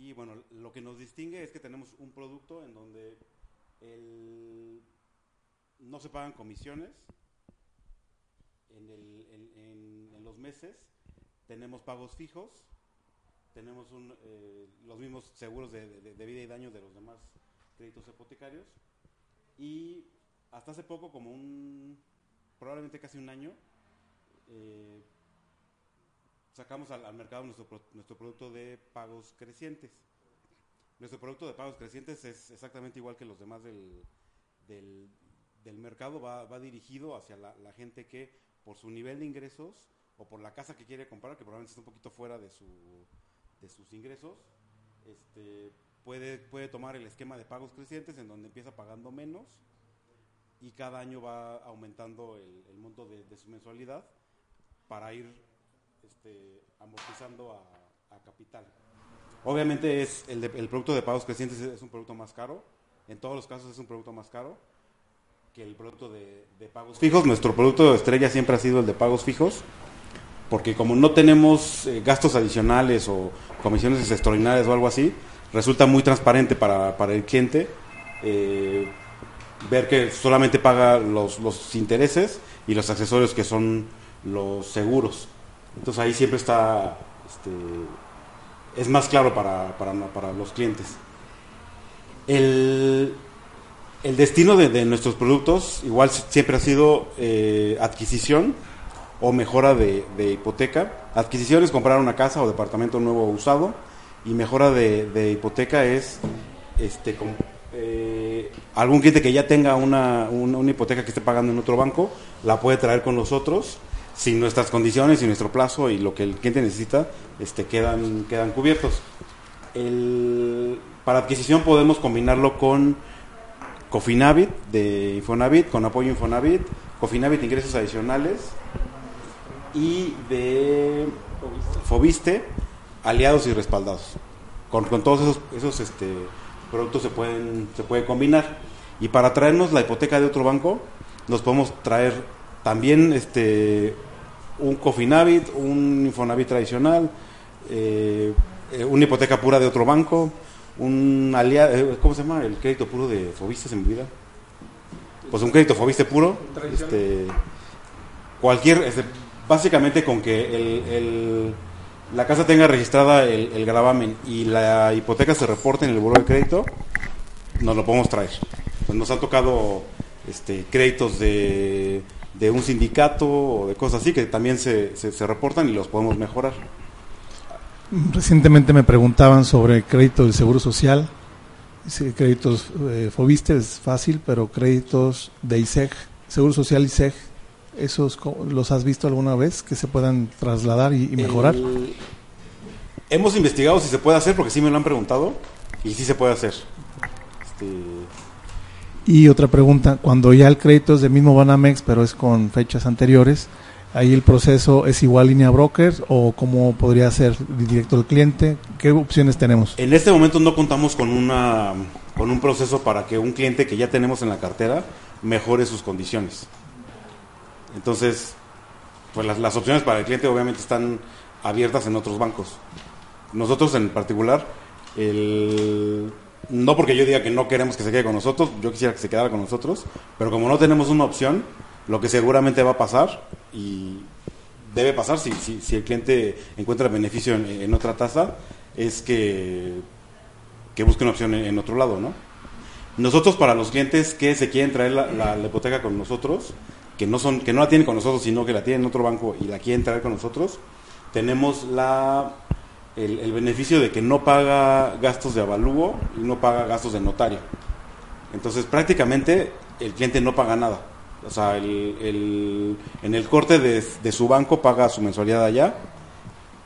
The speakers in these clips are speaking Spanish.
Y bueno, lo que nos distingue es que tenemos un producto en donde no se pagan comisiones. En, los meses, tenemos pagos fijos, tenemos eh, los mismos seguros de, vida y daño de los demás créditos hipotecarios. Y hasta hace poco, como un, probablemente casi un año, eh, sacamos al, mercado nuestro, nuestro producto de pagos crecientes. Nuestro producto de pagos crecientes es exactamente igual que los demás del, del, mercado, va, va, dirigido hacia la, gente que por su nivel de ingresos o por la casa que quiere comprar, que probablemente está un poquito fuera de, su, de sus ingresos, este, puede, puede tomar el esquema de pagos crecientes en donde empieza pagando menos y cada año va aumentando el, monto de, su mensualidad para ir este, amortizando a, capital. Obviamente es el, el, producto de pagos crecientes es un producto más caro, en todos los casos es un producto más caro que el producto de, pagos fijos. Nuestro producto de estrella siempre ha sido el de pagos fijos, porque como no tenemos eh, gastos adicionales o comisiones extraordinarias o algo así, resulta muy transparente para, el cliente eh, ver que solamente paga los intereses y los accesorios que son los seguros. Entonces ahí siempre está, este, es más claro para, para, para los clientes. El, el destino de, nuestros productos igual siempre ha sido eh, adquisición o mejora de, hipoteca. Adquisición es comprar una casa o departamento nuevo o usado y mejora de, hipoteca es este, eh, algún cliente que ya tenga una, una, hipoteca que esté pagando en otro banco, la puede traer con nosotros si nuestras condiciones y nuestro plazo y lo que el cliente necesita este, quedan, quedan cubiertos. El, para adquisición podemos combinarlo con Cofinavit de Infonavit, con apoyo Infonavit, Cofinavit ingresos adicionales y de Fobiste, aliados y respaldados. Con, todos esos, esos este, productos se pueden se puede combinar. Y para traernos la hipoteca de otro banco, nos podemos traer también este un Cofinavit, un Infonavit tradicional, eh, una hipoteca pura de otro banco, un aliado, eh, ¿cómo se llama? El crédito puro de Fobiste, se me olvida. Pues un crédito Fobiste puro. Este, cualquier, este, básicamente con que el, la casa tenga registrada el, gravamen y la hipoteca se reporte en el buro de crédito, nos lo podemos traer. Pues nos han tocado este, créditos de, de un sindicato o de cosas así que también se, se reportan y los podemos mejorar. Recientemente me preguntaban sobre crédito del Seguro Social. créditos eh, Fobiste es fácil, pero créditos de ISEG, Seguro Social ISEG, ¿esos los has visto alguna vez que se puedan trasladar y, mejorar? hemos investigado si se puede hacer, porque sí me lo han preguntado, y sí se puede hacer. Este... Y otra pregunta, cuando ya el crédito es del mismo Banamex, pero es con fechas anteriores, ahí el proceso es igual línea broker o cómo podría ser directo al cliente? ¿Qué opciones tenemos? En este momento no contamos con una con un proceso para que un cliente que ya tenemos en la cartera mejore sus condiciones. Entonces, pues las, las opciones para el cliente obviamente están abiertas en otros bancos. Nosotros en particular, el, no porque yo diga que no queremos que se quede con nosotros, yo quisiera que se quedara con nosotros, pero como no tenemos una opción, lo que seguramente va a pasar y debe pasar si, si, el cliente encuentra beneficio en, otra tasa es que, que busque una opción en, otro lado, ¿no? Nosotros para los clientes que se quieren traer la, hipoteca con nosotros, que no son que no la tienen con nosotros, sino que la tienen en otro banco y la quieren traer con nosotros, tenemos la el, el, beneficio de que no paga gastos de avalúo y no paga gastos de notario. Entonces prácticamente el cliente no paga nada. O sea, el, en el corte de, su banco paga su mensualidad allá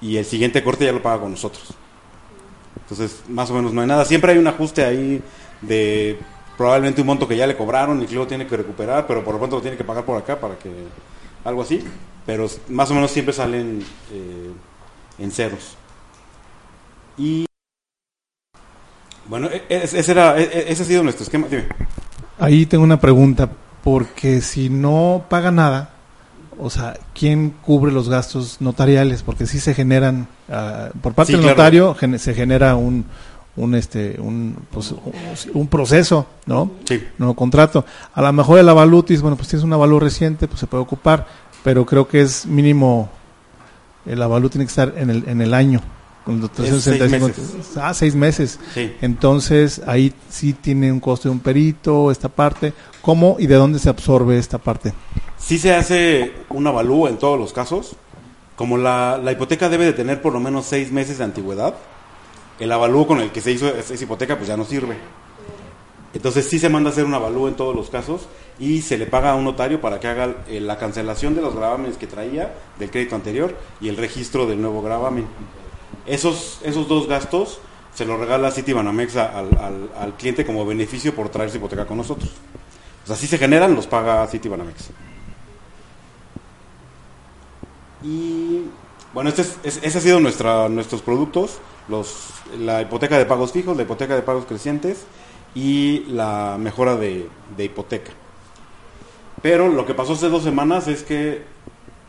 y el siguiente corte ya lo paga con nosotros. Entonces, más o menos no hay nada. Siempre hay un ajuste ahí de probablemente un monto que ya le cobraron y que luego tiene que recuperar, pero por lo pronto lo tiene que pagar por acá para que algo así. Pero más o menos siempre salen eh, en ceros. Y bueno, e, e, ese, era, e, ese ha sido nuestro esquema. Ahí tengo una pregunta porque si no paga nada o sea, ¿quién cubre los gastos notariales? Porque sí se generan, uh, por parte del notario se genera un, un este un, pues, un proceso, ¿no? Sí. No contrato. A lo mejor el avalutis, bueno, pues tienes un avalú reciente, pues se puede ocupar, pero creo que es mínimo el avalú tiene que estar en el en el año. Con los 365, seis meses. Ah, seis meses. Sí. Entonces, ahí sí tiene un costo de un perito, esta parte. ¿Cómo y de dónde se absorbe esta parte? Sí se hace un avalúo en todos los casos. Como la, la hipoteca debe de tener por lo menos seis meses de antigüedad, el avalúo con el que se hizo esa hipoteca pues ya no sirve. Entonces sí se manda a hacer un avalúo en todos los casos y se le paga a un notario para que haga eh, la cancelación de los gravámenes que traía del crédito anterior y el registro del nuevo gravamen. Esos, esos dos gastos se los regala Citibanamex al, al, al cliente como beneficio por traer su hipoteca con nosotros. O sea, si se generan, los paga Citibanamex. Y bueno, este es, es, ese ha sido nuestra, nuestros productos, los, la hipoteca de pagos fijos, la hipoteca de pagos crecientes y la mejora de, de hipoteca. Pero lo que pasó hace dos semanas es que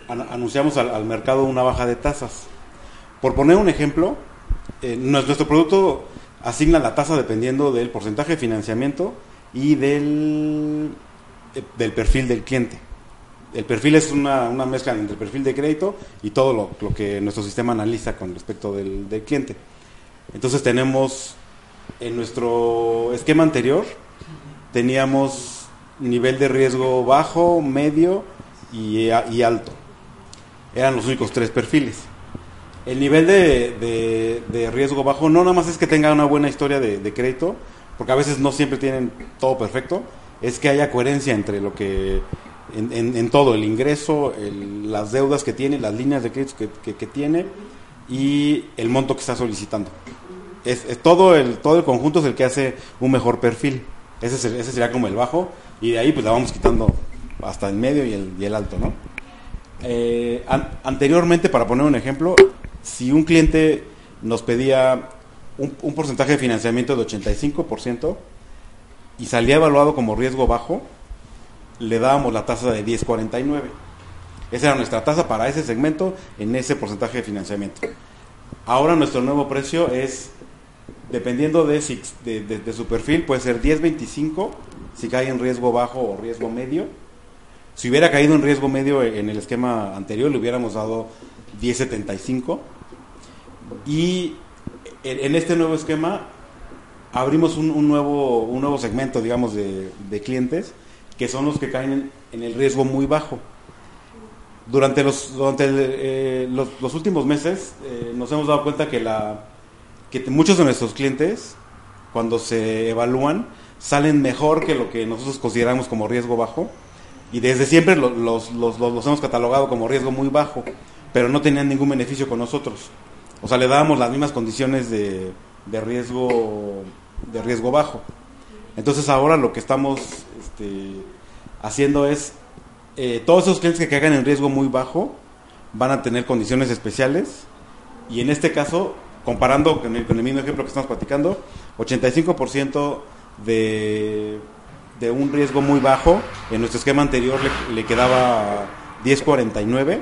an anunciamos al, al, mercado una baja de tasas. Por poner un ejemplo, eh, nuestro producto asigna la tasa dependiendo del porcentaje de financiamiento y del, del perfil del cliente. El perfil es una, una, mezcla entre el perfil de crédito y todo lo, lo que nuestro sistema analiza con respecto del, cliente. Entonces tenemos en nuestro esquema anterior, teníamos nivel de riesgo bajo, medio y alto. Eran los únicos tres perfiles. El nivel de, de, riesgo bajo no nada más es que tenga una buena historia de, crédito, porque a veces no siempre tienen todo perfecto, es que haya coherencia entre lo que en, en, todo, el ingreso, el, las deudas que tiene, las líneas de crédito que, que, tiene y el monto que está solicitando. Es, todo, el, todo el conjunto es el que hace un mejor perfil. Ese, es el, ese sería como el bajo y de ahí pues la vamos quitando hasta el medio y el, y el alto, ¿no? Eh, an, anteriormente, para poner un ejemplo, si un cliente nos pedía un, porcentaje de financiamiento de 85% y salía evaluado como riesgo bajo, le dábamos la tasa de 10.49. Esa era nuestra tasa para ese segmento en ese porcentaje de financiamiento. Ahora nuestro nuevo precio es, dependiendo de, si, de su perfil, puede ser 10.25 si cae en riesgo bajo o riesgo medio. Si hubiera caído en riesgo medio en el esquema anterior, le hubiéramos dado 10.75. Y en este nuevo esquema abrimos un, nuevo, un nuevo segmento, digamos, de, clientes que son los que caen en, el riesgo muy bajo. Durante los, durante eh, los, últimos meses eh, nos hemos dado cuenta que, la, que muchos de nuestros clientes, cuando se evalúan, salen mejor que lo que nosotros consideramos como riesgo bajo. Y desde siempre los, los, los hemos catalogado como riesgo muy bajo, pero no tenían ningún beneficio con nosotros. O sea, le dábamos las mismas condiciones de, de riesgo de riesgo bajo. Entonces ahora lo que estamos este, haciendo es, eh, todos esos clientes que caigan en riesgo muy bajo van a tener condiciones especiales y en este caso, comparando con el, con el mismo ejemplo que estamos platicando, 85% de, de un riesgo muy bajo, en nuestro esquema anterior le, le quedaba 10.49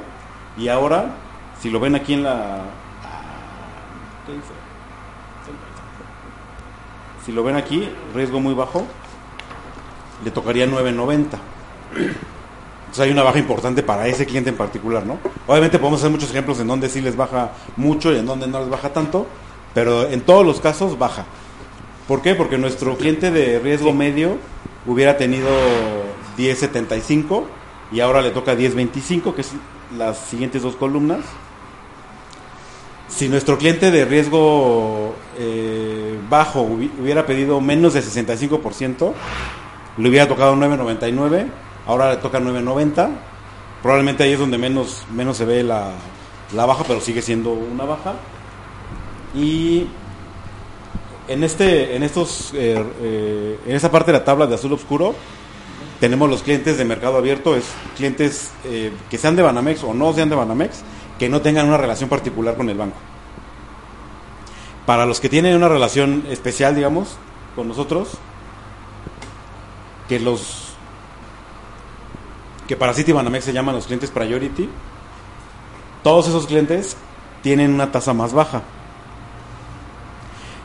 y ahora, si lo ven aquí en la... ¿Qué dice? Si lo ven aquí, riesgo muy bajo, le tocaría 9.90. Entonces hay una baja importante para ese cliente en particular, ¿no? Obviamente podemos hacer muchos ejemplos en donde sí les baja mucho y en donde no les baja tanto, pero en todos los casos baja. ¿Por qué? Porque nuestro cliente de riesgo medio hubiera tenido 10.75 y ahora le toca 10.25, que es las siguientes dos columnas. Si nuestro cliente de riesgo eh, bajo hubiera pedido menos de 65%, le hubiera tocado 9.99, ahora le toca 9.90. Probablemente ahí es donde menos, menos se ve la, la baja, pero sigue siendo una baja. Y en este, en estos, eh, eh, en esta parte de la tabla de azul oscuro, tenemos los clientes de mercado abierto, es clientes que sean de Banamex o no sean de Banamex, que no tengan una relación particular con el banco. Para los que tienen una relación especial, digamos, con nosotros, que los que para Citibanamex se llaman los clientes priority, todos esos clientes tienen una tasa más baja.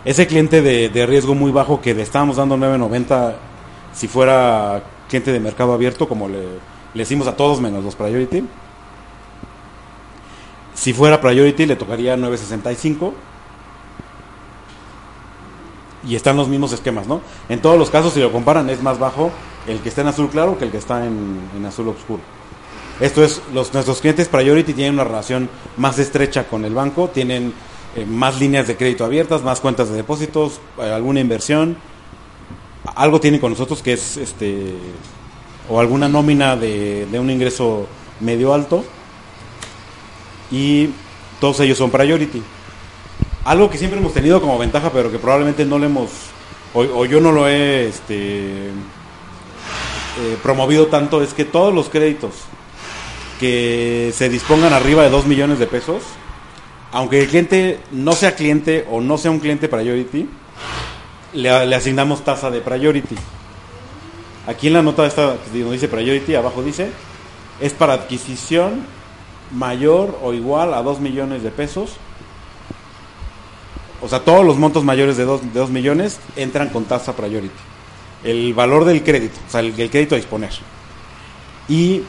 Ese cliente de, riesgo muy bajo que le estábamos dando 9.90 si fuera cliente de mercado abierto, como le, le decimos a todos menos los priority. Si fuera priority le tocaría 9.65 y están los mismos esquemas, ¿no? En todos los casos, si lo comparan, es más bajo el que está en azul claro que el que está en, azul oscuro. Esto es, los, nuestros clientes Priority tienen una relación más estrecha con el banco, tienen eh, más líneas de crédito abiertas, más cuentas de depósitos, eh, alguna inversión. Algo tienen con nosotros que es, este, o alguna nómina de, de un ingreso medio alto. Y todos ellos son Priority algo que siempre hemos tenido como ventaja, pero que probablemente no le hemos, o, yo no lo he este, eh, promovido tanto, es que todos los créditos que se dispongan arriba de 2 millones de pesos, aunque el cliente no sea cliente o no sea un cliente priority, le, asignamos tasa de priority. Aquí en la nota esta donde dice priority, abajo dice, es para adquisición mayor o igual a 2 millones de pesos o sea, todos los montos mayores de 2 de dos millones entran con tasa priority. El valor del crédito, o sea, el, crédito a disponer. Y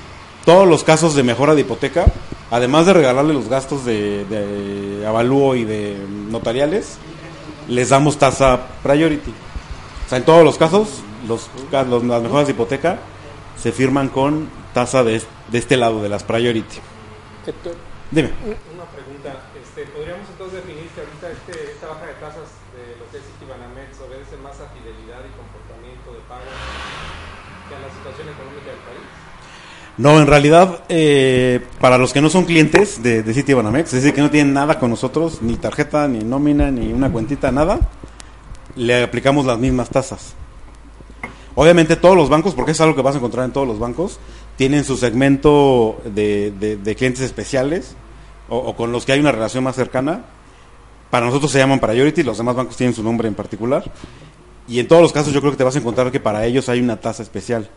todos los casos de mejora de hipoteca, además de regalarle los gastos de, avalúo y de notariales, les damos tasa priority. O sea, en todos los casos, los, las mejoras de hipoteca se firman con tasa de, de este lado, de las priority. Dime. Una pregunta. Este, ¿Podríamos entonces definir que ahorita este, esta baja de tasas de lo que es Citibanamex obedece más a fidelidad y comportamiento de pago que a la situación económica del país? No, en realidad, eh, para los que no son clientes de, de Citibanamex, es decir, que no tienen nada con nosotros, ni tarjeta, ni nómina, ni una cuentita, nada, le aplicamos las mismas tasas. Obviamente todos los bancos, porque es algo que vas a encontrar en todos los bancos, tienen su segmento de, de clientes especiales, o, con los que hay una relación más cercana, para nosotros se llaman priority, los demás bancos tienen su nombre en particular. Y en todos los casos yo creo que te vas a encontrar que para ellos hay una tasa especial.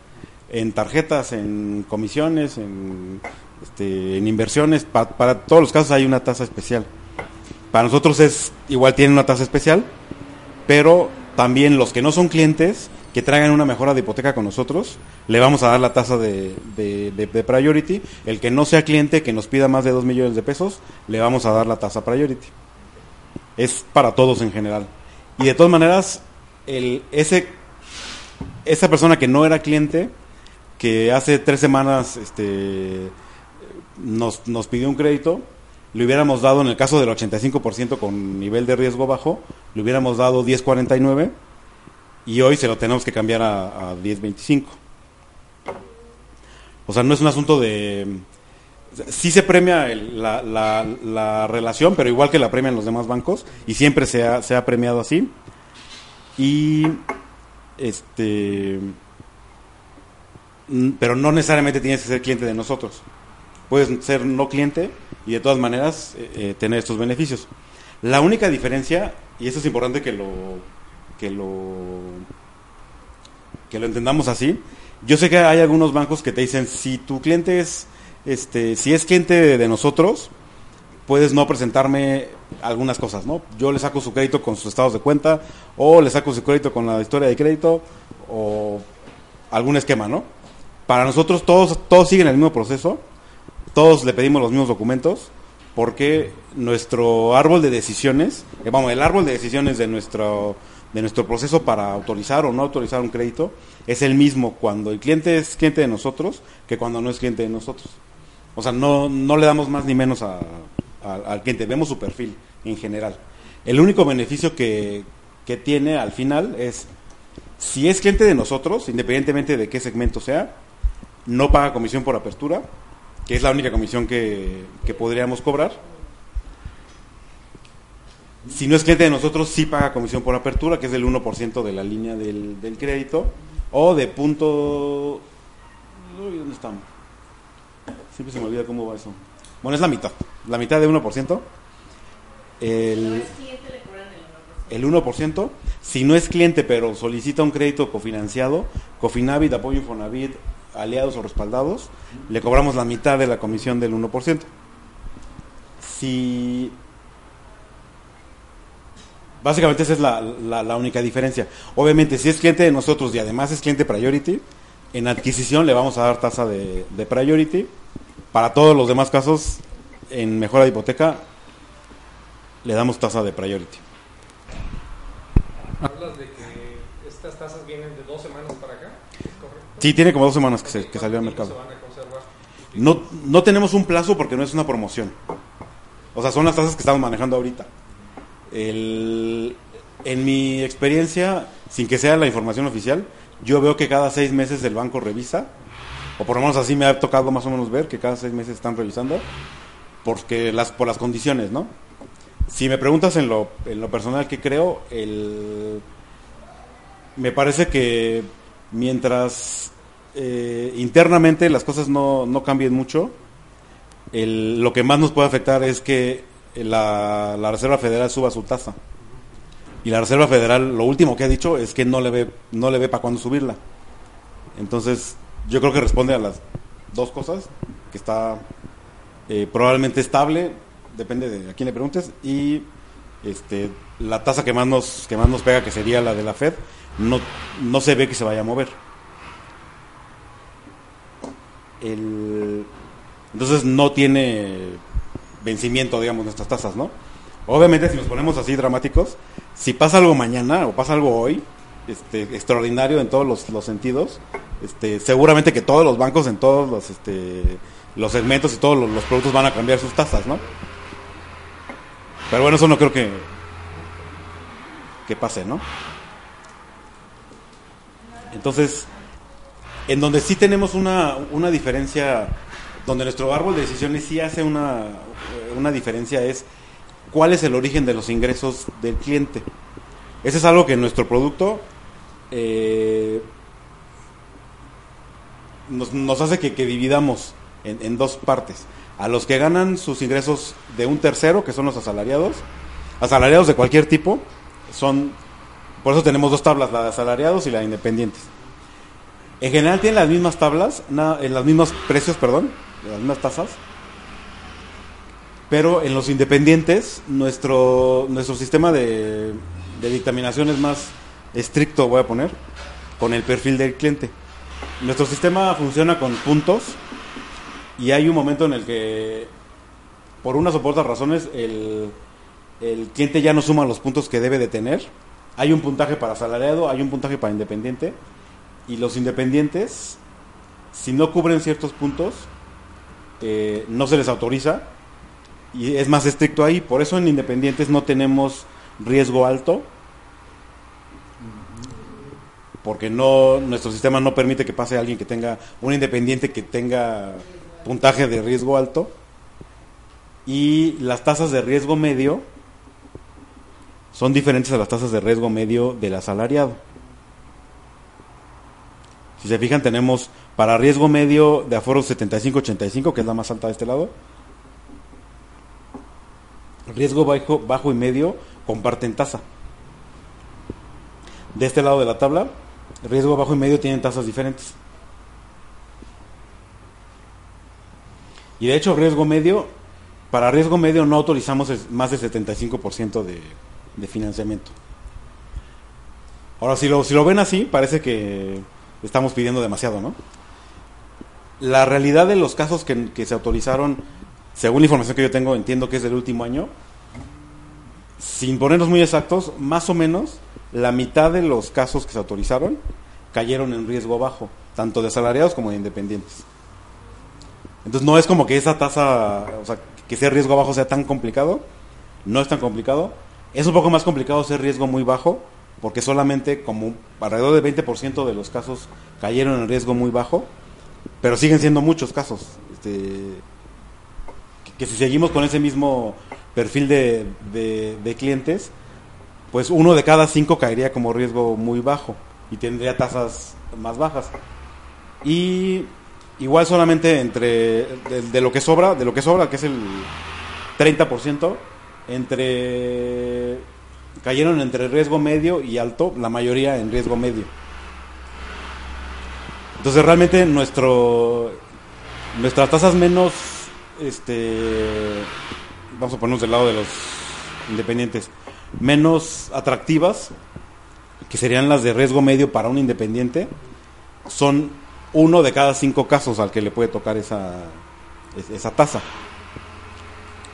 En tarjetas, en comisiones, en, este, en inversiones, para todos los casos hay una tasa especial. Para nosotros es igual tienen una tasa especial, pero también los que no son clientes que traigan una mejora de hipoteca con nosotros, le vamos a dar la tasa de, de, priority. El que no sea cliente, que nos pida más de 2 millones de pesos, le vamos a dar la tasa priority. Es para todos en general. Y de todas maneras, el, ese, esa persona que no era cliente, que hace tres semanas este, nos, nos pidió un crédito, le hubiéramos dado, en el caso del 85% con nivel de riesgo bajo, le hubiéramos dado 1049 y hoy se lo tenemos que cambiar a, a 10.25. O sea, no es un asunto de... Sí se premia la, la, relación, pero igual que la premian los demás bancos, y siempre se ha, se ha premiado así. Y este pero no necesariamente tienes que ser cliente de nosotros. Puedes ser no cliente y de todas maneras eh, eh, tener estos beneficios. La única diferencia, y eso es importante que lo, que lo que lo entendamos así. Yo sé que hay algunos bancos que te dicen si tu cliente es este si es cliente de nosotros, puedes no presentarme algunas cosas, ¿no? Yo le saco su crédito con sus estados de cuenta o le saco su crédito con la historia de crédito o algún esquema, ¿no? Para nosotros todos todos siguen el mismo proceso, todos le pedimos los mismos documentos porque nuestro árbol de decisiones, eh, vamos, el árbol de decisiones de nuestro de nuestro proceso para autorizar o no autorizar un crédito es el mismo cuando el cliente es cliente de nosotros que cuando no es cliente de nosotros. O sea, no, no le damos más ni menos al cliente, vemos su perfil en general. El único beneficio que, que tiene al final es, si es cliente de nosotros, independientemente de qué segmento sea, no paga comisión por apertura, que es la única comisión que, que podríamos cobrar si no es cliente de nosotros, sí paga comisión por apertura, que es del 1% de la línea del, crédito, o de punto... Uy, ¿Dónde estamos? Siempre se me olvida cómo va eso. Bueno, es la mitad. La mitad de 1%. El, el 1%. Si no es cliente, pero solicita un crédito cofinanciado, Cofinavit, Apoyo Infonavit aliados o respaldados, le cobramos la mitad de la comisión del 1%. Si Básicamente esa es la, la, única diferencia. Obviamente, si es cliente de nosotros y además es cliente Priority, en adquisición le vamos a dar tasa de, de Priority. Para todos los demás casos, en mejora de hipoteca, le damos tasa de Priority. Hablas de que estas tasas vienen de dos semanas para acá, correcto? Sí, tiene como dos semanas que, se, que salió al mercado. No, no tenemos un plazo porque no es una promoción. O sea, son las tasas que estamos manejando ahorita. En mi experiencia, sin que sea la información oficial, yo veo que cada seis meses el banco revisa, o por lo menos así me ha tocado más o menos ver que cada seis meses están revisando, porque las, por las condiciones, ¿no? Si me preguntas en lo, en lo personal que creo, el, me parece que mientras eh, internamente las cosas no, no cambien mucho, lo que más nos puede afectar es que la, la Reserva Federal suba su tasa. Y la Reserva Federal lo último que ha dicho es que no le ve, no le ve para cuándo subirla. Entonces, yo creo que responde a las dos cosas, que está eh, probablemente estable, depende de a quién le preguntes, y este, la tasa que más nos, que más nos pega, que sería la de la Fed, no, no se ve que se vaya a mover. El, entonces no tiene vencimiento, digamos, nuestras tasas, ¿no? Obviamente, si nos ponemos así dramáticos, si pasa algo mañana o pasa algo hoy, este, extraordinario en todos los, sentidos, este, seguramente que todos los bancos en todos los, este, los segmentos y todos los, productos van a cambiar sus tasas, ¿no? Pero bueno, eso no creo que, que pase, ¿no? Entonces, en donde sí tenemos una, una diferencia, donde nuestro árbol de decisiones sí hace una, una diferencia es cuál es el origen de los ingresos del cliente. Ese es algo que en nuestro producto eh, nos, hace que, dividamos en, dos partes. A los que ganan sus ingresos de un tercero, que son los asalariados, asalariados de cualquier tipo, son, por eso tenemos dos tablas, la de asalariados y la de independientes. En general tienen las mismas tablas, en los mismos precios, perdón, las mismas tasas, pero en los independientes, nuestro, nuestro sistema de, dictaminación es más estricto, voy a poner, con el perfil del cliente. Nuestro sistema funciona con puntos y hay un momento en el que, por unas o por otras razones, el, el cliente ya no suma los puntos que debe de tener. Hay un puntaje para asalariado, hay un puntaje para independiente y los independientes, si no cubren ciertos puntos, eh, no se les autoriza y es más estricto ahí. Por eso en Independientes no tenemos riesgo alto, porque no nuestro sistema no permite que pase alguien que tenga un independiente que tenga puntaje de riesgo alto y las tasas de riesgo medio son diferentes a las tasas de riesgo medio del asalariado. Si se fijan tenemos para riesgo medio de aforo 75-85, que es la más alta de este lado, Riesgo bajo, bajo y medio comparten tasa. De este lado de la tabla, riesgo bajo y medio tienen tasas diferentes. Y de hecho, riesgo medio, para riesgo medio no autorizamos más del 75% de, de financiamiento. Ahora, si lo, si lo ven así, parece que estamos pidiendo demasiado, ¿no? La realidad de los casos que, que se autorizaron según la información que yo tengo, entiendo que es del último año, sin ponernos muy exactos, más o menos la mitad de los casos que se autorizaron cayeron en riesgo bajo, tanto de asalariados como de independientes. Entonces no es como que esa tasa, o sea, que sea riesgo bajo sea tan complicado, no es tan complicado. Es un poco más complicado ser riesgo muy bajo, porque solamente como alrededor del 20% de los casos cayeron en riesgo muy bajo, pero siguen siendo muchos casos. Este, que si seguimos con ese mismo perfil de, de, clientes, pues uno de cada cinco caería como riesgo muy bajo y tendría tasas más bajas. Y igual solamente entre de, lo que sobra, de lo que sobra, que es el 30%, entre cayeron entre riesgo medio y alto, la mayoría en riesgo medio. Entonces realmente nuestro nuestras tasas menos este vamos a ponernos del lado de los independientes menos atractivas que serían las de riesgo medio para un independiente son uno de cada cinco casos al que le puede tocar esa esa tasa.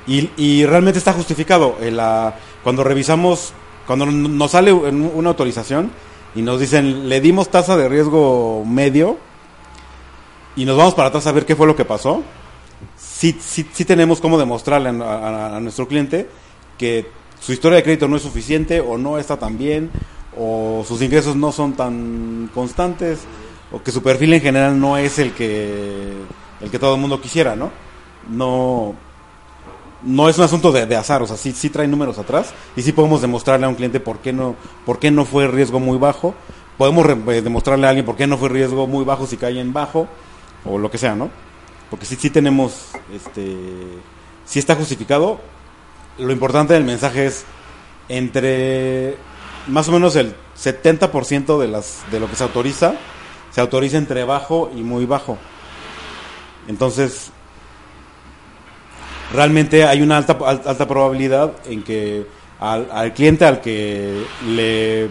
Y, realmente está justificado eh, cuando revisamos cuando nos sale una autorización y nos dicen, le dimos tasa de riesgo medio y nos vamos para atrás a ver qué fue lo que pasó, sí, sí, sí tenemos cómo demostrarle a, nuestro cliente que su historia de crédito no es suficiente o no está tan bien o sus ingresos no son tan constantes o que su perfil en general no es el que el que todo el mundo quisiera, ¿no? No no es un asunto de, azar, o sea, sí, sí trae números atrás y sí podemos demostrarle a un cliente por qué no, por qué no fue riesgo muy bajo. Podemos eh, demostrarle a alguien por qué no fue riesgo muy bajo si cae en bajo o lo que sea, ¿no? Porque sí, sí tenemos, este, sí está justificado. Lo importante del mensaje es entre más o menos el 70% de, las, de lo que se autoriza, se autoriza entre bajo y muy bajo. Entonces, realmente hay una alta, alta probabilidad en que al, cliente al que le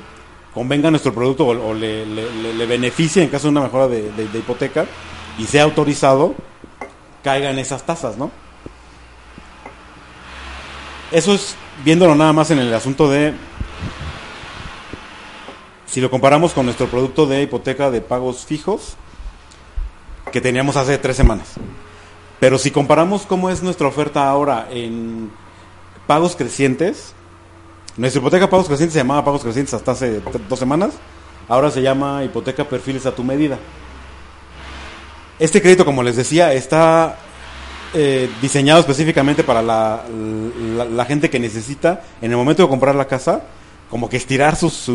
convenga nuestro producto o, le, le, beneficie en caso de una mejora de, hipoteca y sea autorizado, caiga en esas tasas, ¿no? Eso es viéndolo nada más en el asunto de si lo comparamos con nuestro producto de hipoteca de pagos fijos que teníamos hace tres semanas. Pero si comparamos cómo es nuestra oferta ahora en pagos crecientes, nuestra hipoteca pagos crecientes se llamaba pagos crecientes hasta hace dos semanas, ahora se llama hipoteca perfiles a tu medida. Este crédito, como les decía, está eh, diseñado específicamente para la, gente que necesita, en el momento de comprar la casa, como que estirar sus,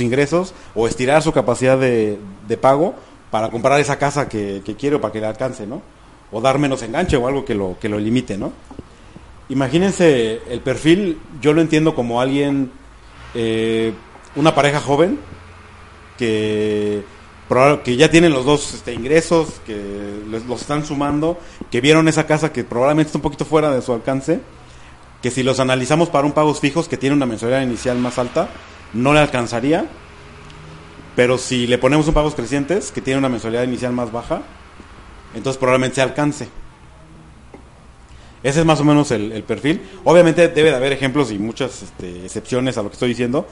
ingresos o estirar su capacidad de, pago para comprar esa casa que, que quiere para que le alcance, ¿no? o dar menos enganche o algo que lo, que lo limite, ¿no? Imagínense el perfil, yo lo entiendo como alguien, eh, una pareja joven, que, que ya tienen los dos este, ingresos, que los están sumando, que vieron esa casa que probablemente está un poquito fuera de su alcance, que si los analizamos para un pagos fijos que tiene una mensualidad inicial más alta, no le alcanzaría, pero si le ponemos un pagos crecientes que tiene una mensualidad inicial más baja, entonces probablemente se alcance. Ese es más o menos el, perfil. Obviamente debe de haber ejemplos y muchas este, excepciones a lo que estoy diciendo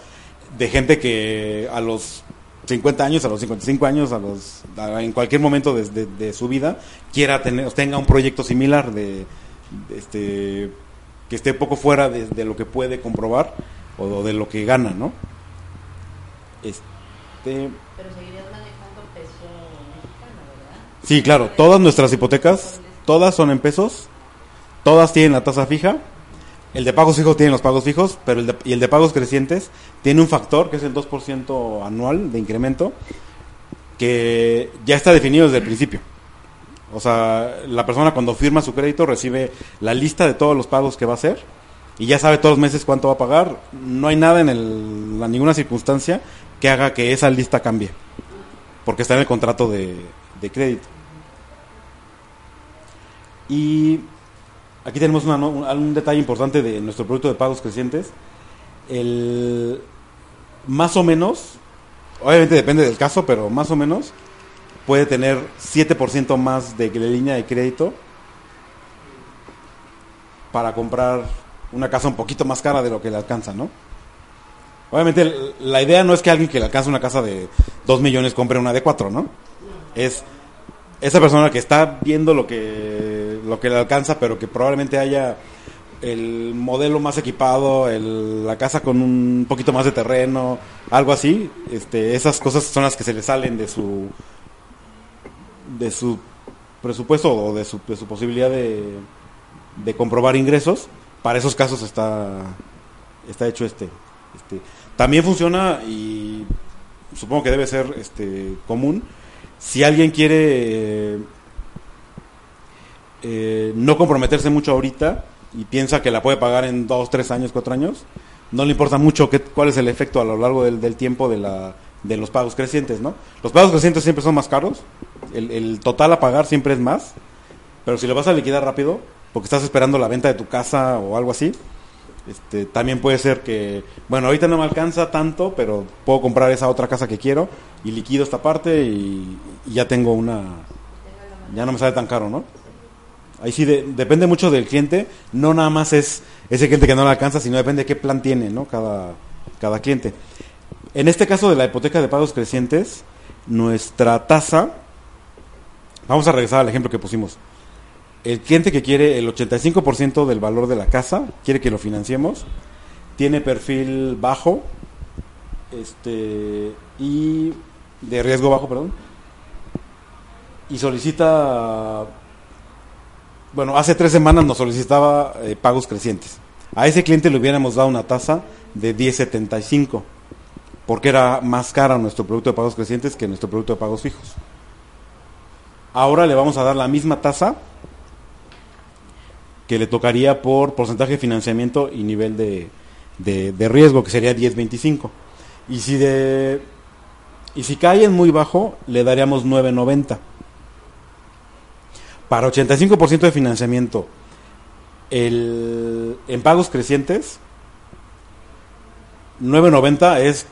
de gente que a los 50 años, a los 55 años, a los en cualquier momento de, su vida quiera tener tenga un proyecto similar de, este que esté poco fuera de, lo que puede comprobar o de lo que gana, ¿no? Este, Pero Sí, claro, todas nuestras hipotecas, todas son en pesos, todas tienen la tasa fija. El de pagos fijos tiene los pagos fijos, pero el de, y el de pagos crecientes tiene un factor que es el 2% anual de incremento que ya está definido desde el principio. O sea, la persona cuando firma su crédito recibe la lista de todos los pagos que va a hacer y ya sabe todos los meses cuánto va a pagar. No hay nada en, el, en ninguna circunstancia que haga que esa lista cambie, porque está en el contrato de crédito. Y aquí tenemos un, detalle importante de nuestro producto de pagos crecientes. El, más o menos, obviamente depende del caso, pero más o menos puede tener 7% más de, de línea de crédito para comprar una casa un poquito más cara de lo que le alcanza, ¿no? Obviamente la idea no es que alguien que le alcance una casa de 2 millones compre una de 4, ¿no? Es esa persona que está viendo lo que, lo que le alcanza, pero que probablemente haya el modelo más equipado, la casa con un poquito más de terreno, algo así, este, esas cosas son las que se le salen de su de su presupuesto o de su, de su posibilidad de, de comprobar ingresos. Para esos casos está está hecho este, este también funciona y supongo que debe ser este común si alguien quiere eh, no comprometerse mucho ahorita y piensa que la puede pagar en dos, tres años, cuatro años, no le importa mucho qué, cuál es el efecto a lo largo del, tiempo de la de los pagos crecientes, ¿no? Los pagos crecientes siempre son más caros, el, el total a pagar siempre es más, pero si lo vas a liquidar rápido, porque estás esperando la venta de tu casa o algo así, este, también puede ser que, bueno, ahorita no me alcanza tanto, pero puedo comprar esa otra casa que quiero y liquido esta parte y ya tengo una, ya no me sale tan caro, ¿no? Ahí sí de- depende mucho del cliente, no nada más es ese cliente que no le alcanza, sino depende de qué plan tiene, ¿no? Cada, cada cliente. En este caso de la hipoteca de pagos crecientes, nuestra tasa, vamos a regresar al ejemplo que pusimos. El cliente que quiere el 85% del valor de la casa, quiere que lo financiemos, tiene perfil bajo, este, y de riesgo bajo, perdón, y solicita, bueno, hace tres semanas nos solicitaba eh, pagos crecientes. A ese cliente le hubiéramos dado una tasa de 10.75, porque era más cara nuestro producto de pagos crecientes que nuestro producto de pagos fijos. Ahora le vamos a dar la misma tasa que le tocaría por porcentaje de financiamiento y nivel de, de, riesgo, que sería 10.25. Y si de y si cae en muy bajo, le daríamos 9.90. Para 85% de financiamiento, el, en pagos crecientes, 9.90 es,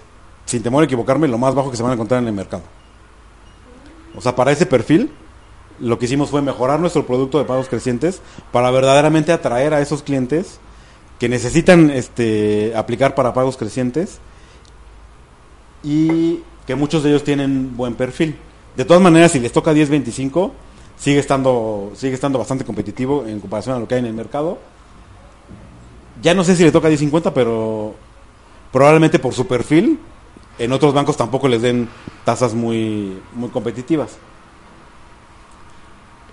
sin temor a equivocarme, lo más bajo que se van a encontrar en el mercado. O sea, para ese perfil, lo que hicimos fue mejorar nuestro producto de pagos crecientes para verdaderamente atraer a esos clientes que necesitan este, aplicar para pagos crecientes y que muchos de ellos tienen buen perfil. De todas maneras, si les toca 10.25, sigue estando, sigue estando bastante competitivo en comparación a lo que hay en el mercado. Ya no sé si le toca 10.50, pero probablemente por su perfil, en otros bancos tampoco les den tasas muy, muy competitivas.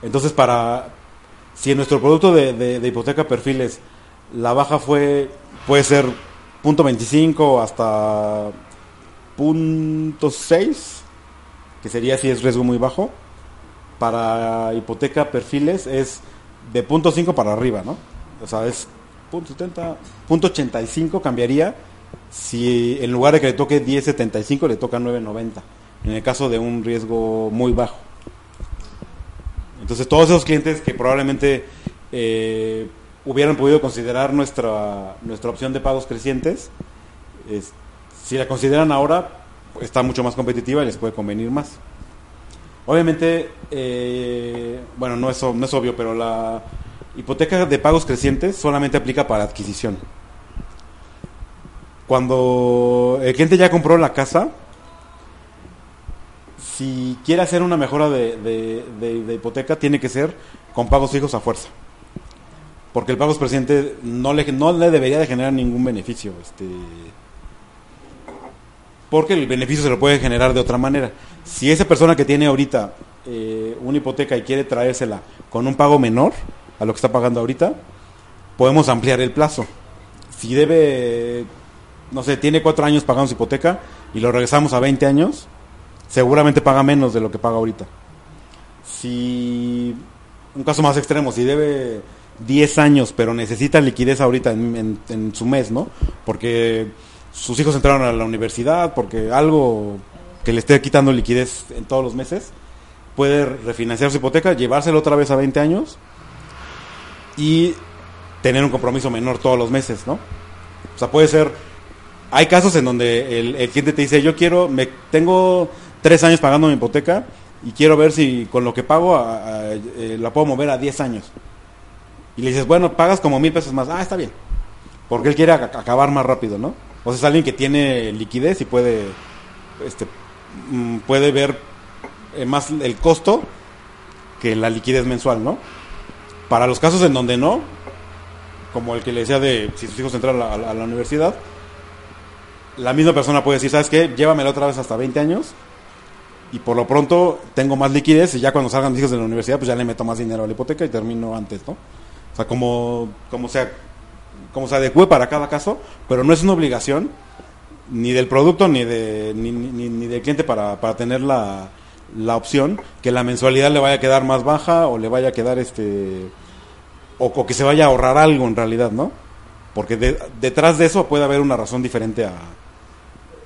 Entonces, para si en nuestro producto de, de- hipoteca perfiles la baja fue puede ser punto .25 hasta punto .6, que sería si es riesgo muy bajo. Para hipoteca perfiles es de punto .5 para arriba, ¿no? O sea, es punto .70, punto .85 cambiaría si en lugar de que le toque 10.75 le toca 9.90, en el caso de un riesgo muy bajo. Entonces todos esos clientes que probablemente eh, hubieran podido considerar nuestra, nuestra opción de pagos crecientes, es- si la consideran ahora, está mucho más competitiva y les puede convenir más. Obviamente, eh, bueno, no es, no es obvio, pero la hipoteca de pagos crecientes solamente aplica para adquisición. Cuando el cliente ya compró la casa, si quiere hacer una mejora de, de- de- hipoteca, tiene que ser con pagos fijos a fuerza. Porque el pagos creciente no le, no le debería de generar ningún beneficio. Este, porque el beneficio se lo puede generar de otra manera. Si esa persona que tiene ahorita eh, una hipoteca y quiere traérsela con un pago menor a lo que está pagando ahorita, podemos ampliar el plazo. Si debe, no sé, tiene cuatro años pagando su hipoteca y lo regresamos a 20 años, seguramente paga menos de lo que paga ahorita. Si, un caso más extremo, si debe 10 años pero necesita liquidez ahorita en, su mes, ¿no? Porque sus hijos entraron a la universidad, porque algo que le esté quitando liquidez en todos los meses, puede refinanciar su hipoteca, llevárselo otra vez a 20 años y tener un compromiso menor todos los meses, ¿no? O sea, puede ser hay casos en donde el, cliente te dice, yo quiero, me tengo tres años pagando mi hipoteca y quiero ver si con lo que pago eh, la puedo mover a 10 años. Y le dices, bueno, pagas como mil pesos más. Ah, está bien. Porque él quiere ac- acabar más rápido, ¿no? O sea, es alguien que tiene liquidez y puede, este, mm, puede ver eh, más el costo que la liquidez mensual, ¿no? Para los casos en donde no, como el que le decía de si sus hijos entran a la- universidad, la misma persona puede decir, ¿sabes qué? Llévamela otra vez hasta 20 años y por lo pronto tengo más liquidez y ya cuando salgan mis hijos de la universidad, pues ya le meto más dinero a la hipoteca y termino antes, ¿no? O sea, como, como sea, como se adecue para cada caso, pero no es una obligación ni del producto ni de ni, ni, del cliente para, para tener la, la opción que la mensualidad le vaya a quedar más baja o le vaya a quedar este o, que se vaya a ahorrar algo en realidad, ¿no? Porque de- detrás de eso puede haber una razón diferente a,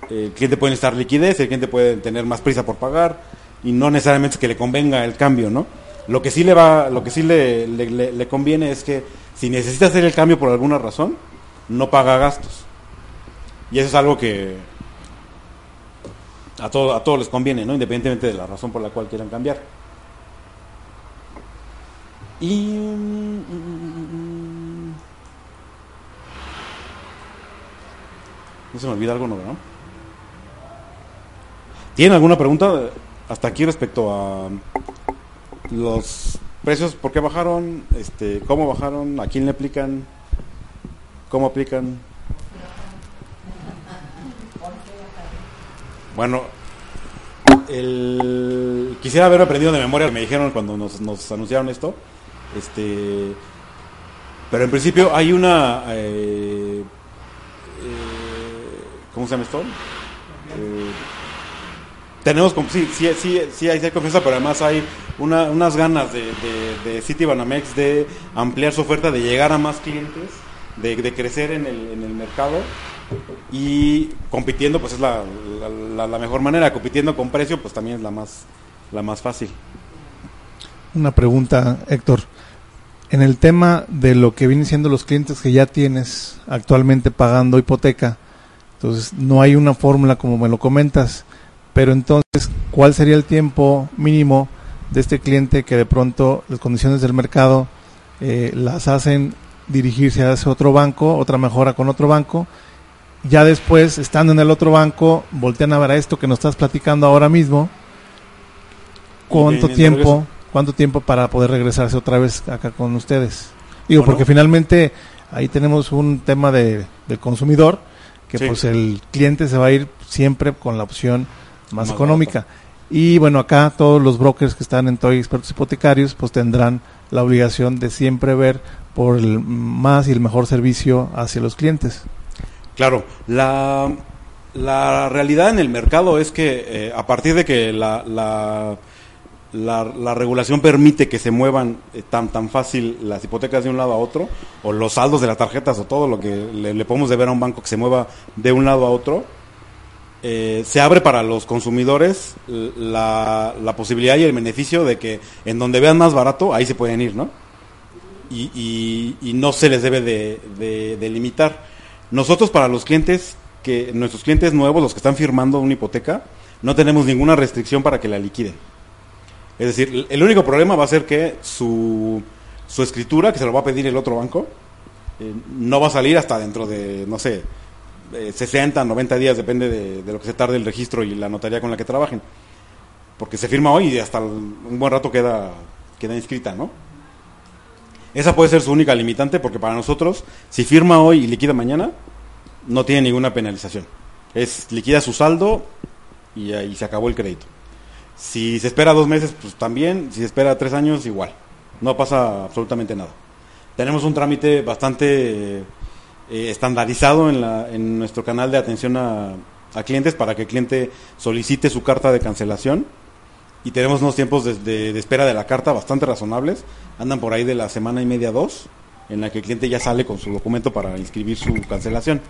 El cliente puede necesitar liquidez, el cliente puede tener más prisa por pagar y no necesariamente es que le convenga el cambio, ¿no? Lo que sí le va, lo que sí le, le conviene es que si necesita hacer el cambio por alguna razón, no paga gastos. Y eso es algo que a, a todos les conviene, ¿no? Independientemente de la razón por la cual quieran cambiar. Y... No se me olvida algo, ¿no? ¿Tienen alguna pregunta hasta aquí respecto a los precios? ¿Por qué bajaron? Este, ¿Cómo bajaron? ¿A quién le aplican? ¿Cómo aplican? Bueno, el, quisiera haber aprendido de memoria, me dijeron cuando nos, anunciaron esto. Este, pero en principio hay una... Eh, eh, ¿Cómo se llama esto? Eh, tenemos, sí, sí, sí, sí, hay, confianza, pero además hay una, unas ganas de, de, de City Banamex de ampliar su oferta, de llegar a más clientes, de, de crecer en el, en el mercado y compitiendo pues es la, la, mejor manera, compitiendo con precio pues también es la más, la más fácil. Una pregunta, Héctor. En el tema de lo que vienen siendo los clientes que ya tienes actualmente pagando hipoteca, entonces no hay una fórmula como me lo comentas, pero entonces, ¿cuál sería el tiempo mínimo de este cliente que de pronto las condiciones del mercado eh, las hacen dirigirse a ese otro banco, otra mejora con otro banco, ya después, estando en el otro banco, voltean a ver a esto que nos estás platicando ahora mismo. ¿Cuánto tiempo, cuánto tiempo para poder regresarse otra vez acá con ustedes? Digo, porque finalmente ahí tenemos un tema de, del consumidor, que pues el cliente se va a ir siempre con la opción más, económica. Y bueno, acá todos los brokers que están en Toy Expertos Hipotecarios, pues tendrán la obligación de siempre ver por el más y el mejor servicio hacia los clientes. Claro, la, la realidad en el mercado es que eh, a partir de que la, la, la, regulación permite que se muevan eh, tan, tan fácil las hipotecas de un lado a otro, o los saldos de las tarjetas, o todo lo que le, podemos deber a un banco que se mueva de un lado a otro, eh, se abre para los consumidores la, posibilidad y el beneficio de que en donde vean más barato, ahí se pueden ir, ¿no? Y, y, y no se les debe de, de, de limitar. Nosotros para los clientes, que nuestros clientes nuevos, los que están firmando una hipoteca, no tenemos ninguna restricción para que la liquiden. Es decir, el único problema va a ser que su, su escritura, que se lo va a pedir el otro banco, eh, no va a salir hasta dentro de, no sé, 60, 90 días, depende de, lo que se tarde el registro y la notaría con la que trabajen. Porque se firma hoy y hasta un buen rato queda, queda inscrita, ¿no? Esa puede ser su única limitante porque para nosotros, si firma hoy y liquida mañana, no tiene ninguna penalización. Es liquida su saldo y ahí se acabó el crédito. Si se espera dos meses, pues también. Si se espera tres años, igual. No pasa absolutamente nada. Tenemos un trámite bastante eh, estandarizado en, la, en nuestro canal de atención a, a clientes para que el cliente solicite su carta de cancelación y tenemos unos tiempos de, espera de la carta bastante razonables. Andan por ahí de la semana y media, dos, en la que el cliente ya sale con su documento para inscribir su cancelación.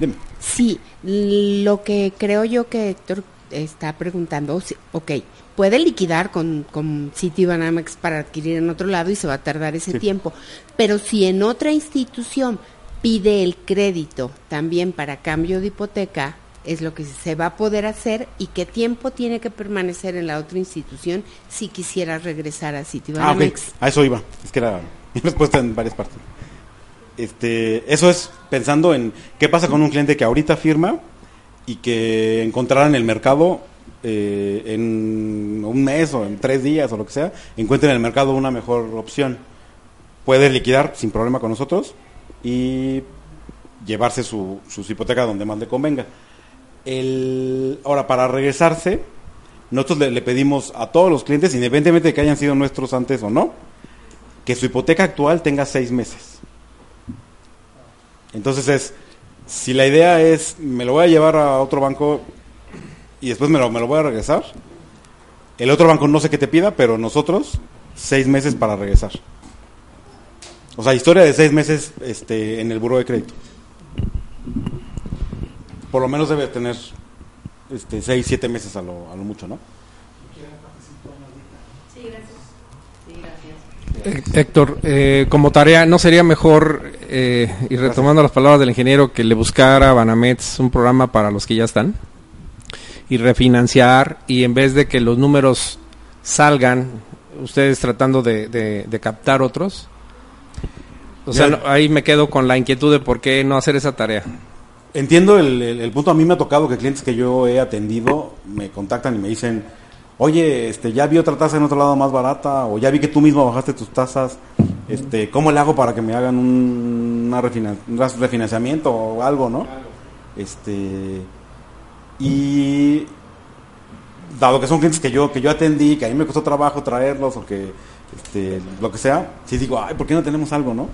Dime. Sí, lo que creo yo que Héctor está preguntando, ok, puede liquidar con, con Citibanamex para adquirir en otro lado y se va a tardar ese tiempo, pero si en otra institución pide el crédito también para cambio de hipoteca, es lo que se va a poder hacer y qué tiempo tiene que permanecer en la otra institución si quisiera regresar a Citibanamex. Ah, A eso iba, es que era mi respuesta en varias partes. Este, eso es pensando en qué pasa con un cliente que ahorita firma y que encontrará en el mercado eh, en un mes o en tres días o lo que sea, encuentre en el mercado una mejor opción. Puede liquidar sin problema con nosotros y llevarse su, sus hipotecas donde más le convenga. El, ahora, para regresarse, nosotros le, pedimos a todos los clientes, independientemente de que hayan sido nuestros antes o no, que su hipoteca actual tenga seis meses. Entonces es, si la idea es, me lo voy a llevar a otro banco y después me lo, me lo voy a regresar, el otro banco no sé qué te pida, pero nosotros, seis meses para regresar. O sea, historia de seis meses este, en el buro de crédito. por lo menos debe tener este, 6, 7 meses a lo, a lo mucho, ¿no? Héctor, eh, como tarea, ¿no sería mejor, eh, y retomando las palabras del ingeniero, que le buscara a Banamets un programa para los que ya están? Y refinanciar, y en vez de que los números salgan, ustedes tratando de, de, captar otros. O sea, ahí me quedo con la inquietud de por qué no hacer esa tarea. Entiendo el, el punto. A mí me ha tocado que clientes que yo he atendido me contactan y me dicen, oye, este, ya vi otra tasa en otro lado más barata, o ya vi que tú mismo bajaste tus tasas, este, ¿cómo le hago para que me hagan un, refinanciamiento o algo, no? Este, y dado que son clientes que yo, que yo atendí, que a mí me costó trabajo traerlos, o que, este, lo que sea, sí digo, ay, ¿por qué no tenemos algo, no?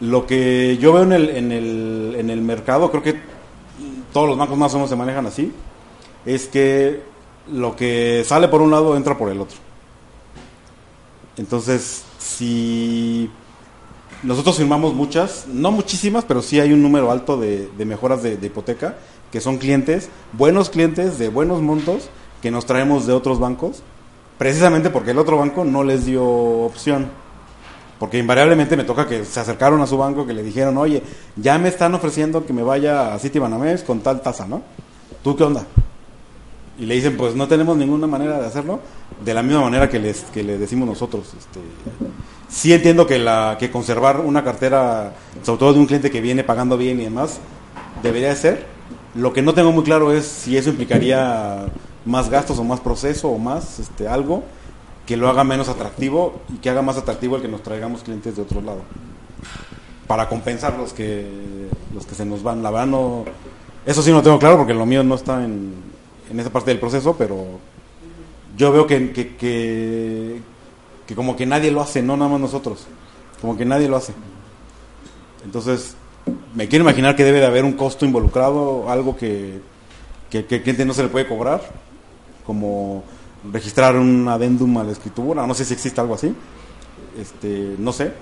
Lo que yo veo en el, en el, en el mercado, creo que todos los bancos más o menos se manejan así, es que lo que sale por un lado entra por el otro. Entonces, si nosotros firmamos muchas, no muchísimas, pero sí hay un número alto de, mejoras de, hipoteca, que son clientes, buenos clientes de buenos montos, que nos traemos de otros bancos, precisamente porque el otro banco no les dio opción. Porque invariablemente me toca que se acercaron a su banco, que le dijeron, oye, ya me están ofreciendo que me vaya a City Banamex con tal tasa, ¿no? ¿Tú qué onda? y le dicen, pues no tenemos ninguna manera de hacerlo, de la misma manera que les que le decimos nosotros. Este, sí entiendo que la que conservar una cartera, sobre todo de un cliente que viene pagando bien y demás, debería de ser. Lo que no tengo muy claro es si eso implicaría más gastos o más proceso o más este algo que lo haga menos atractivo y que haga más atractivo el que nos traigamos clientes de otro lado. Para compensar los que los que se nos van. La verdad eso sí no tengo claro porque lo mío no está en, en esa parte del proceso, pero yo veo que, que, que, como que nadie lo hace, no nada más nosotros, como que nadie lo hace. Entonces, me quiero imaginar que debe de haber un costo involucrado, algo que, que, que cliente no se le puede cobrar, como registrar un adendum a la escritura, no sé si existe algo así, este, no sé.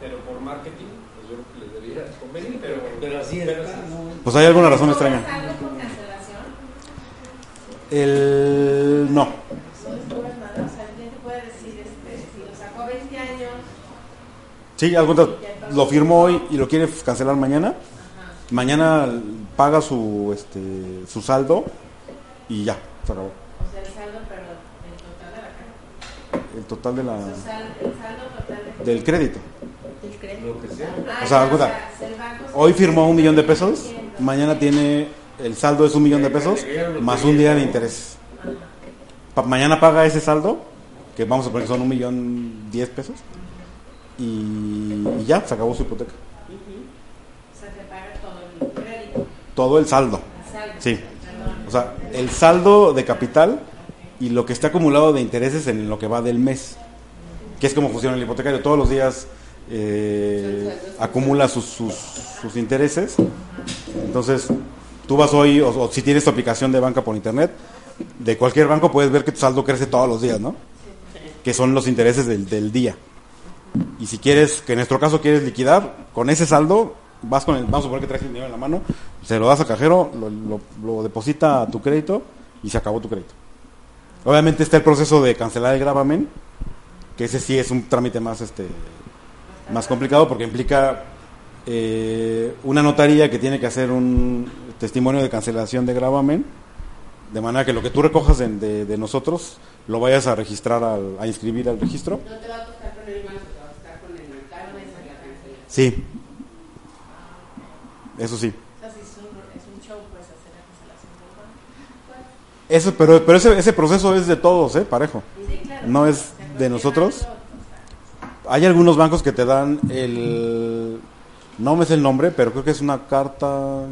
Pero por marketing, pues yo creo que les debería convenir, pero, pero así es. Pues hay alguna razón extraña. El no. Sí, algo lo firmó hoy y lo quiere cancelar mañana. Mañana paga su este su saldo y ya, se acabó. O sea, el saldo, perdón, el total de la del crédito. Del crédito. o sea, hoy firmó un millón de pesos, mañana tiene el saldo es un millón de pesos más un día de interés. mañana paga ese saldo, que vamos a poner que son un millón diez pesos, y, ya, se acabó su hipoteca. O sea, te paga todo el crédito. Todo el saldo. Sí. O sea, el saldo de capital y lo que está acumulado de intereses en lo que va del mes. Que es como funciona el hipotecario. Todos los días eh, acumula sus, intereses. Entonces, Tú vas hoy, o, si tienes tu aplicación de banca por internet, de cualquier banco puedes ver que tu saldo crece todos los días, ¿no? Que son los intereses del, día. Y si quieres, que en nuestro caso quieres liquidar, con ese saldo, vas con el, vamos a suponer que traes el dinero en la mano, se lo das al cajero, lo, deposita a tu crédito y se acabó tu crédito. Obviamente está el proceso de cancelar el gravamen, que ese sí es un trámite más este más complicado porque implica eh, una notaría que tiene que hacer un testimonio de cancelación de gravamen, de manera que lo que tú recojas de, de, nosotros lo vayas a registrar, al, a inscribir al registro. No te va a con el te va a con el la cancelación. Sí. Eso sí. O sea, si es un, es un show, pues hacer la cancelación del banco. Eso, pero, pero ese, ese proceso es de todos, ¿eh? Parejo. No es de nosotros. Hay algunos bancos que te dan el... No me sé el nombre, pero creo que es una carta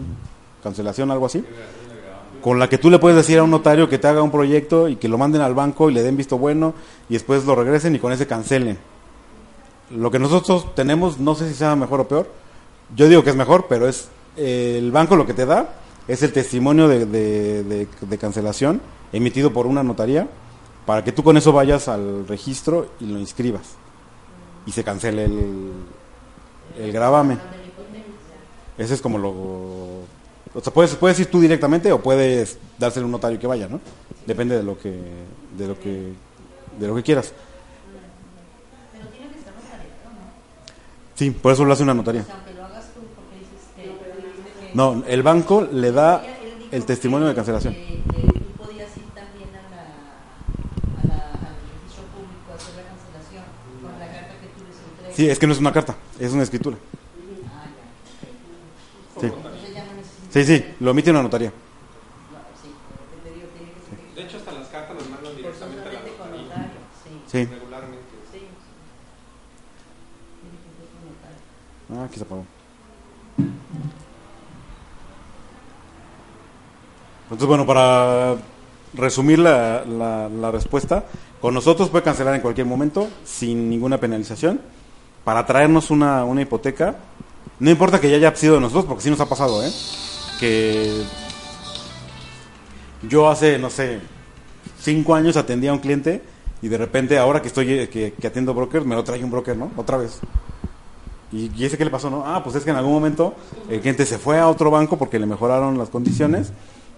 cancelación, algo así, con la que tú le puedes decir a un notario que te haga un proyecto y que lo manden al banco y le den visto bueno y después lo regresen y con ese cancelen. Lo que nosotros tenemos, no sé si sea mejor o peor, yo digo que es mejor, pero es el banco lo que te da es el testimonio de, de, cancelación emitido por una notaría para que tú con eso vayas al registro y lo inscribas y se cancele el, el gravamen. Ese es como lo O sea, puedes, puedes ir tú directamente o puedes dárselo a un notario que vaya, ¿no? Depende de lo que, de lo que, de lo que quieras. Pero tiene que estar notariado, ¿no? Sí, por eso lo hace una notaría. O sea, aunque lo hagas tú, porque dices que... dices que- No, el banco le da el testimonio de cancelación. Que, que tú podías ir también a la, a la, al registro público a hacer la cancelación con la carta que tú les entregas. Sí, es que no es una carta, es una escritura. Ah, ya. Sí, Entonces ya no necesitas... sí, sí lo emite una notaría. De hecho, hasta las cartas las mandan directamente a la notaría. Sí. Regularmente. Ah, aquí se apagó. Entonces, bueno, para resumir la, la- la respuesta, con nosotros puede cancelar en cualquier momento sin ninguna penalización. Para traernos una, una hipoteca, no importa que ya haya sido de nosotros, porque sí nos ha pasado, ¿eh? Que yo hace, no sé, cinco años atendía a un cliente y de repente ahora que estoy eh, que, atiendo broker, me lo trae un broker, ¿no? Otra vez. ¿Y, ¿Y ese qué le pasó, no? Ah, pues es que en algún momento el cliente se fue a otro banco porque le mejoraron las condiciones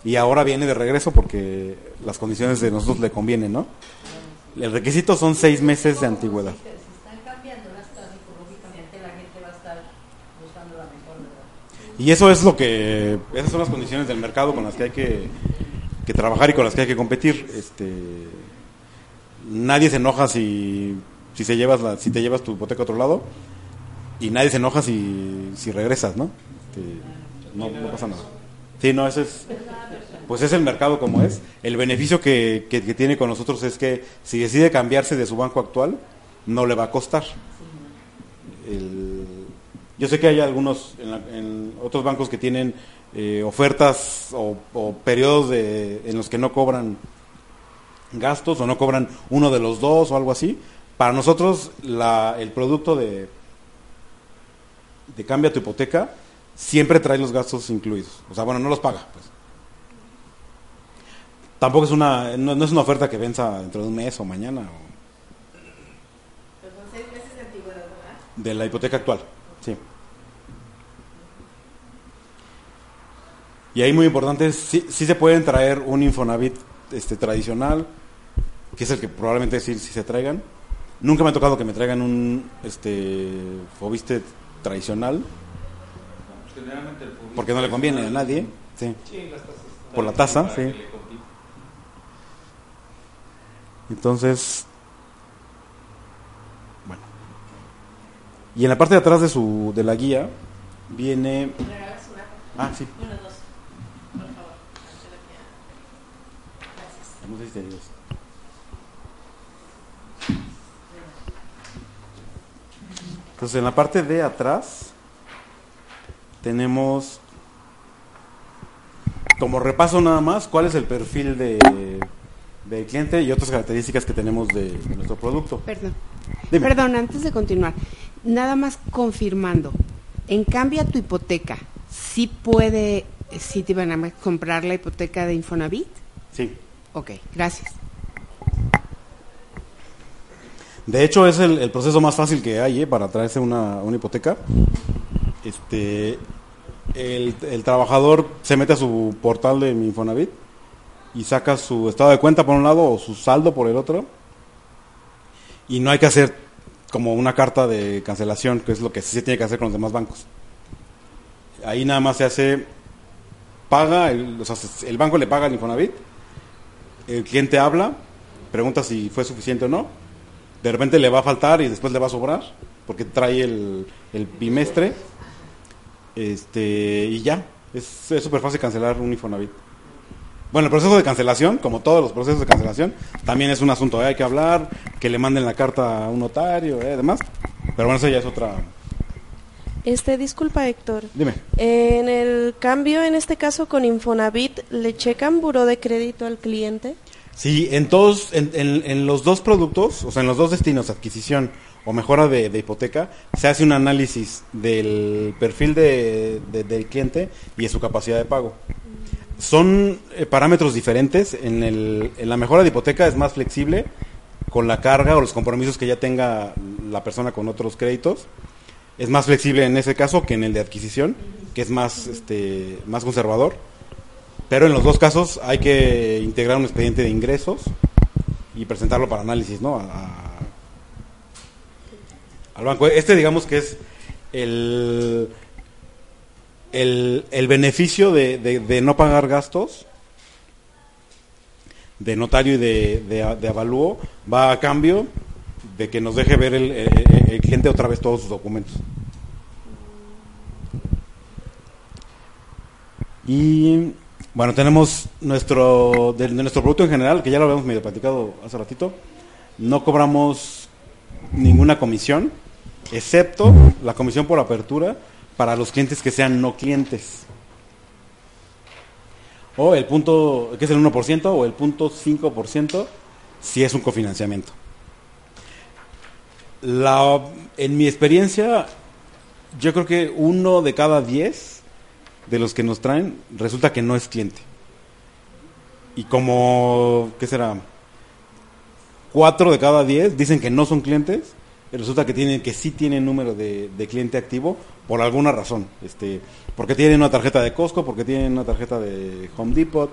y ahora viene de regreso porque las condiciones de nosotros le convienen, ¿no? El requisito son seis meses de antigüedad. Y eso es lo que, esas son las condiciones del mercado con las que hay que, que trabajar y con las que hay que competir. Este, nadie se enoja si, si, se llevas la, si te llevas tu hipoteca a otro lado y nadie se enoja si, si regresas, ¿no? Este, no, no pasa nada. Sí, no, ese es, pues es el mercado como es. El beneficio que, que- que tiene con nosotros es que si decide cambiarse de su banco actual, no le va a costar. El- yo sé que hay algunos, en, la- en otros bancos que tienen eh, ofertas o, o periodos de, en los que no cobran gastos o no cobran uno de los dos o algo así. Para nosotros la, el producto de, de cambia tu hipoteca siempre trae los gastos incluidos. O sea, bueno, no los paga. Pues. Tampoco es una, no, no es una oferta que venza dentro de un mes o mañana o Pero son seis meses de antigüedad, ¿verdad? de la hipoteca actual. Sí. Y ahí muy importante, sí, sí se pueden traer un Infonavit este, tradicional, que es el que probablemente sí, sí se traigan. Nunca me ha tocado que me traigan un este, Fobiste tradicional, Generalmente el porque no le conviene a nadie. Sí. Sí, las tasas. Por la tasa, sí. Entonces, bueno. Y en la parte de atrás de su de la guía viene ah, sí. Dos. Por favor. Gracias. Entonces, en la parte de atrás tenemos como repaso nada más cuál es el perfil de, del cliente y otras características que tenemos de, de nuestro producto. Perdón. Dime. Perdón, antes de continuar, nada más confirmando. En cambio a tu hipoteca, ¿sí puede Citibanamex comprar la hipoteca de Infonavit? Sí. Ok, gracias. De hecho, es el, el proceso más fácil que hay ¿eh? para traerse una, una hipoteca. Este, el, el trabajador se mete a su portal de mi Infonavit y saca su estado de cuenta por un lado o su saldo por el otro. Y no hay que hacer como una carta de cancelación, que es lo que sí se tiene que hacer con los demás bancos. Ahí nada más se hace, paga, el, o sea, se- el banco le paga al Infonavit, el cliente habla, pregunta si fue suficiente o no, de repente le va a faltar y después le va a sobrar, porque trae el, el bimestre, este, y ya, es súper fácil cancelar un Infonavit. Bueno, el proceso de cancelación, como todos los procesos de cancelación, también es un asunto, ¿eh? hay que hablar, que le manden la carta a un notario, ¿eh? además, pero bueno, eso ya es otra... Este, disculpa Héctor. Dime. En el cambio, en este caso con Infonavit, ¿le checan buró de crédito al cliente? Sí, en todos, en, en- en los dos productos, o sea, en los dos destinos, adquisición o mejora de, de hipoteca, se hace un análisis del perfil de- de- del cliente y de su capacidad de pago. Son eh, parámetros diferentes. En, el, en la mejora de hipoteca es más flexible con la carga o los compromisos que ya tenga la persona con otros créditos. Es más flexible en ese caso que en el de adquisición. que es más, este, más conservador. Pero en los dos casos hay que integrar un expediente de ingresos y presentarlo para análisis, ¿no? A- al banco. Este, digamos que es el, el, el beneficio de, de- no pagar gastos de notario y de, de, avalúo va a cambio de que nos deje ver el, el- cliente otra vez todos sus documentos. Y bueno, tenemos nuestro de nuestro producto en general, que ya lo habíamos medio platicado hace ratito, no cobramos ninguna comisión, excepto la comisión por apertura para los clientes que sean no clientes. O el punto, que es el 1%, o el punto 5% si es un cofinanciamiento. La, en mi experiencia, yo creo que uno de cada diez de los que nos traen resulta que no es cliente. Y como, ¿qué será? Cuatro de cada diez dicen que no son clientes. Resulta que tienen que sí tienen número de, de cliente activo por alguna razón. Este, porque tienen una tarjeta de Costco, porque tienen una tarjeta de Home Depot.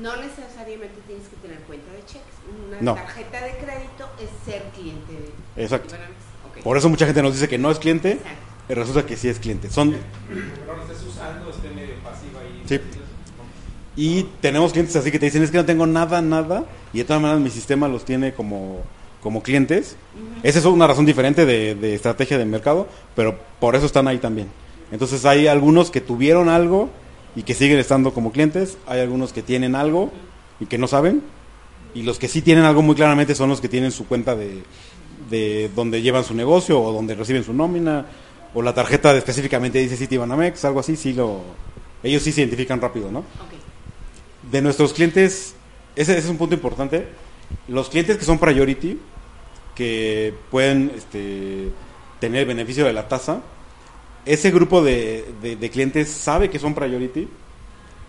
No necesariamente tienes que tener cuenta de cheques. Una No. tarjeta de crédito es ser cliente de Exacto. Citibanamex. Ok. Por eso mucha gente nos dice que no es cliente, Exacto. y resulta que sí es cliente. Son no lo estés usando, esté medio pasiva ahí. Sí. Y tenemos clientes así que te dicen, es que no tengo nada, nada, y de todas maneras mi sistema los tiene como, como clientes. Esa es una razón diferente de, de estrategia de mercado, pero por eso están ahí también. Entonces hay algunos que tuvieron algo y que siguen estando como clientes, hay algunos que tienen algo y que no saben, y los que sí tienen algo muy claramente son los que tienen su cuenta de, de donde llevan su negocio o donde reciben su nómina, o la tarjeta de- específicamente dice Citibanamex, algo así, sí lo, ellos sí se identifican rápido, ¿no? De nuestros clientes, ese, ese es un punto importante, los clientes que son priority, que pueden este, tener beneficio de la tasa, ese grupo de, clientes sabe que son priority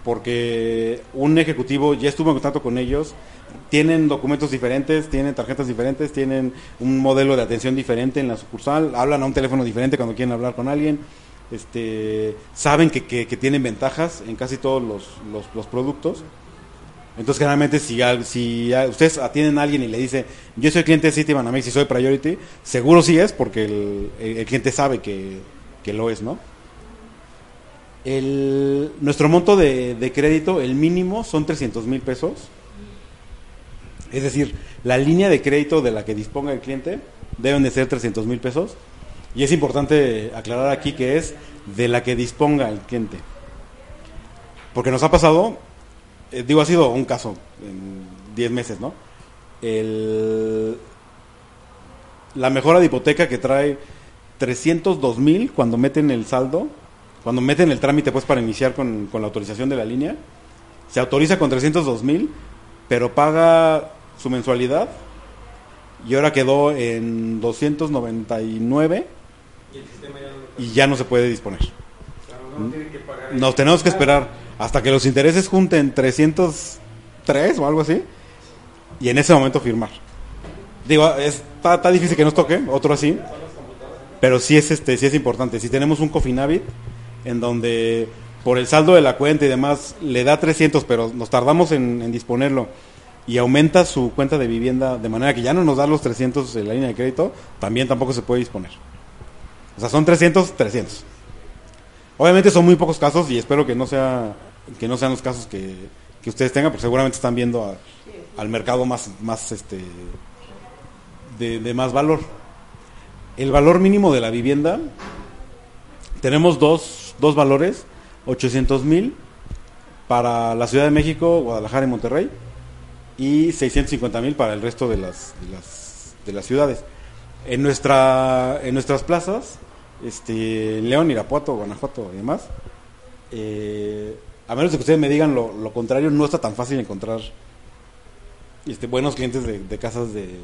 porque un ejecutivo ya estuvo en contacto con ellos, tienen documentos diferentes, tienen tarjetas diferentes, tienen un modelo de atención diferente en la sucursal, hablan a un teléfono diferente cuando quieren hablar con alguien, este, saben que, tienen ventajas en casi todos los productos. Entonces, generalmente, si, si ustedes atienden a alguien y le dice, yo soy cliente de Citibanamex y soy Priority, seguro sí es porque el, cliente sabe que, que lo es, ¿no? El, nuestro monto de, de crédito, el mínimo, son 300 mil pesos. Es decir, la línea de crédito de la que disponga el cliente deben de ser 300 mil pesos. Y es importante aclarar aquí que es de la que disponga el cliente. Porque nos ha pasado, eh, digo, ha sido un caso en 10 meses, ¿no? El, la mejora de hipoteca que trae 302 mil cuando meten el saldo, cuando meten el trámite pues para iniciar con, con la autorización de la línea, se autoriza con 302 mil, pero paga su mensualidad y ahora quedó en 299 y ya no se puede disponer. Nos tenemos que esperar hasta que los intereses junten 303 o algo así y en ese momento firmar. Digo, es- está, está difícil que nos toque, otro así, pero sí es, este, sí es importante. Si tenemos un Cofinavit en donde por el saldo de la cuenta y demás le da 300, pero nos tardamos en, en disponerlo y aumenta su cuenta de vivienda de manera que ya no nos da los 300 en la línea de crédito, también tampoco se puede disponer. O sea, son 300, 300. Obviamente son muy pocos casos y espero que no sea que no sean los casos que, que ustedes tengan, porque seguramente están viendo al mercado más más este de, de más valor. El valor mínimo de la vivienda tenemos dos, dos valores, 800 mil para la Ciudad de México, Guadalajara y Monterrey y 650 mil para el resto de las, de las, de las ciudades. En, nuestra, en nuestras plazas, este, León, Irapuato, Guanajuato y demás, eh, a menos de que ustedes me digan lo, lo contrario, no está tan fácil encontrar este, buenos clientes de, casas de,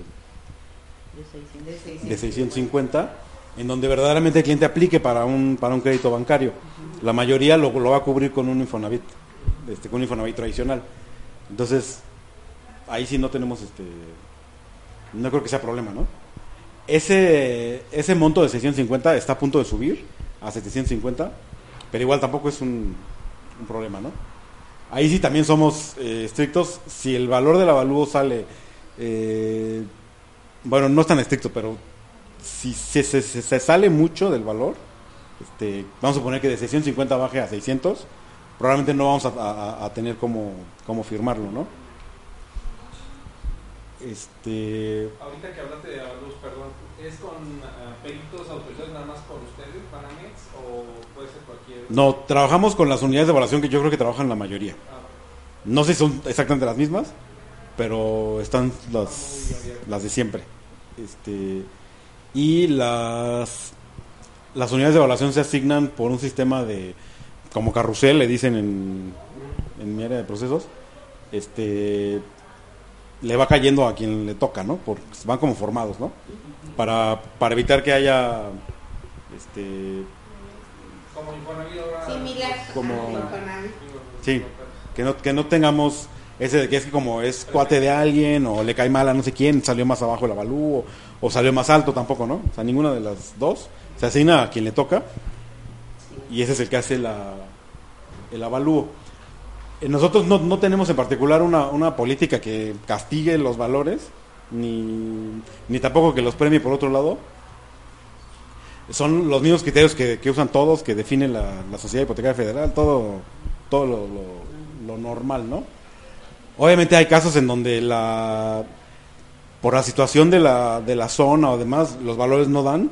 de 650, en donde verdaderamente el cliente aplique para un, para un crédito bancario. La mayoría lo, lo va a cubrir con un Infonavit, este, con un Infonavit tradicional. Entonces, ahí sí no tenemos, este, no creo que sea problema, ¿no? Ese, ese monto de 650 está a punto de subir a 750 pero igual tampoco es un, un problema, ¿no? Ahí sí también somos eh, estrictos. Si el valor del avalúo sale, eh, bueno, no es tan estricto, pero si se, se- sale mucho del valor, este, vamos a poner que de 650 baje a 600, probablemente no vamos a tener cómo, cómo firmarlo, ¿no? Este, Ahorita que hablaste de Avalúos, perdón, ¿es con ah, peritos autorizados nada más por ustedes, Banamex, o puede ser cualquier...? no, trabajamos con las unidades de evaluación que yo creo que trabajan la mayoría. Ah, No sé si son exactamente las mismas, pero están las, las de siempre. Este, y las, las unidades de evaluación se asignan por un sistema de, como carrusel, le dicen en, en mi área de procesos, este, le va cayendo a quien le toca, ¿no? Porque van como formados, ¿no? Para, para evitar que haya, este, como. Similar. Como-. Sí, que no, que no tengamos ese de que es que como es cuate de alguien o le cae mal a no sé quién, salió más abajo el avalúo o salió más alto tampoco, ¿no? O sea, ninguna de las dos se asigna a quien le toca y ese es el que hace la, el avalúo. Eh, Nosotros no, no tenemos en particular una, una política que castigue los valores, ni, ni tampoco que los premie por otro lado. Son los mismos criterios que, que usan todos, que definen la, la Sociedad Hipotecaria Federal, todo, todo lo, lo- normal, ¿no? Obviamente hay casos en donde la por la situación de la, de la zona o demás, los valores no dan,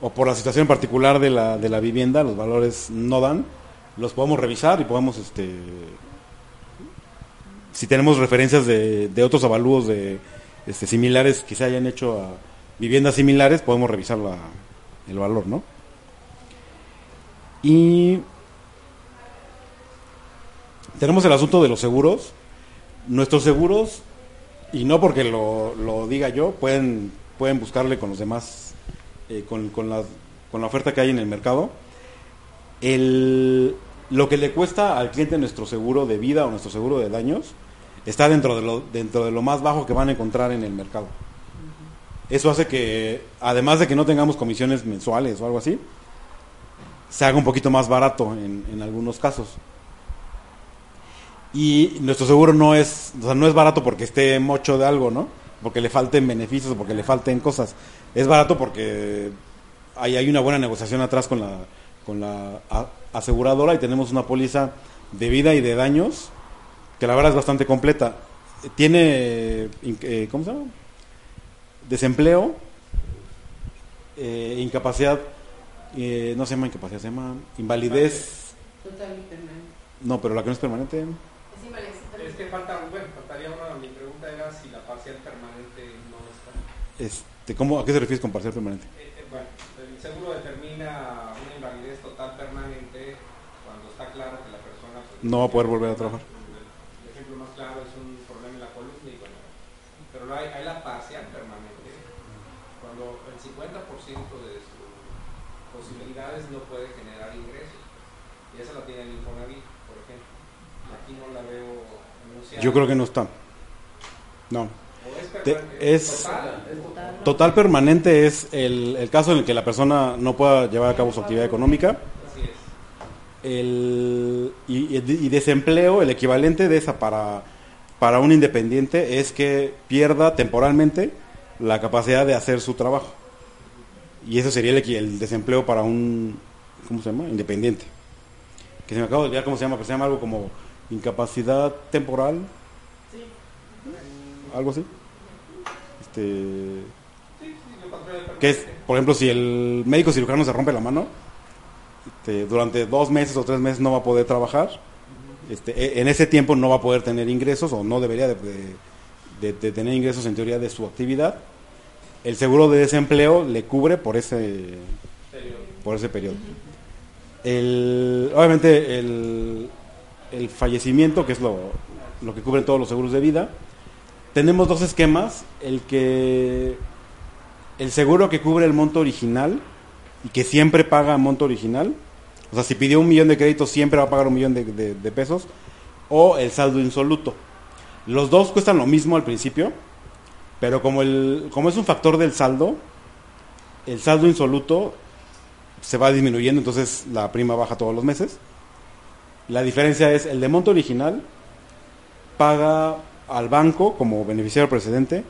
o por la situación en particular de la, de la vivienda, los valores no dan, los podemos revisar y podemos, este, si tenemos referencias de, de otros avalúos de, este, similares que se hayan hecho a viviendas similares, podemos revisar la, el valor, ¿no? Y tenemos el asunto de los seguros. Nuestros seguros, y no porque lo, lo diga yo, pueden, pueden buscarle con los demás, eh, con, con, la, con la oferta que hay en el mercado. El, lo que le cuesta al cliente nuestro seguro de vida o nuestro seguro de daños está dentro de lo, dentro de lo más bajo que van a encontrar en el mercado. Eso hace que, además de que no tengamos comisiones mensuales o algo así, se haga un poquito más barato en, en algunos casos. Y nuestro seguro no es, o sea, no es barato porque esté mocho de algo, ¿no? Porque le falten beneficios porque le falten cosas. Es barato porque hay, hay una buena negociación atrás con la, con la aseguradora y tenemos una póliza de vida y de daños que la verdad es bastante completa. Tiene, eh, ¿cómo se llama? Desempleo, eh, incapacidad, eh, no se llama incapacidad, se llama invalidez. Total y permanente. No, pero la que no es permanente. Es invalidez. Es que falta, bueno, faltaría una, mi pregunta era si la parcial permanente no está. Este, ¿cómo, ¿A qué se refiere con parcial permanente? Eh, eh, bueno, el seguro determina una invalidez total permanente cuando está claro que la persona... pues, No va a poder volver a trabajar. El ejemplo más claro es un problema en la columna y bueno, pero hay, hay la parcial permanente cuando el 50% de sus posibilidades no puede generar ingresos y esa la tiene el Infonavit, por ejemplo. Aquí no la veo enunciada. Yo creo que no está. No. O es, Te- permanente, es- total, Total permanente es el, el caso en el que la persona no pueda llevar a cabo su actividad económica. El, y, y desempleo, el equivalente de esa para, para un independiente es que pierda temporalmente la capacidad de hacer su trabajo. Y eso sería el, el desempleo para un, ¿cómo se llama? Independiente. Que se me acaba de olvidar cómo se llama, pero se llama algo como incapacidad temporal. Algo así. Este, Sí, sí, que es, por ejemplo, si el médico cirujano se rompe la mano, este, durante dos meses o tres meses no va a poder trabajar. Este, e- en ese tiempo no va a poder tener ingresos o no debería de, de- de- de tener ingresos en teoría de su actividad. El seguro de desempleo le cubre por ese, Periodo. por ese periodo. El, obviamente el, el fallecimiento, que es lo, lo que cubren todos los seguros de vida, tenemos dos esquemas. El que el seguro que cubre el monto original y que siempre paga monto original, o sea, si pidió un millón de créditos siempre va a pagar un millón de, pesos, o el saldo insoluto. Los dos cuestan lo mismo al principio, pero como, el, como es un factor del saldo, el saldo insoluto se va disminuyendo, entonces la prima baja todos los meses. La diferencia es el de monto original paga al banco como beneficiario precedente,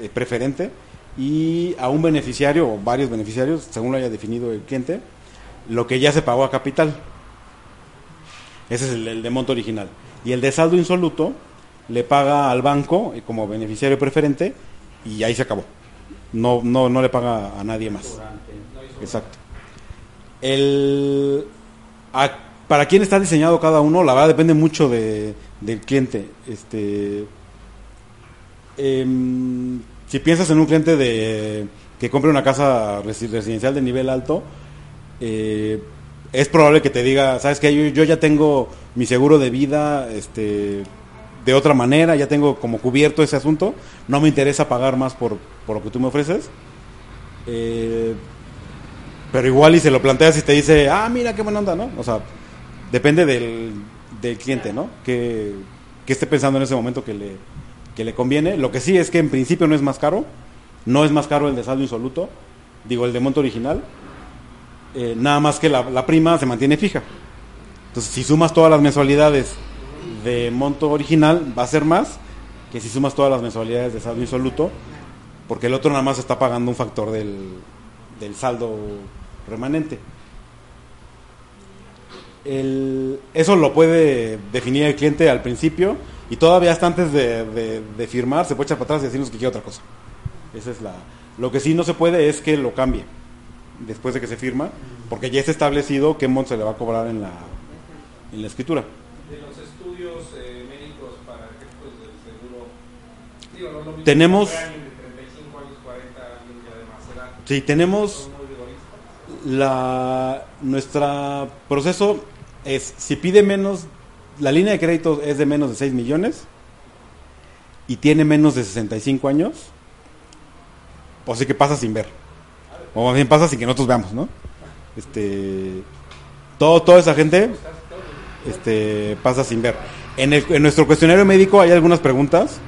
eh, preferente, y a un beneficiario o varios beneficiarios, según lo haya definido el cliente, lo que ya se pagó a capital. Ese es el, de monto original. Y el de saldo insoluto le paga al banco eh, como beneficiario preferente y ahí se acabó. No, no, no le paga a nadie más. Exacto. El, para quién está diseñado cada uno, la verdad depende mucho de, del cliente. Este, em, si piensas en un cliente de que compre una casa resi- residencial de nivel alto, eh, es probable que te diga, sabes que yo, yo ya tengo mi seguro de vida, este, de otra manera, ya tengo como cubierto ese asunto, no me interesa pagar más por, por lo que tú me ofreces. Eh, pero igual y se lo planteas y te dice, ah, mira qué buena onda, ¿no? O sea, depende del, del cliente, ¿no? Que, que esté pensando en ese momento que le, que le conviene. Lo que sí es que en principio no es más caro, no es más caro el de saldo insoluto, digo, el de monto original, eh, nada más que la, prima se mantiene fija. Entonces, si sumas todas las mensualidades de monto original, va a ser más que si sumas todas las mensualidades de saldo insoluto, porque el otro nada más está pagando un factor del, del saldo remanente. El- eso lo puede definir el cliente al principio y todavía hasta antes de, de- de firmar se puede echar para atrás y decirnos que quiere otra cosa. Esa es la. Lo que sí no se puede es que lo cambie después de que se firma, porque ya está establecido qué monto se le va a cobrar en la, en la escritura. De los estudios eh, médicos para efectos del seguro, digo, no es lo mismo Tenemos- de 35 años, 40 años ya de más edad. Sí, tenemos. La nuestra proceso es si pide menos la línea de crédito es de menos de 6 millones y tiene menos de 65 años o sea que pasa sin ver. O más bien pasa sin que nosotros veamos no este todo toda esa gente este pasa sin ver. En, el- en nuestro cuestionario médico hay algunas preguntas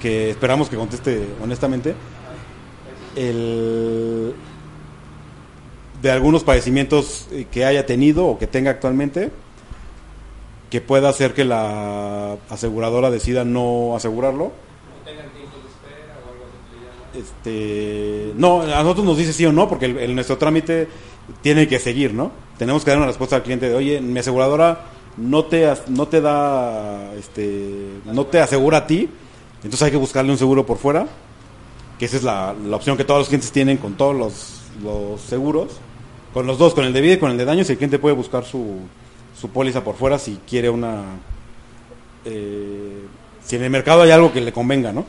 que esperamos que conteste honestamente. El de algunos padecimientos eh, que haya tenido o que tenga actualmente que pueda hacer que la aseguradora decida no asegurarlo. Este, no, a nosotros nos dice sí o no, porque el, el- nuestro trámite tiene que seguir, ¿no? Tenemos que dar una respuesta al cliente de, oye, mi aseguradora no te, no te da, este, no te asegura a ti, entonces hay que buscarle un seguro por fuera, que esa es la, la opción que todos los clientes tienen con todos los, los seguros, con los dos, con el de vida y con el de daños, el cliente puede buscar su, su póliza por fuera si quiere una, eh, si en el mercado hay algo que le convenga, ¿no?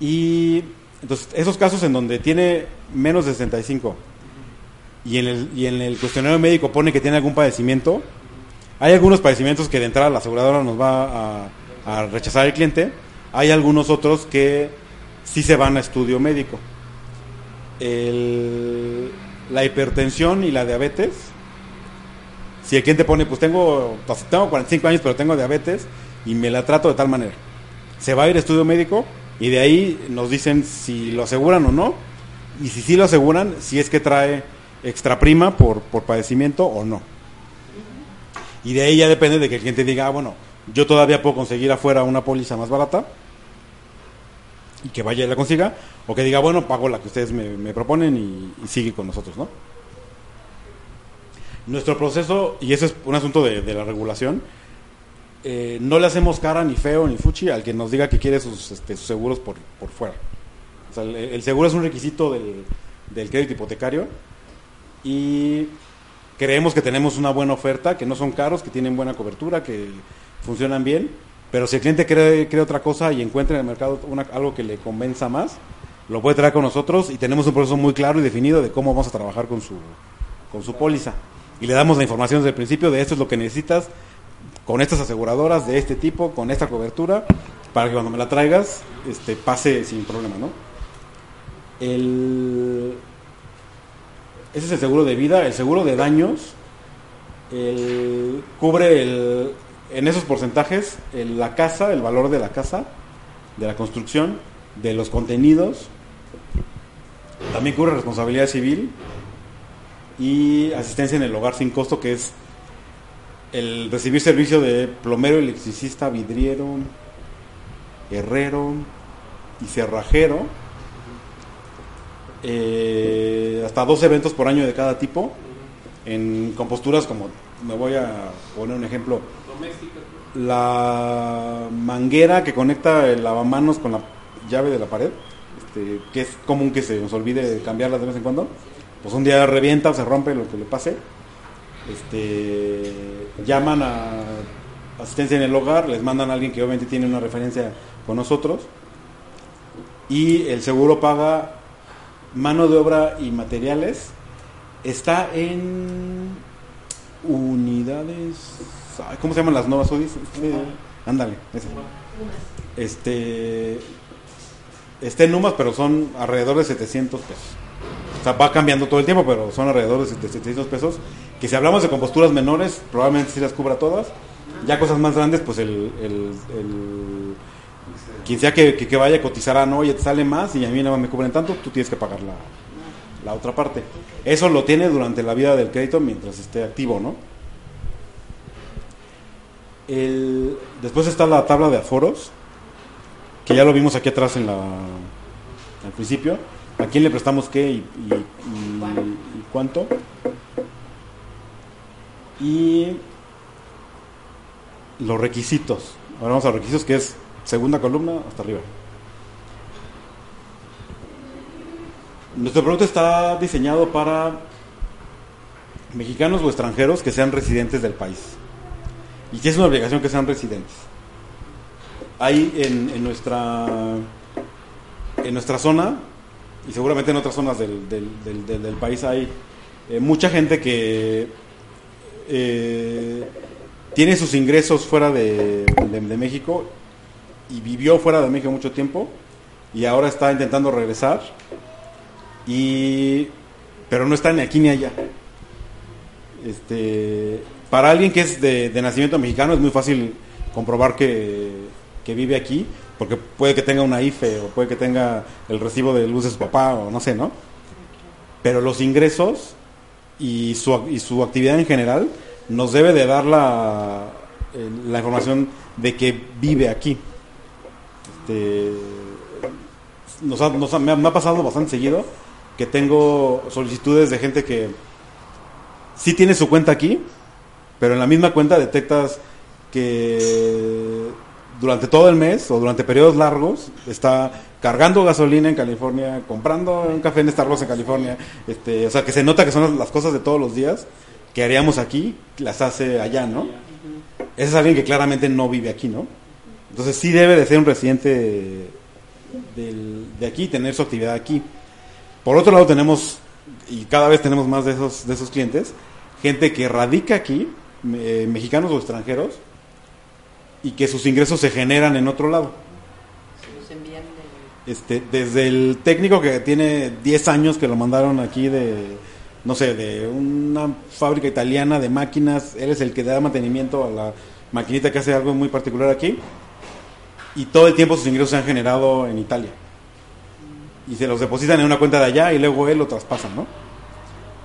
Y entonces, esos casos en donde tiene menos de 65 y en el, y en el cuestionario médico pone que tiene algún padecimiento, hay algunos padecimientos que de entrada la aseguradora nos va a, a rechazar el cliente, hay algunos otros que sí se van a estudio médico. El- la hipertensión y la diabetes, si el cliente pone, pues tengo, pues, tengo 45 años pero tengo diabetes y me la trato de tal manera, se va a ir a estudio médico y de ahí nos dicen si lo aseguran o no y si sí lo aseguran, si es que trae extra prima por, por padecimiento o no. Y de ahí ya depende de que el cliente diga, ah, bueno, yo todavía puedo conseguir afuera una póliza más barata y que vaya y la consiga, o que diga, bueno, pago la que ustedes me, proponen y, y sigue con nosotros, ¿no? Nuestro proceso, y eso es un asunto de, la regulación, eh, no le hacemos cara ni feo ni fuchi al que nos diga que quiere sus, este, sus seguros por, por fuera. O sea, el, el seguro es un requisito del, del crédito hipotecario y creemos que tenemos una buena oferta, que no son caros, que tienen buena cobertura, que funcionan bien, pero si el cliente cree, cree otra cosa y encuentra en el mercado una- algo que le convenza más, lo puede traer con nosotros y tenemos un proceso muy claro y definido de cómo vamos a trabajar con su, con su póliza. Y le damos la información desde el principio de esto es lo que necesitas con estas aseguradoras de este tipo, con esta cobertura, para que cuando me la traigas este, pase sin problema, ¿no? El, ese es el seguro de vida, el seguro de daños el- cubre el, en esos porcentajes el- la casa, el valor de la casa, de la construcción, de los contenidos, también cubre responsabilidad civil y asistencia en el hogar sin costo, que es el recibir servicio de plomero, electricista, vidriero, herrero y cerrajero. Eh, hasta dos eventos por año de cada tipo. En composturas como, me voy a poner un ejemplo, la manguera que conecta el lavamanos con la llave de la pared, este, que es común que se nos olvide cambiarla de vez en cuando, pues un día revienta o se rompe lo que le pase, este, llaman a asistencia en el hogar, les mandan a alguien que obviamente tiene una referencia con nosotros y el seguro paga mano de obra y materiales. Está en unidades. ¿Cómo se llaman las nuevas UDIs? Ándale. Este. Está en Numas, pero son alrededor de 700 pesos. O sea, va cambiando todo el tiempo, pero son alrededor de 700 pesos. Que si hablamos de composturas menores, probablemente sí las cubra todas. Ya cosas más grandes, pues el, el- quien sea que, que- vaya cotizará, no, oye, te sale más y a mí nada más me cubren tanto, tú tienes que pagar la, la otra parte. Eso lo tiene durante la vida del crédito mientras esté activo, ¿no? El- después está la tabla de aforos, que ya lo vimos aquí atrás en la, al principio. ¿A quién le prestamos qué y, cuánto? Y los requisitos. Ahora vamos a requisitos, que es segunda columna hasta arriba. Nuestro producto está diseñado para mexicanos o extranjeros que sean residentes del país. Y que es una obligación que sean residentes. Hay en, nuestra en nuestra zona y seguramente en otras zonas del- del país hay eh, mucha gente que eh, tiene sus ingresos fuera de, de- de México y vivió fuera de México mucho tiempo y ahora está intentando regresar y pero no está ni aquí ni allá. Este, para alguien que es de, de nacimiento mexicano es muy fácil comprobar que, vive aquí, porque puede que tenga una IFE o puede que tenga el recibo de luz de su papá o no sé, ¿no? Pero los ingresos y su, y su actividad en general nos debe de dar la, el- la información de que vive aquí. Este, nos ha- nos ha, me ha pasado bastante seguido que tengo solicitudes de gente que sí tiene su cuenta aquí, pero en la misma cuenta detectas que durante todo el mes o durante periodos largos está cargando gasolina en California, comprando un café en Starbucks en California, este, o sea que se nota que son las cosas de todos los días que haríamos aquí, las hace allá, ¿no? Ese es alguien que claramente no vive aquí, ¿no? Entonces sí debe de ser un residente del- de aquí, tener su actividad aquí. Por otro lado tenemos, y cada vez tenemos más de esos, de esos clientes, gente que radica aquí, me- mexicanos o extranjeros, y que sus ingresos se generan en otro lado. Se los envían de... Este, desde el técnico que tiene 10 años que lo mandaron aquí de, no sé, de una fábrica italiana de máquinas, él es el que da mantenimiento a la maquinita que hace algo muy particular aquí, y todo el tiempo sus ingresos se han generado en Italia. Y se los depositan en una cuenta de allá y luego él lo traspasa, ¿no?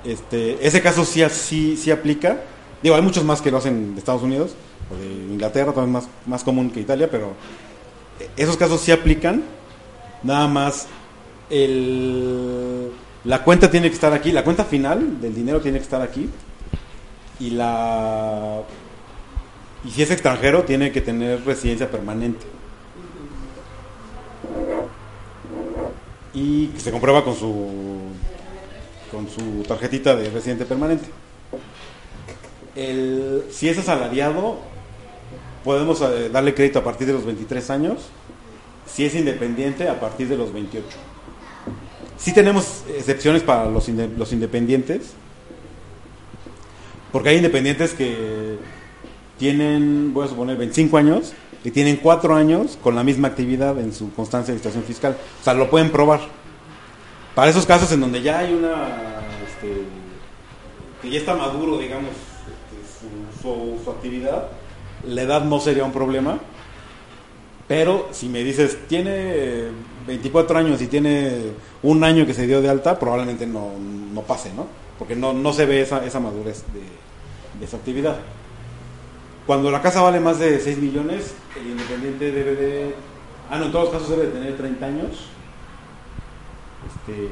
Este, ese caso sí, sí, sí aplica. Digo, hay muchos más que lo hacen de Estados Unidos o de Inglaterra, también más, más común que Italia, pero esos casos sí aplican. Nada más el, la cuenta tiene que estar aquí, la cuenta final del dinero tiene que estar aquí. Y la y si es extranjero tiene que tener residencia permanente. Y se comprueba con su con su tarjetita de residente permanente. El, si es asalariado, podemos eh, darle crédito a partir de los 23 años. Si es independiente, a partir de los 28. Sí tenemos excepciones para los, los independientes. Porque hay independientes que tienen, voy a suponer, 25 años y tienen 4 años con la misma actividad en su constancia de situación fiscal. O sea, lo pueden probar. Para esos casos en donde ya hay una, este, que ya está maduro, digamos, este, su actividad, la edad no sería un problema. Pero si me dices, tiene 24 años y tiene un año que se dio de alta, probablemente no, no pase, ¿no? porque no, no se ve esa, esa madurez de, de esa actividad. Cuando la casa vale más de 6 millones, el independiente debe de... Ah, no, en todos los casos debe de tener 30 años. Este,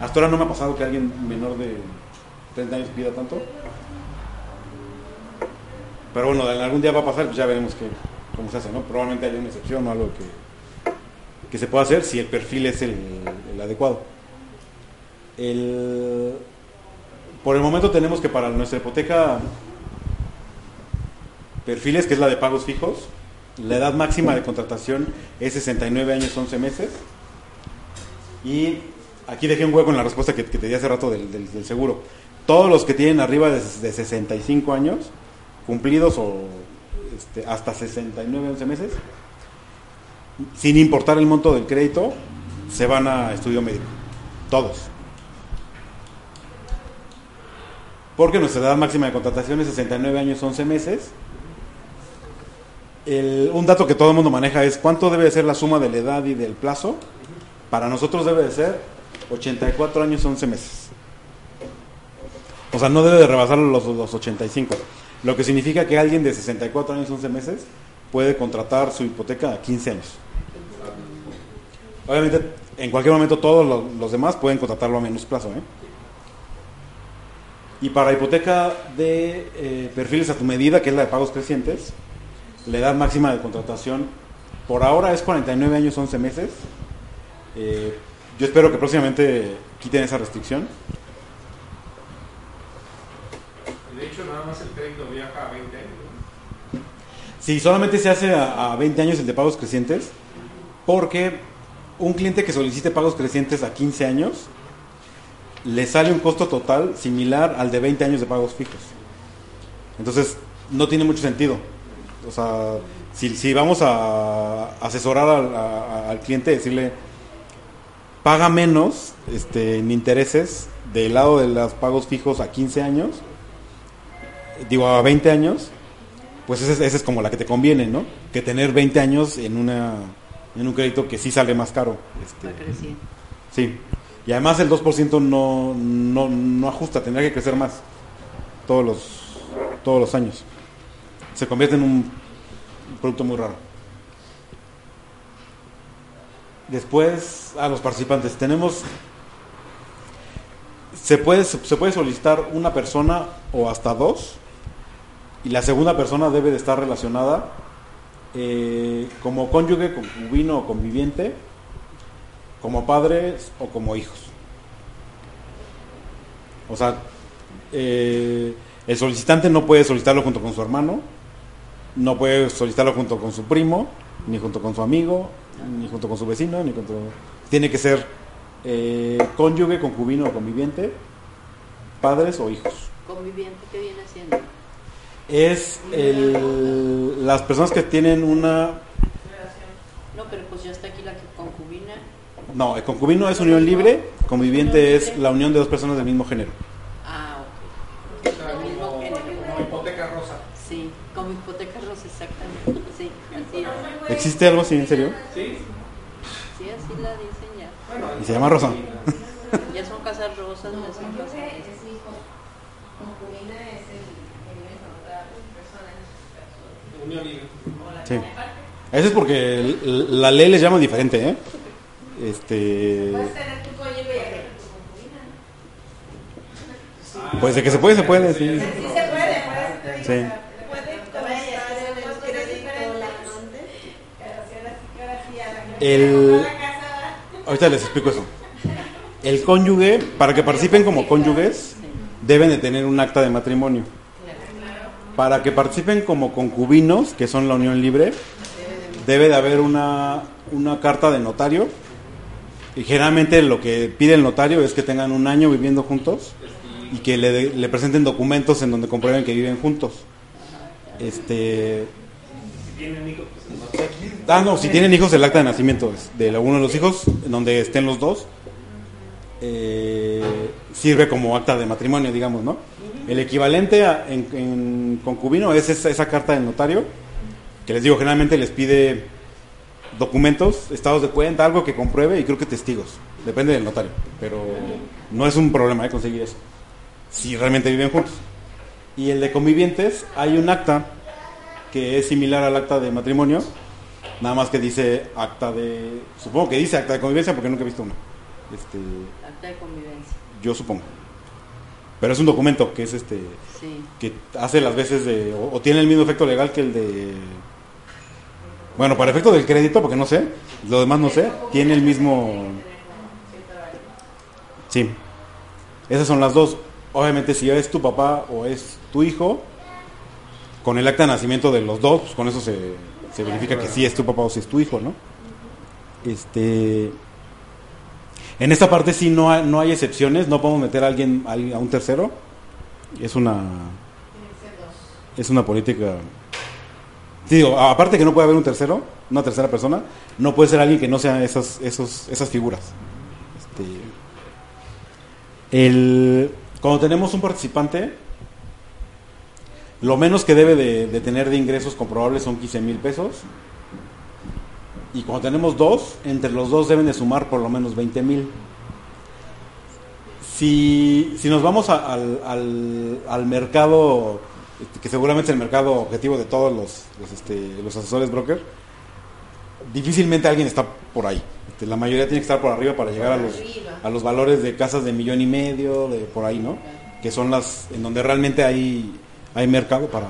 hasta ahora no me ha pasado que alguien menor de 30 años pida tanto. Pero bueno, en algún día va a pasar, pues ya veremos qué, cómo se hace, ¿no? Probablemente haya una excepción o algo que, que se pueda hacer si el perfil es el, adecuado. El, por el momento tenemos que para nuestra hipoteca perfiles, que es la de pagos fijos, la edad máxima de contratación es 69 años 11 meses. Y aquí dejé un hueco en la respuesta que, que te di hace rato del, del- del seguro. Todos los que tienen arriba de, de 65 años, cumplidos o este, hasta 69 11 meses, sin importar el monto del crédito, se van a estudio médico. Todos. Porque nuestra edad máxima de contratación es 69 años 11 meses. El- un dato que todo el mundo maneja es cuánto debe de ser la suma de la edad y del plazo. Para nosotros debe de ser 84 años 11 meses. O sea, no debe de rebasar los, los 85. Lo que significa que alguien de 64 años 11 meses puede contratar su hipoteca a 15 años. Obviamente, en cualquier momento todos los, demás pueden contratarlo a menos plazo. ¿eh? Y para hipoteca de eh, perfiles a tu medida, que es la de pagos crecientes, la edad máxima de contratación por ahora es 49 años 11 meses. Eh, yo espero que próximamente quiten esa restricción. De hecho, nada más el crédito viaja a 20 años. Si solamente se hace a, a 20 años el de pagos crecientes, porque un cliente que solicite pagos crecientes a 15 años le sale un costo total similar al de 20 años de pagos fijos. Entonces, no tiene mucho sentido. O sea, si, si vamos a asesorar al, a- al cliente, decirle, paga menos este, en intereses del lado de los pagos fijos a 15 años, digo a 20 años, pues esa es, como la que te conviene, ¿no? Que tener 20 años en una en un crédito que sí sale más caro. este, Va sí. Y además el 2% no, no, no ajusta, tendría que crecer más todos los, todos los años. Se convierte en un producto muy raro. Después, a los participantes, tenemos... Se puede, se puede solicitar una persona o hasta dos y la segunda persona debe de estar relacionada eh, como cónyuge, concubino o conviviente, como padres o como hijos. O sea, eh, el solicitante no puede solicitarlo junto con su hermano, no puede solicitarlo junto con su primo, ni junto con su amigo, ni junto con su vecino, ni junto... Tiene que ser eh, cónyuge, concubino o conviviente, padres o hijos. Conviviente, ¿qué viene siendo? Es el- las personas que tienen una... No, pero pues ya está aquí la que concubina. No, el concubino es unión libre, conviviente es la unión de dos personas del mismo género. Ah, ok. Del mismo género. hipoteca rosa. Sí, como hipoteca rosa, exactamente. Sí, así es. ¿Existe algo así en serio? Sí. Sí, así la dicen ya. Y se llama Rosa. Ya son casas rosas, no son casas rosas. Concubina es el que vive con otra persona en su caso. Unión libre. Sí. Eso es porque la ley les llama diferente, ¿eh? Este... Pues de que se puede, se puede, sí. Sí se puede. Sí. El- Ahorita les explico eso. El cónyuge, para que participen como cónyuges, deben de tener un acta de matrimonio. Para que participen como concubinos, que son la unión libre, debe de haber una, una carta de notario. Y generalmente lo que pide el notario es que tengan un año viviendo juntos y que le, presenten documentos en donde comprueben que viven juntos. Este, Ah, no, si tienen hijos, el acta de nacimiento de alguno de los hijos, donde estén los dos, eh, sirve como acta de matrimonio, digamos, ¿no? El equivalente a- en, en concubino es esa, esa carta del notario, que les digo, generalmente les pide documentos, estados de cuenta, algo que compruebe y creo que testigos, depende del notario, pero no es un problema de conseguir eso. si realmente viven juntos. Y el de convivientes, hay un acta que es similar al acta de matrimonio, nada más que dice acta de, supongo que dice acta de convivencia porque nunca he visto uno. Este, Acta de convivencia. yo supongo. Pero es un documento que es este Sí. que hace las veces de o, o tiene el mismo efecto legal que el de bueno, para efecto del crédito, porque no sé, lo demás no sé, tiene el mismo Sí. Esas son las dos. Obviamente si es tu papá o es tu hijo, con el acta de nacimiento de los dos, pues con eso se, se verifica que sí es tu papá o si es tu hijo, ¿no? Este en esta parte sí no hay, no hay excepciones, no podemos meter a alguien a un tercero. Es una es una política Sí, digo, aparte que no puede haber un tercero, una tercera persona, no puede ser alguien que no sea esas esos esas figuras. Este, el, cuando tenemos un participante, lo menos que debe de, de tener de ingresos comprobables son 15 mil pesos. Y cuando tenemos dos, entre los dos deben de sumar por lo menos 20 mil. Si, si nos vamos a- al, al, al mercado, este, que seguramente es el mercado objetivo de todos los, los, este, los asesores broker, difícilmente alguien está por ahí. Este, la mayoría tiene que estar por arriba para llegar a los, a los valores de casas de millón y medio, de por ahí, ¿no? Que son las en donde realmente hay, hay mercado para,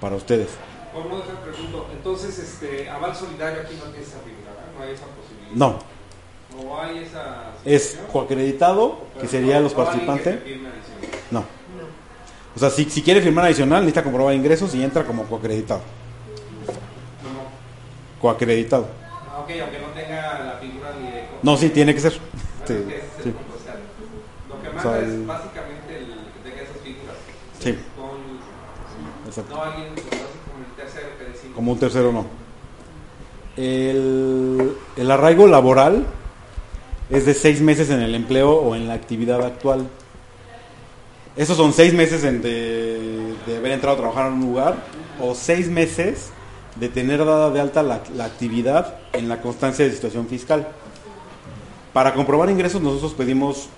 para ustedes. Por no dejar pregunto, entonces, este, aval solidario aquí no tiene esa figura, ¿verdad? no hay esa posibilidad. No, No hay esa. es coacreditado, que serían no- los no participantes. te adicional. No. O sea, si, si quiere firmar adicional, necesita comprobar ingresos y entra como coacreditado. No, no. Coacreditado. Ah, ok, aunque no tenga la figura ni de. No, sí, tiene que ser. Bueno, Sí, es que sí. o Lo que O manda sea, es el- básicamente el que tenga esas figuras. Sí. Con, Exacto. no alguien como un tercero no. El, el arraigo laboral es de seis meses en el empleo o en la actividad actual. Esos son seis meses de, de haber entrado a trabajar en un lugar o seis meses de tener dada de alta la, la actividad en la constancia de situación fiscal. Para comprobar ingresos nosotros pedimos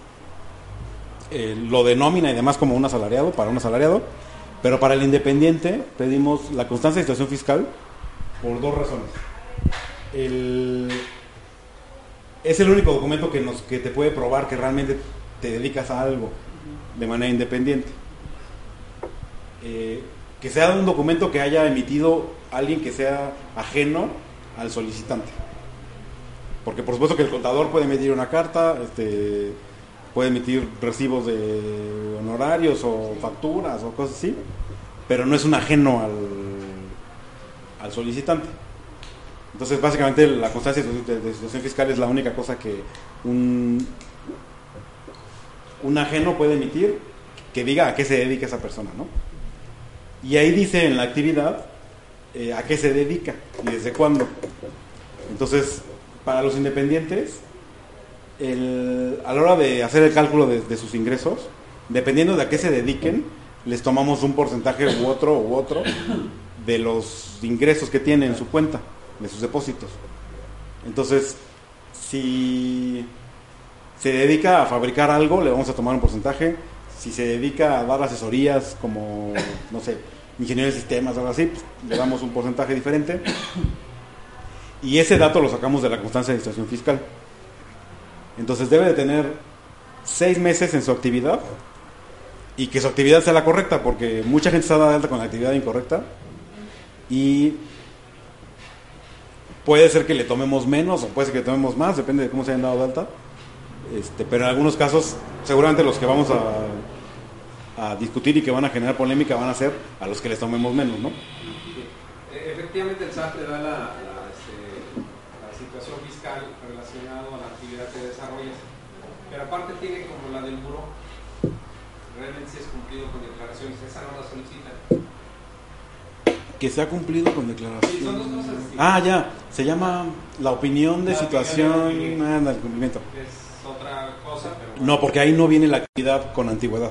eh, lo de nómina y demás como un asalariado, para un asalariado, pero para el independiente pedimos la constancia de situación fiscal por dos razones. Es el único documento que, nos, que te puede probar que realmente te dedicas a algo de manera independiente. Eh, que sea un documento que haya emitido alguien que sea ajeno al solicitante. Porque por supuesto que el contador puede emitir una carta, este, puede emitir recibos de honorarios o facturas o cosas así, pero no es un ajeno al, al solicitante. Entonces, básicamente, la constancia de, situación fiscal es la única cosa que un, un ajeno puede emitir que diga a qué se dedica esa persona, ¿no? Y ahí dice en la actividad eh, a qué se dedica y desde cuándo. Entonces, para los independientes, el- a la hora de hacer el cálculo de, sus ingresos, dependiendo de a qué se dediquen, les tomamos un porcentaje u otro u otro de los ingresos que tienen en su cuenta, de sus depósitos. Entonces, si se dedica a fabricar algo, le vamos a tomar un porcentaje. Si se dedica a dar asesorías como, no sé, ingeniero de sistemas o algo así, pues, le damos un porcentaje diferente. Y ese dato lo sacamos de la constancia de situación fiscal. Entonces debe de tener seis meses en su actividad y que su actividad sea la correcta, porque mucha gente está de alta con la actividad incorrecta y puede ser que le tomemos menos o puede ser que le tomemos más, depende de cómo se hayan dado de alta. Este, pero en algunos casos, seguramente los que vamos a, a discutir y que van a generar polémica van a ser a los que les tomemos menos, ¿no? E- Efectivamente, el SAT le da la, la, este, la situación fiscal relacionada a la actividad que desarrollas, pero aparte tiene como la del buró, realmente si es cumplido con declaraciones, esa no la solicitan. Que se ha cumplido con Sí, declaración. son dos cosas distintas. Ah, ya, se llama la opinión de La situación opinión de cumplimiento. ah, del cumplimiento. Es otra cosa, pero bueno, No, porque ahí no viene la actividad con antigüedad.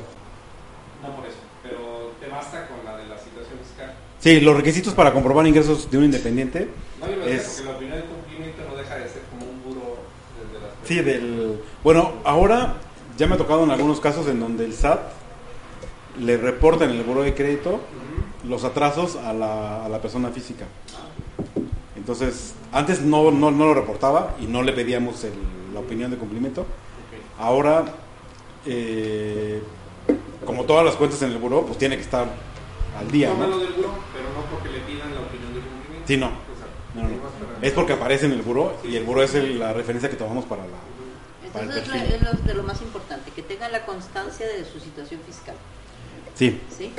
no por eso, pero te basta con la de la situación fiscal. Sí, los requisitos para comprobar ingresos de un independiente, No, yo lo Es- porque la opinión de cumplimiento no deja de ser como un buró desde las sí, del... Bueno, ahora Ya me ha tocado en algunos casos en donde el SAT le reporta en el buro de crédito los atrasos a la, a la persona física. Entonces, antes no, no, no lo reportaba y no le pedíamos el- la opinión de cumplimiento. Ahora, eh, como todas las cuentas en el buró, pues tiene que estar al día. ¿no? lo del buró, pero no porque le pidan la opinión de cumplimiento. Sí, no. No, no. Es porque aparece en el buró y el buró es el- la referencia que tomamos para la... Para el Entonces perfil. es lo, de lo más importante, que tengan la constancia de su situación fiscal, Sí, ¿sí?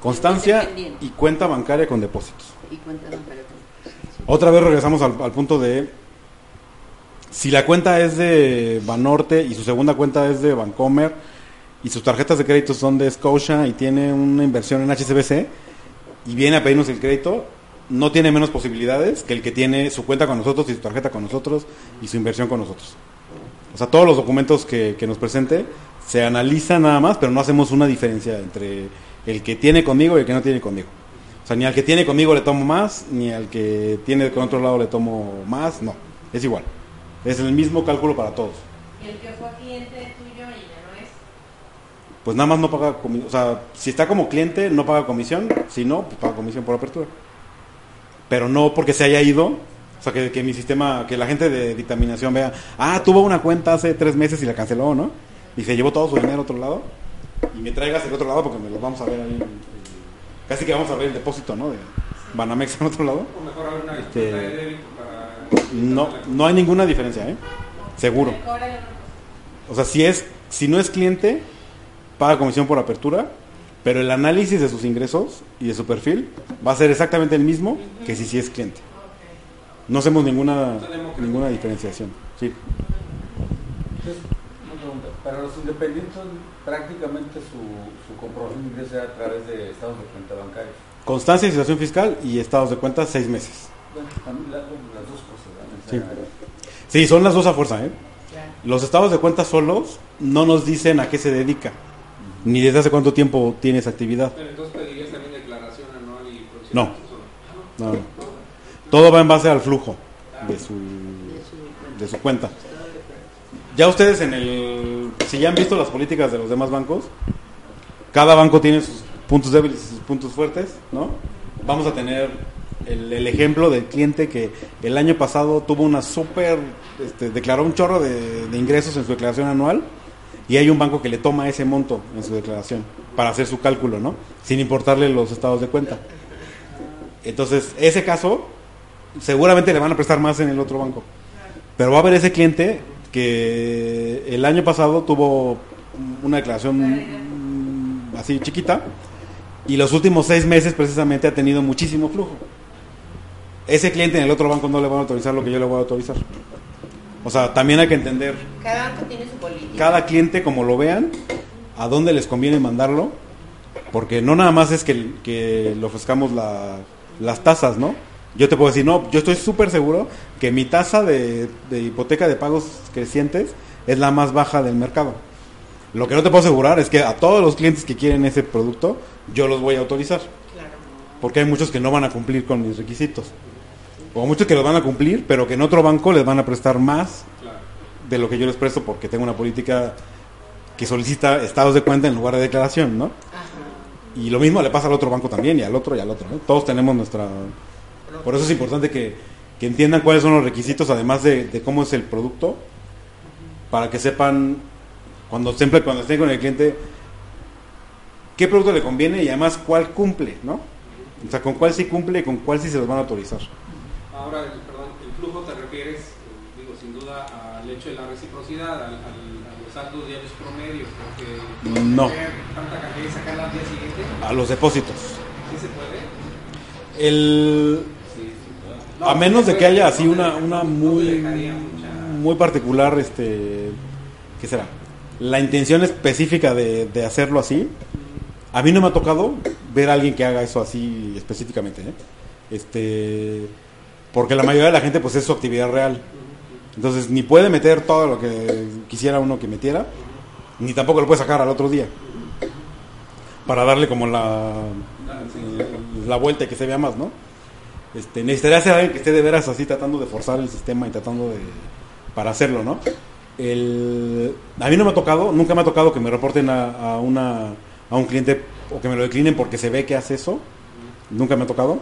constancia y cuenta bancaria con depósitos. Y cuenta bancaria con Otra vez regresamos al, al punto de si la cuenta es de Banorte y su segunda cuenta es de Bancomer y sus tarjetas de crédito son de Scotia y tiene una inversión en HSBC y viene a pedirnos el crédito, no tiene menos posibilidades que el que tiene su cuenta con nosotros y su tarjeta con nosotros y su inversión con nosotros. O sea, todos los documentos que, que nos presente se analizan nada más, pero no hacemos una diferencia entre el que tiene conmigo y el que no tiene conmigo. O sea, ni al que tiene conmigo le tomo más, ni al que tiene con otro lado le tomo más, no, es igual. Es el mismo cálculo para todos. Y el que fue cliente tuyo y ya no es. Pues nada más no paga comisión, o sea, si está como cliente no paga comisión, si no, pues paga comisión por apertura. Pero no porque se haya ido, o sea, que, que mi sistema, que la gente de dictaminación vea, ah, tuvo una cuenta hace tres meses y la canceló, ¿no? Y se llevó todo su dinero a otro lado, y me traigas el otro lado porque me lo vamos a ver ahí. Casi que vamos a ver el depósito, ¿no? De Banamex en otro lado. O mejor haber una Este, de débito para... No, no hay ninguna diferencia, ¿eh? Seguro. O sea, si es, si no es cliente, paga comisión por apertura, pero el análisis de sus ingresos y de su perfil va a ser exactamente el mismo que si sí es cliente. No hacemos ninguna ninguna diferenciación. Sí. Entonces, una pregunta. Para los independientes, prácticamente su, su comprobación de a través de estados de cuenta bancarios. Constancia y situación fiscal y estados de cuenta seis meses. Bueno, también las dos cosas. Sí. Sí, son las dos a fuerza, ¿eh? Los estados de cuenta solos no nos dicen a qué se dedica, ni desde hace cuánto tiempo tiene esa actividad. Pero entonces pedirías también declaración anual y. No. No, no. Todo va en base al flujo de su, de su cuenta. Ya ustedes en el... Si ya han visto las políticas de los demás bancos, cada banco tiene sus puntos débiles y sus puntos fuertes, ¿no? Vamos a tener el, el ejemplo del cliente que el año pasado tuvo una súper... Este, declaró un chorro de, de ingresos en su declaración anual y hay un banco que le toma ese monto en su declaración para hacer su cálculo, ¿no? Sin importarle los estados de cuenta. Entonces, ese caso, seguramente le van a prestar más en el otro banco. Pero va a haber ese cliente que el año pasado tuvo una declaración así chiquita y los últimos seis meses precisamente ha tenido muchísimo flujo. Ese cliente en el otro banco no le van a autorizar lo que yo le voy a autorizar. O sea, también hay que entender Cada banco tiene su política. cada cliente como lo vean, a dónde les conviene mandarlo, porque no nada más es que, que le ofrezcamos la- las tasas, ¿no? Yo te puedo decir, no, yo estoy súper seguro que mi tasa de, de hipoteca de pagos crecientes es la más baja del mercado. Lo que no te puedo asegurar es que a todos los clientes que quieren ese producto, yo los voy a autorizar. Porque hay muchos que no van a cumplir con mis requisitos. O muchos que los van a cumplir, pero que en otro banco les van a prestar más de lo que yo les presto porque tengo una política que solicita estados de cuenta en lugar de declaración, ¿no? Y lo mismo le pasa al otro banco también, y al otro, y al otro, ¿no? Todos tenemos nuestra... Por eso es importante que, que entiendan cuáles son los requisitos, además de, de cómo es el producto, para que sepan, cuando, siempre, cuando estén con el cliente, qué producto le conviene y además cuál cumple, ¿no? O sea, con cuál sí cumple y con cuál sí se los van a autorizar. Ahora, el- perdón, el flujo te refieres, eh, digo, sin duda al hecho de la reciprocidad, al, al- a los saldos diarios promedios, porque No. tanta cantidad y sacarla al día siguiente, A los depósitos. ¿sí se puede? El, a menos de que haya así una, una muy, muy particular, este, ¿qué será? La intención específica de, de hacerlo así, a mí no me ha tocado ver a alguien que haga eso así específicamente, ¿eh? este, porque la mayoría de la gente pues es su actividad real, entonces ni puede meter todo lo que quisiera uno que metiera, ni tampoco lo puede sacar al otro día, para darle como la, la vuelta y que se vea más, ¿no? Este, necesitaría ser alguien que esté de veras así tratando de forzar el sistema y tratando de para hacerlo, ¿no? El, a mí no me ha tocado, nunca me ha tocado que me reporten a, a una, a un cliente o que me lo declinen porque se ve que hace eso. Nunca me ha tocado.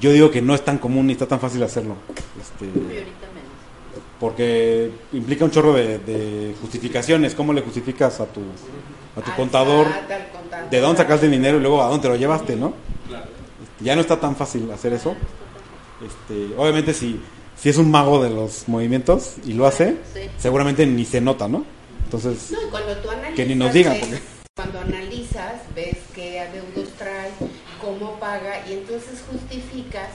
Yo digo que no es tan común ni está tan fácil hacerlo. Este, Y ahorita menos. porque implica un chorro de, de justificaciones. ¿Cómo le justificas a tu, a tu contador. de dónde sacaste el dinero y luego a dónde te lo llevaste, ¿no? Ya no está tan fácil hacer eso. Este, obviamente si, si es un mago de los movimientos y lo hace, Sí. seguramente ni se nota, ¿no? Entonces, No, y cuando tú analizas, Que ni nos digan, porque- Cuando analizas, ves qué adeudos trae, cómo paga, y entonces justificas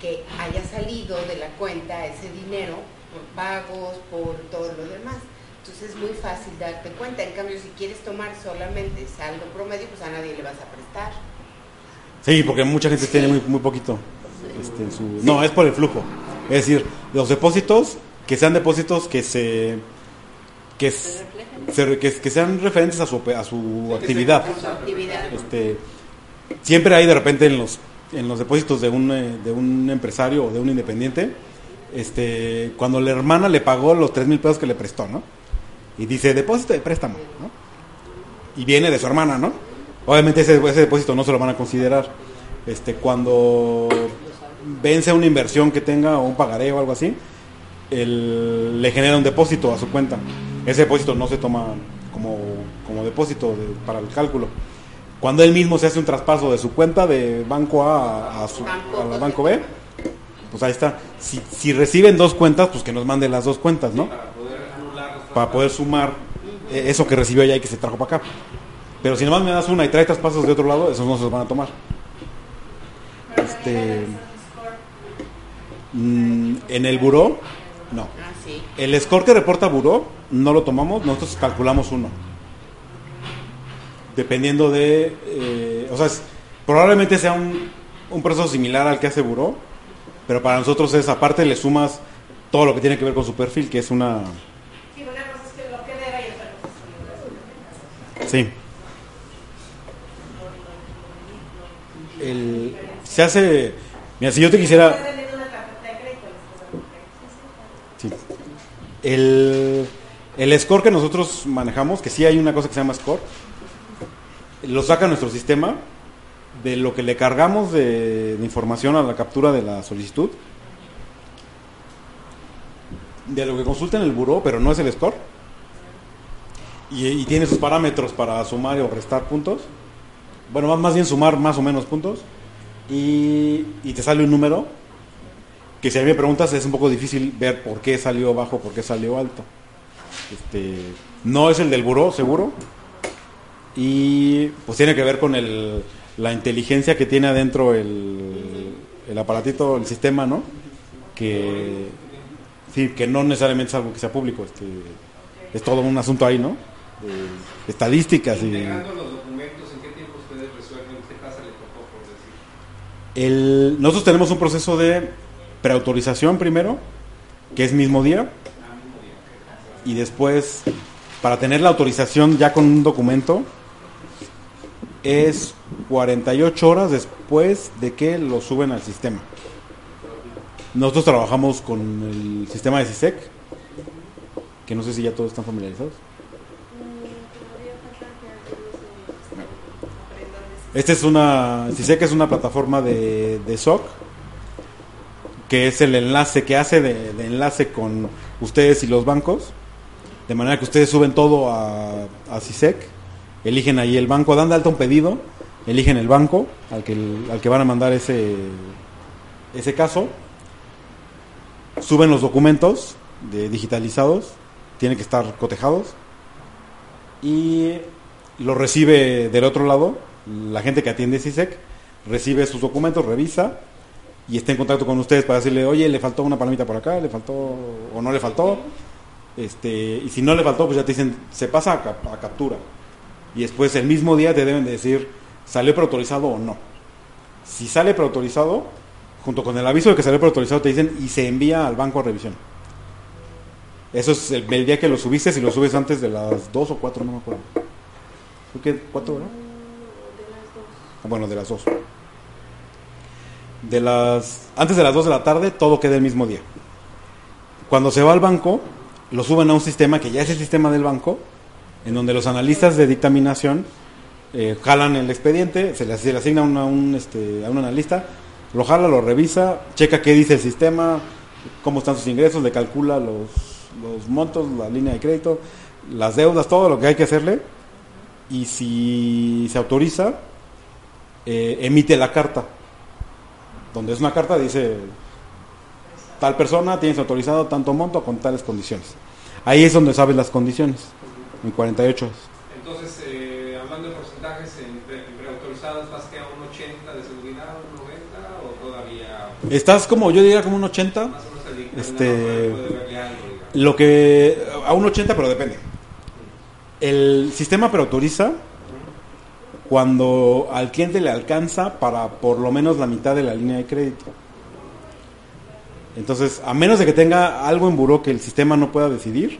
que haya salido de la cuenta ese dinero por pagos, por todo lo demás. Entonces es muy fácil darte cuenta. En cambio, si quieres tomar solamente saldo promedio, pues a nadie le vas a prestar. Sí, porque mucha gente tiene muy, muy poquito. este, su- no, es por el flujo. Es decir, los depósitos, que sean depósitos que se... Que, se- que, sean referentes a su, a su actividad. Este, siempre hay de repente en los en los depósitos de un eh, de un empresario o de un independiente este cuando la hermana le pagó los tres mil pesos que le prestó no y dice depósito de préstamo ¿no? y viene de su hermana no obviamente ese, ese depósito no se lo van a considerar este cuando vence una inversión que tenga o un pagaré o algo así el- le genera un depósito a su cuenta. Ese depósito no se toma como, como depósito de- para el cálculo. Cuando él mismo se hace un traspaso de su cuenta de banco A a, su, Banco a la B. banco B, pues ahí está. Si, si reciben dos cuentas, pues que nos manden las dos cuentas, ¿no? Para poder sumar eh, eso que recibió allá y que se trajo para acá. Pero si nomás me das una y trae traspasos de otro lado, esos no se los van a tomar. Este, mm, en el buró, no. Ah. El score que reporta Buró no lo tomamos, nosotros calculamos uno. Dependiendo de. eh, o sea, es- probablemente sea un, un proceso similar al que hace Buró, pero para nosotros es aparte le sumas todo lo que tiene que ver con su perfil, que es una. Sí, una cosa es que lo que deba y otra cosa es que lo Sí. El, se hace. Mira, si yo te quisiera. Sí. El, el score que nosotros manejamos, que sí hay una cosa que se llama score, lo saca nuestro sistema de lo que le cargamos de, de información a la captura de la solicitud, de lo que consulta en el buró, pero no es el score, y, y tiene sus parámetros para sumar o restar puntos, bueno, más, bien sumar más o menos puntos, y, y te sale un número que si a mí me preguntas es un poco difícil ver por qué salió bajo, por qué salió alto. Este, no es el del buró, seguro. Y pues tiene que ver con el, la inteligencia que tiene adentro el, el aparatito, el sistema, ¿no? Que, sí, que no necesariamente es algo que sea público. Este, es todo un asunto ahí, ¿no? De estadísticas y... Integrando los documentos, ¿en qué tiempo ustedes resuelven qué tasa le tocó, por decir? Nosotros tenemos un proceso de preautorización primero, que es mismo día, y después, para tener la autorización ya con un documento, es 48 horas después de que lo suben al sistema. Nosotros trabajamos con el sistema de CISEC, que no sé si ya todos están familiarizados. Esta es una, CISEC es una plataforma de, de SOC, que es el enlace que hace de, enlace con ustedes y los bancos, de manera que ustedes suben todo a, a CISEC, eligen ahí el banco, dan de alta un pedido, eligen el banco al que, al que van a mandar ese, ese caso, suben los documentos digitalizados, tienen que estar cotejados, y lo recibe del otro lado, la gente que atiende CISEC, recibe sus documentos, revisa y está en contacto con ustedes para decirle, oye, le faltó una palomita por acá, le faltó o no le faltó. Este, y si no le faltó, pues ya te dicen, se pasa a, cap- a captura. Y después el mismo día te deben de decir, ¿salió preautorizado o no? Si sale preautorizado, junto con el aviso de que salió preautorizado, te dicen, y se envía al banco a revisión. Eso es el, el día que lo subiste, si lo subes antes de las 2 o 4, no me acuerdo. Que 4, ¿verdad? Bueno, de las 2. De las, antes de las 2 de la tarde, todo queda el mismo día. Cuando se va al banco, lo suben a un sistema que ya es el sistema del banco, en donde los analistas de dictaminación eh, jalan el expediente, se le, asigna un, este, a un analista, lo jala, lo revisa, checa qué dice el sistema, cómo están sus ingresos, le calcula los, los montos, la línea de crédito, las deudas, todo lo que hay que hacerle, y si se autoriza, eh, emite la carta, donde es una carta, dice tal persona tienes autorizado tanto monto con tales condiciones. Ahí es donde sabes las condiciones, en 48 horas. Entonces, eh, hablando de porcentajes, en, pre- en preautorizados vas que a un 80 de seguridad, un 90 o todavía Estás como, yo diría como un 80, más o menos el Este- puede algo, lo que a un 80 pero depende. El sistema preautoriza cuando al cliente le alcanza para por lo menos la mitad de la línea de crédito. Entonces, a menos de que tenga algo en buró que el sistema no pueda decidir,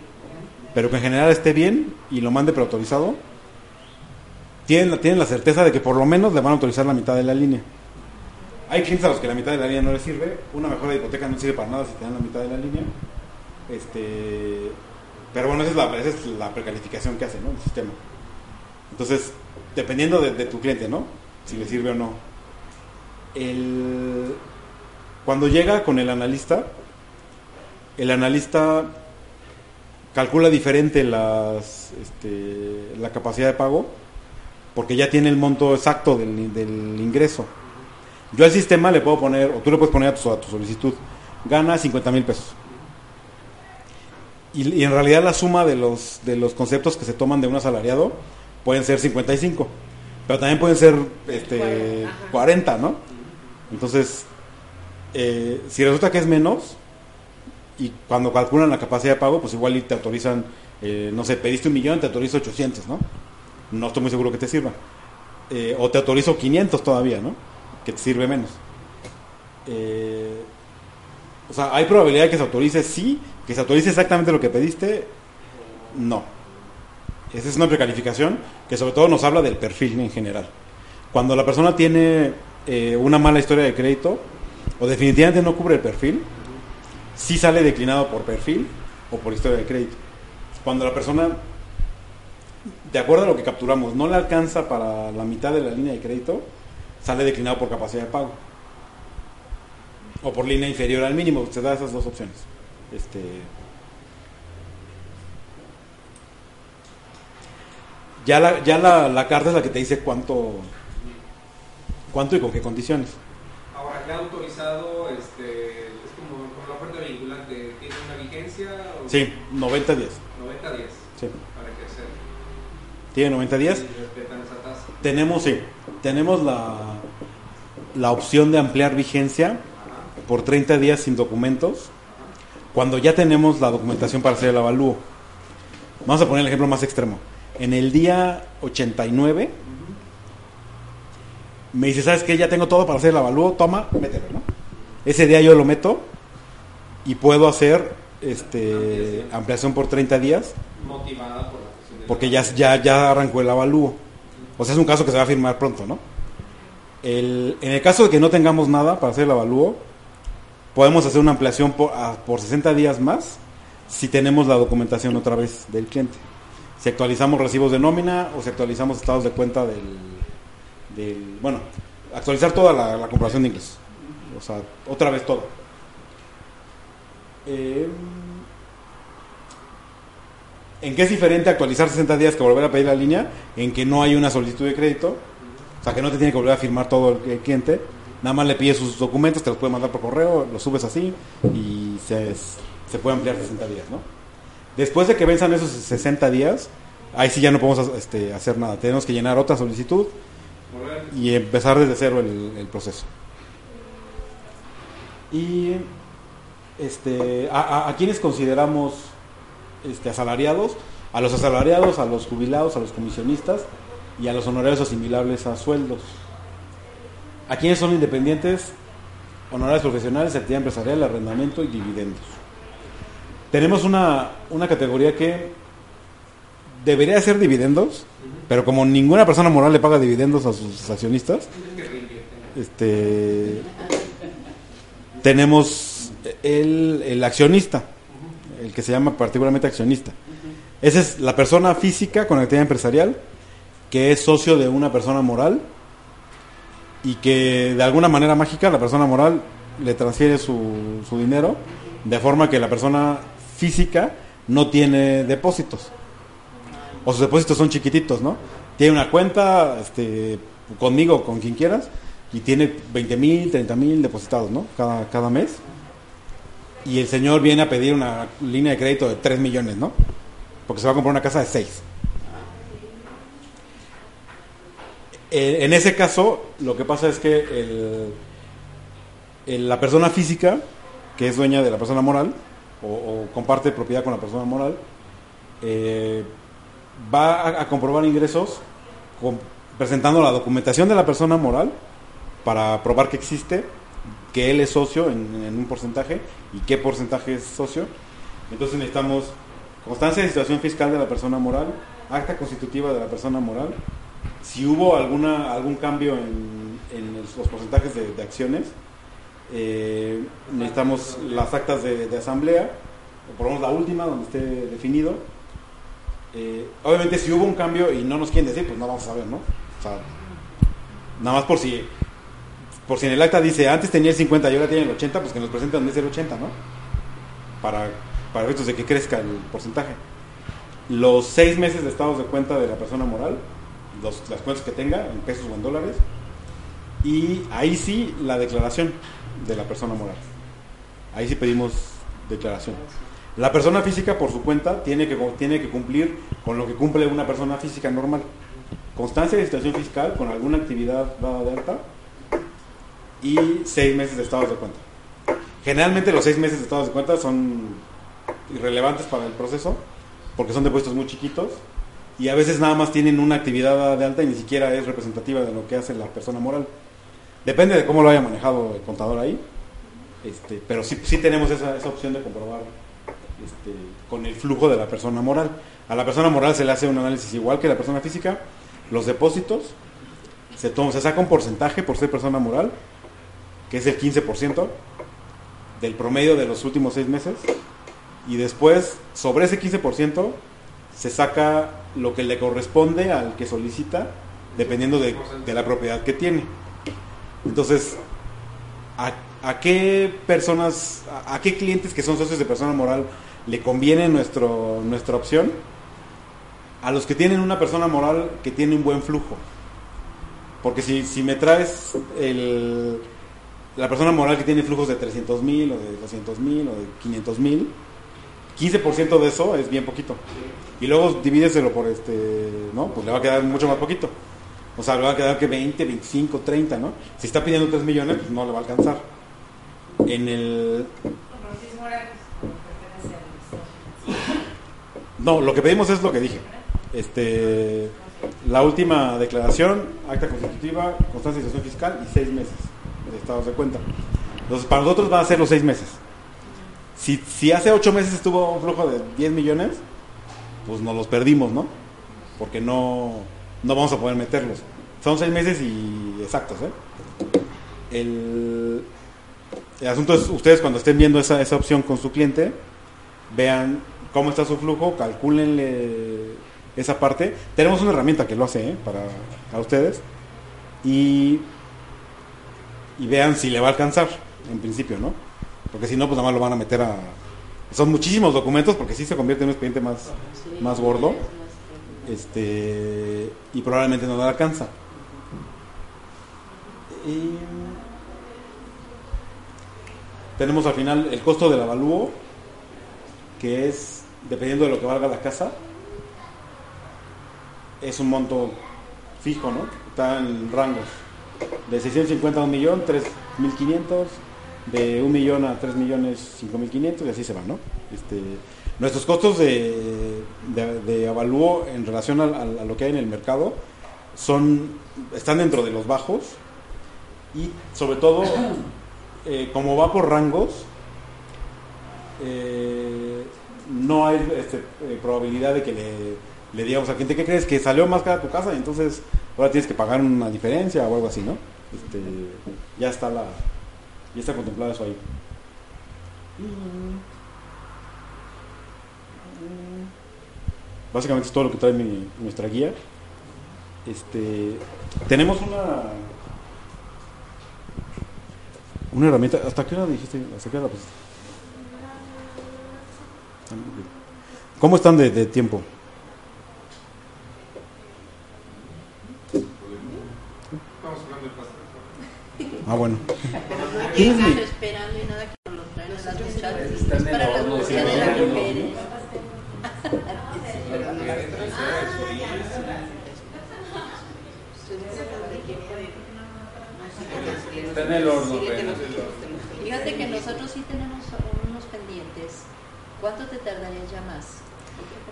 pero que en general esté bien y lo mande preautorizado, tienen, tienen la certeza de que por lo menos le van a autorizar la mitad de la línea. Hay clientes a los que la mitad de la línea no les sirve, una mejora de hipoteca no sirve para nada si te dan la mitad de la línea. Este, pero bueno, esa es la, esa es la precalificación que hace ¿no? el sistema. Entonces, dependiendo de, tu cliente, ¿no? Si le sirve o no. El, cuando llega con el analista, el analista calcula diferente las, este, la capacidad de pago porque ya tiene el monto exacto del, del ingreso. Yo al sistema le puedo poner, o tú le puedes poner a tu, a tu solicitud, gana 50 mil pesos. Y, y en realidad la suma de los, de los conceptos que se toman de un asalariado pueden ser 55, pero también pueden ser este, 40, ¿no? Entonces, eh, si resulta que es menos, y cuando calculan la capacidad de pago, pues igual te autorizan, eh, no sé, pediste un millón, te autorizo 800, ¿no? No estoy muy seguro que te sirva. Eh, o te autorizo 500 todavía, ¿no? Que te sirve menos. Eh, o sea, ¿hay probabilidad de que se autorice? Sí. ¿Que se autorice exactamente lo que pediste? No. Esa es una precalificación que sobre todo nos habla del perfil en general. Cuando la persona tiene eh, una mala historia de crédito o definitivamente no cubre el perfil, sí sale declinado por perfil o por historia de crédito. Cuando la persona, de acuerdo a lo que capturamos, no le alcanza para la mitad de la línea de crédito, sale declinado por capacidad de pago o por línea inferior al mínimo. Se da esas dos opciones. Este, ya la, ya la, la carta es la que te dice cuánto, cuánto y con qué condiciones. Ahora, ya autorizado, este, es como, como la oferta vinculante, ¿tiene una vigencia? O Sí, 90 días. 90 días Sí. para ejercer. Tiene 90 días. Esa tasa. Tenemos, sí, tenemos la, la opción de ampliar vigencia por 30 días sin documentos cuando ya tenemos la documentación para hacer el avalúo. Vamos a poner el ejemplo más extremo. En el día 89 me dice, ¿sabes qué? Ya tengo todo para hacer el avalúo, toma, mételo, ¿no? Ese día yo lo meto y puedo hacer este ampliación por 30 días Motivada por la cuestión de porque ya, ya, ya arrancó el avalúo. O sea, es un caso que se va a firmar pronto, ¿no? El- en el caso de que no tengamos nada para hacer el avalúo, podemos hacer una ampliación por, a- por 60 días más si tenemos la documentación otra vez del cliente. Si actualizamos recibos de nómina o si actualizamos estados de cuenta del... del- bueno, actualizar toda la, la de ingresos. O sea, otra vez todo. Em, ¿En qué es diferente actualizar 60 días que volver a pedir la línea? En que no hay una solicitud de crédito, o sea que no te tiene que volver a firmar todo el, el cliente, nada más le pides sus documentos, te los puede mandar por correo, los subes así y se, se puede ampliar 60 días, ¿no? Después de que venzan esos 60 días, ahí sí ya no podemos este, hacer nada, tenemos que llenar otra solicitud y empezar desde cero el, proceso. Y este, a quienes consideramos este, asalariados, a los asalariados, a los jubilados, a los comisionistas y a los honorarios asimilables a sueldos. A quienes son independientes, honorarios profesionales, actividad empresarial, arrendamiento y dividendos. Tenemos una, una categoría que debería ser dividendos, pero como ninguna persona moral le paga dividendos a sus accionistas, este tenemos el, el accionista, el que se llama particularmente accionista. Esa es la persona física con actividad empresarial que es socio de una persona moral y que de alguna manera mágica la persona moral le transfiere su, su dinero de forma que la persona física no tiene depósitos. O sus depósitos son chiquititos, ¿no? Tiene una cuenta este, conmigo, con quien quieras, y tiene 20 mil, 30 mil depositados, ¿no? Cada, cada mes. Y el señor viene a pedir una línea de crédito de 3 millones, ¿no? Porque se va a comprar una casa de 6. Eh, en ese caso, lo que pasa es que el- el- la persona física, que es dueña de la persona moral, o, comparte propiedad con la persona moral, eh, va a, comprobar ingresos presentando la documentación de la persona moral para probar que existe, que él es socio en, un porcentaje y qué porcentaje es socio. Entonces necesitamos constancia de situación fiscal de la persona moral, acta constitutiva de la persona moral, si hubo alguna algún cambio en, los porcentajes de acciones, eh, necesitamos las actas de, asamblea, o por la última donde esté definido. Eh, obviamente si hubo un cambio y no nos quieren decir, pues no vamos a saber, ¿no? Nada más por si por si en el acta dice antes tenía el 50 y ahora tiene el 80, pues que nos presenten donde es el 80, ¿no? Para, para efectos de que crezca el porcentaje. Los seis meses de estados de cuenta de la persona moral, los- las cuentas que tenga, en pesos o en dólares, y ahí sí la declaración de la persona moral. Ahí sí pedimos declaración. La persona física por su cuenta tiene que, tiene que cumplir con lo que cumple una persona física normal. Constancia de situación fiscal con alguna actividad dada de alta y seis meses de estados de cuenta. Generalmente los seis meses de estados de cuenta son irrelevantes para el proceso porque son depósitos muy chiquitos y a veces nada más tienen una actividad dada de alta y ni siquiera es representativa de lo que hace la persona moral. Depende de cómo lo haya manejado el contador ahí, este, pero sí, sí tenemos esa, esa opción de comprobar este, con el flujo de la persona moral. A la persona moral se le hace un análisis igual que a la persona física, los depósitos, se, toma, se saca un porcentaje por ser persona moral, que es el 15% del promedio de los últimos seis meses, y después, sobre ese 15%, se saca lo que le corresponde al que solicita, dependiendo de, de la propiedad que tiene. Entonces, ¿a, a qué personas, a, a qué clientes que son socios de persona moral le conviene nuestro, nuestra opción? A los que tienen una persona moral que tiene un buen flujo. Porque si, si me traes el, la persona moral que tiene flujos de 300 mil o de 200 mil o de 500 mil, 15% de eso es bien poquito. Y luego divídeselo por este, ¿no? Pues le va a quedar mucho más poquito. O sea, le va a quedar que 20, 25, 30, ¿no? Si está pidiendo 3 millones, pues no le va a alcanzar. En el... No, lo que pedimos es lo que dije. Este, la última declaración, acta constitutiva, constancia de situación fiscal y seis meses de estados de cuenta. Entonces, para nosotros van a ser los seis meses. Si, si hace ocho meses estuvo un flujo de 10 millones, pues nos los perdimos, ¿no? Porque no, no vamos a poder meterlos. Son seis meses y exactos, ¿eh? El, el asunto es, ustedes cuando estén viendo esa, esa opción con su cliente, vean cómo está su flujo, calcúlenle esa parte. Tenemos una herramienta que lo hace ¿eh? para, para ustedes y, y vean si le va a alcanzar, en principio, ¿no? Porque si no, pues nada más lo van a meter a... Son muchísimos documentos porque sí se convierte en un expediente más, más gordo este y probablemente no le alcanza. Y tenemos al final el costo del avalúo, que es, dependiendo de lo que valga la casa, es un monto fijo, ¿no? Está en rangos de 650 a 1 millón, 3.500, de 1 millón a 3 millones 5.500 y así se va, ¿no? Este, nuestros costos de, de, de avalúo en relación a, a, a lo que hay en el mercado son están dentro de los bajos y sobre todo eh, como va por rangos eh, no hay este, eh, probabilidad de que le, le digamos al cliente que crees que salió más cara tu casa y entonces ahora tienes que pagar una diferencia o algo así no este, ya está la ya está contemplado eso ahí Básicamente es todo lo que trae mi- nuestra guía. Este, tenemos una una herramienta. ¿Hasta qué hora dijiste? ¿Hasta qué hora ok. ¿Cómo están de, de tiempo? Ah, bueno. Están esperando y nada que nos lo traen a las muchachas. Es para la angustia de las mujeres. Está en el horno, pero- Fíjate que nosotros sí tenemos unos pendientes. ¿Cuánto te tardarías ya más?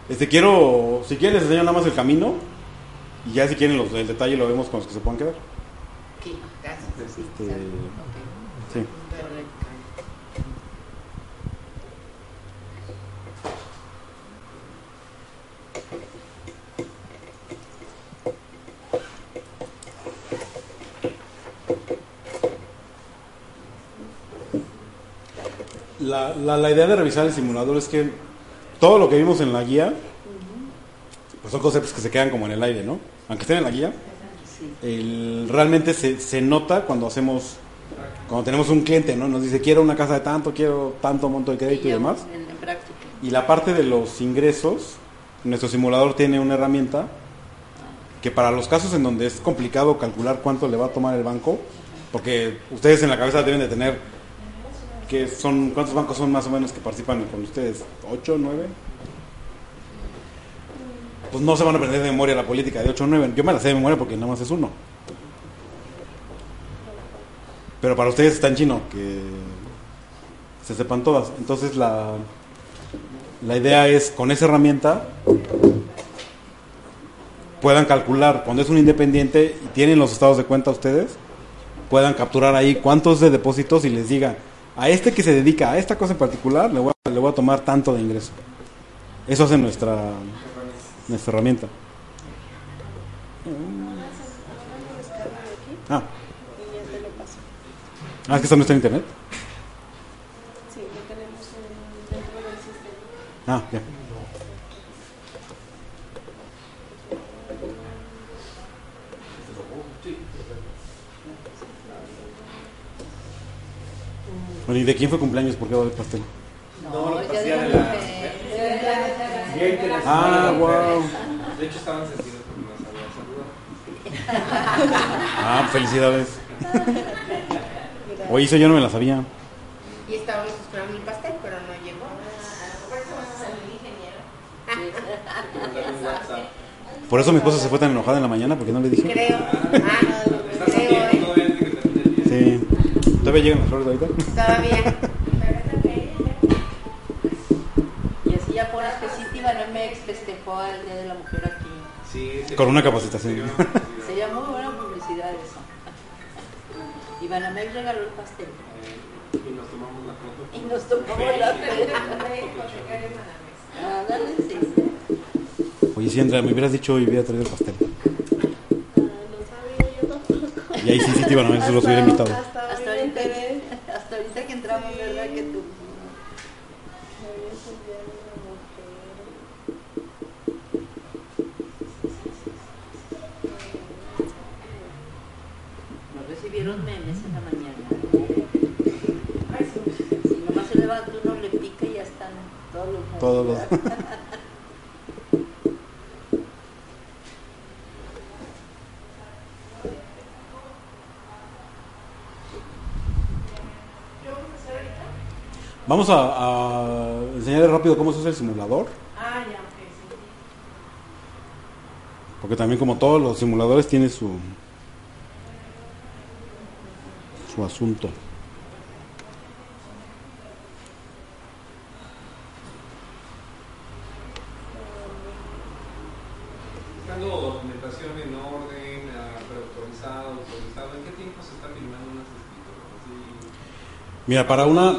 Este quiero, si quieren les enseño nada más el camino y ya si quieren los, el detalle lo vemos con los que se puedan quedar. Sí, gracias. Sí, Este, exacto. Sí. La, la, la idea de revisar el simulador es que todo lo que vimos en la guía pues son conceptos que se quedan como en el aire, ¿no? Aunque estén en la guía, el- realmente se, se nota cuando hacemos, cuando tenemos un cliente, ¿no? Nos dice, quiero una casa de tanto, quiero tanto monto de crédito y demás. En, en práctica. Y la parte de los ingresos, nuestro simulador tiene una herramienta que para los casos en donde es complicado calcular cuánto le va a tomar el banco, porque ustedes en la cabeza deben de tener que son cuántos bancos son más o menos que participan con ustedes, ocho, nueve. Pues no se van a aprender de memoria la política de 8 o 9. Yo me la sé de memoria porque nada más es uno. Pero para ustedes está en chino, que se sepan todas. Entonces la, la idea es, con esa herramienta, puedan calcular, cuando es un independiente y tienen los estados de cuenta ustedes, puedan capturar ahí cuántos de depósitos y les diga, a este que se dedica a esta cosa en particular, le voy a, le voy a tomar tanto de ingreso. Eso hace nuestra, nuestra herramienta. Ah. Ah, es que eso no está en internet. Sí, lo tenemos en- dentro del sistema. Ah, ya. Bueno, ¿y de quién fue cumpleaños? ¿Por qué va a haber pastel? No, lo de de la- Ah, wow. De hecho, estaban sentidos porque nos habían saludado. Ah, felicidades. Oye, eso yo no me la sabía. Y estábamos esperando el pastel, pero no llegó. Por eso mi esposa se fue tan enojada en la mañana porque no le dije. Creo. Ah, no, creo, ¿eh? Sí. ¿Todavía llegan las flores ahorita? Todavía. Y así ya pones que sí, Tibanamex festejó el Día de la Mujer aquí. Sí, sí. Con una capacitación. Sería muy buena publicidad eso. Y Banamex regaló el pastel. Eh, y nos tomamos la foto. Y nos tomamos la Ah, dale, sí. Oye, sí, Andrea, me hubieras dicho y hubiera traído el pastel. Ah, no sabía yo tampoco. Y ahí sí, sí, te iban a ver, se los hubiera invitado. Hasta Hasta ahorita hasta ahorita que entramos, ¿verdad? Que tú. recibieron memes Vamos a, a enseñarles rápido cómo se usa el simulador. Ah, ya, ok, sí. Porque también como todos los simuladores tiene su su asunto. Buscando documentación en orden, ah, preautorizado, autorizado. ¿En qué tiempo se está firmando unas escrituras? Así, Mira, para una,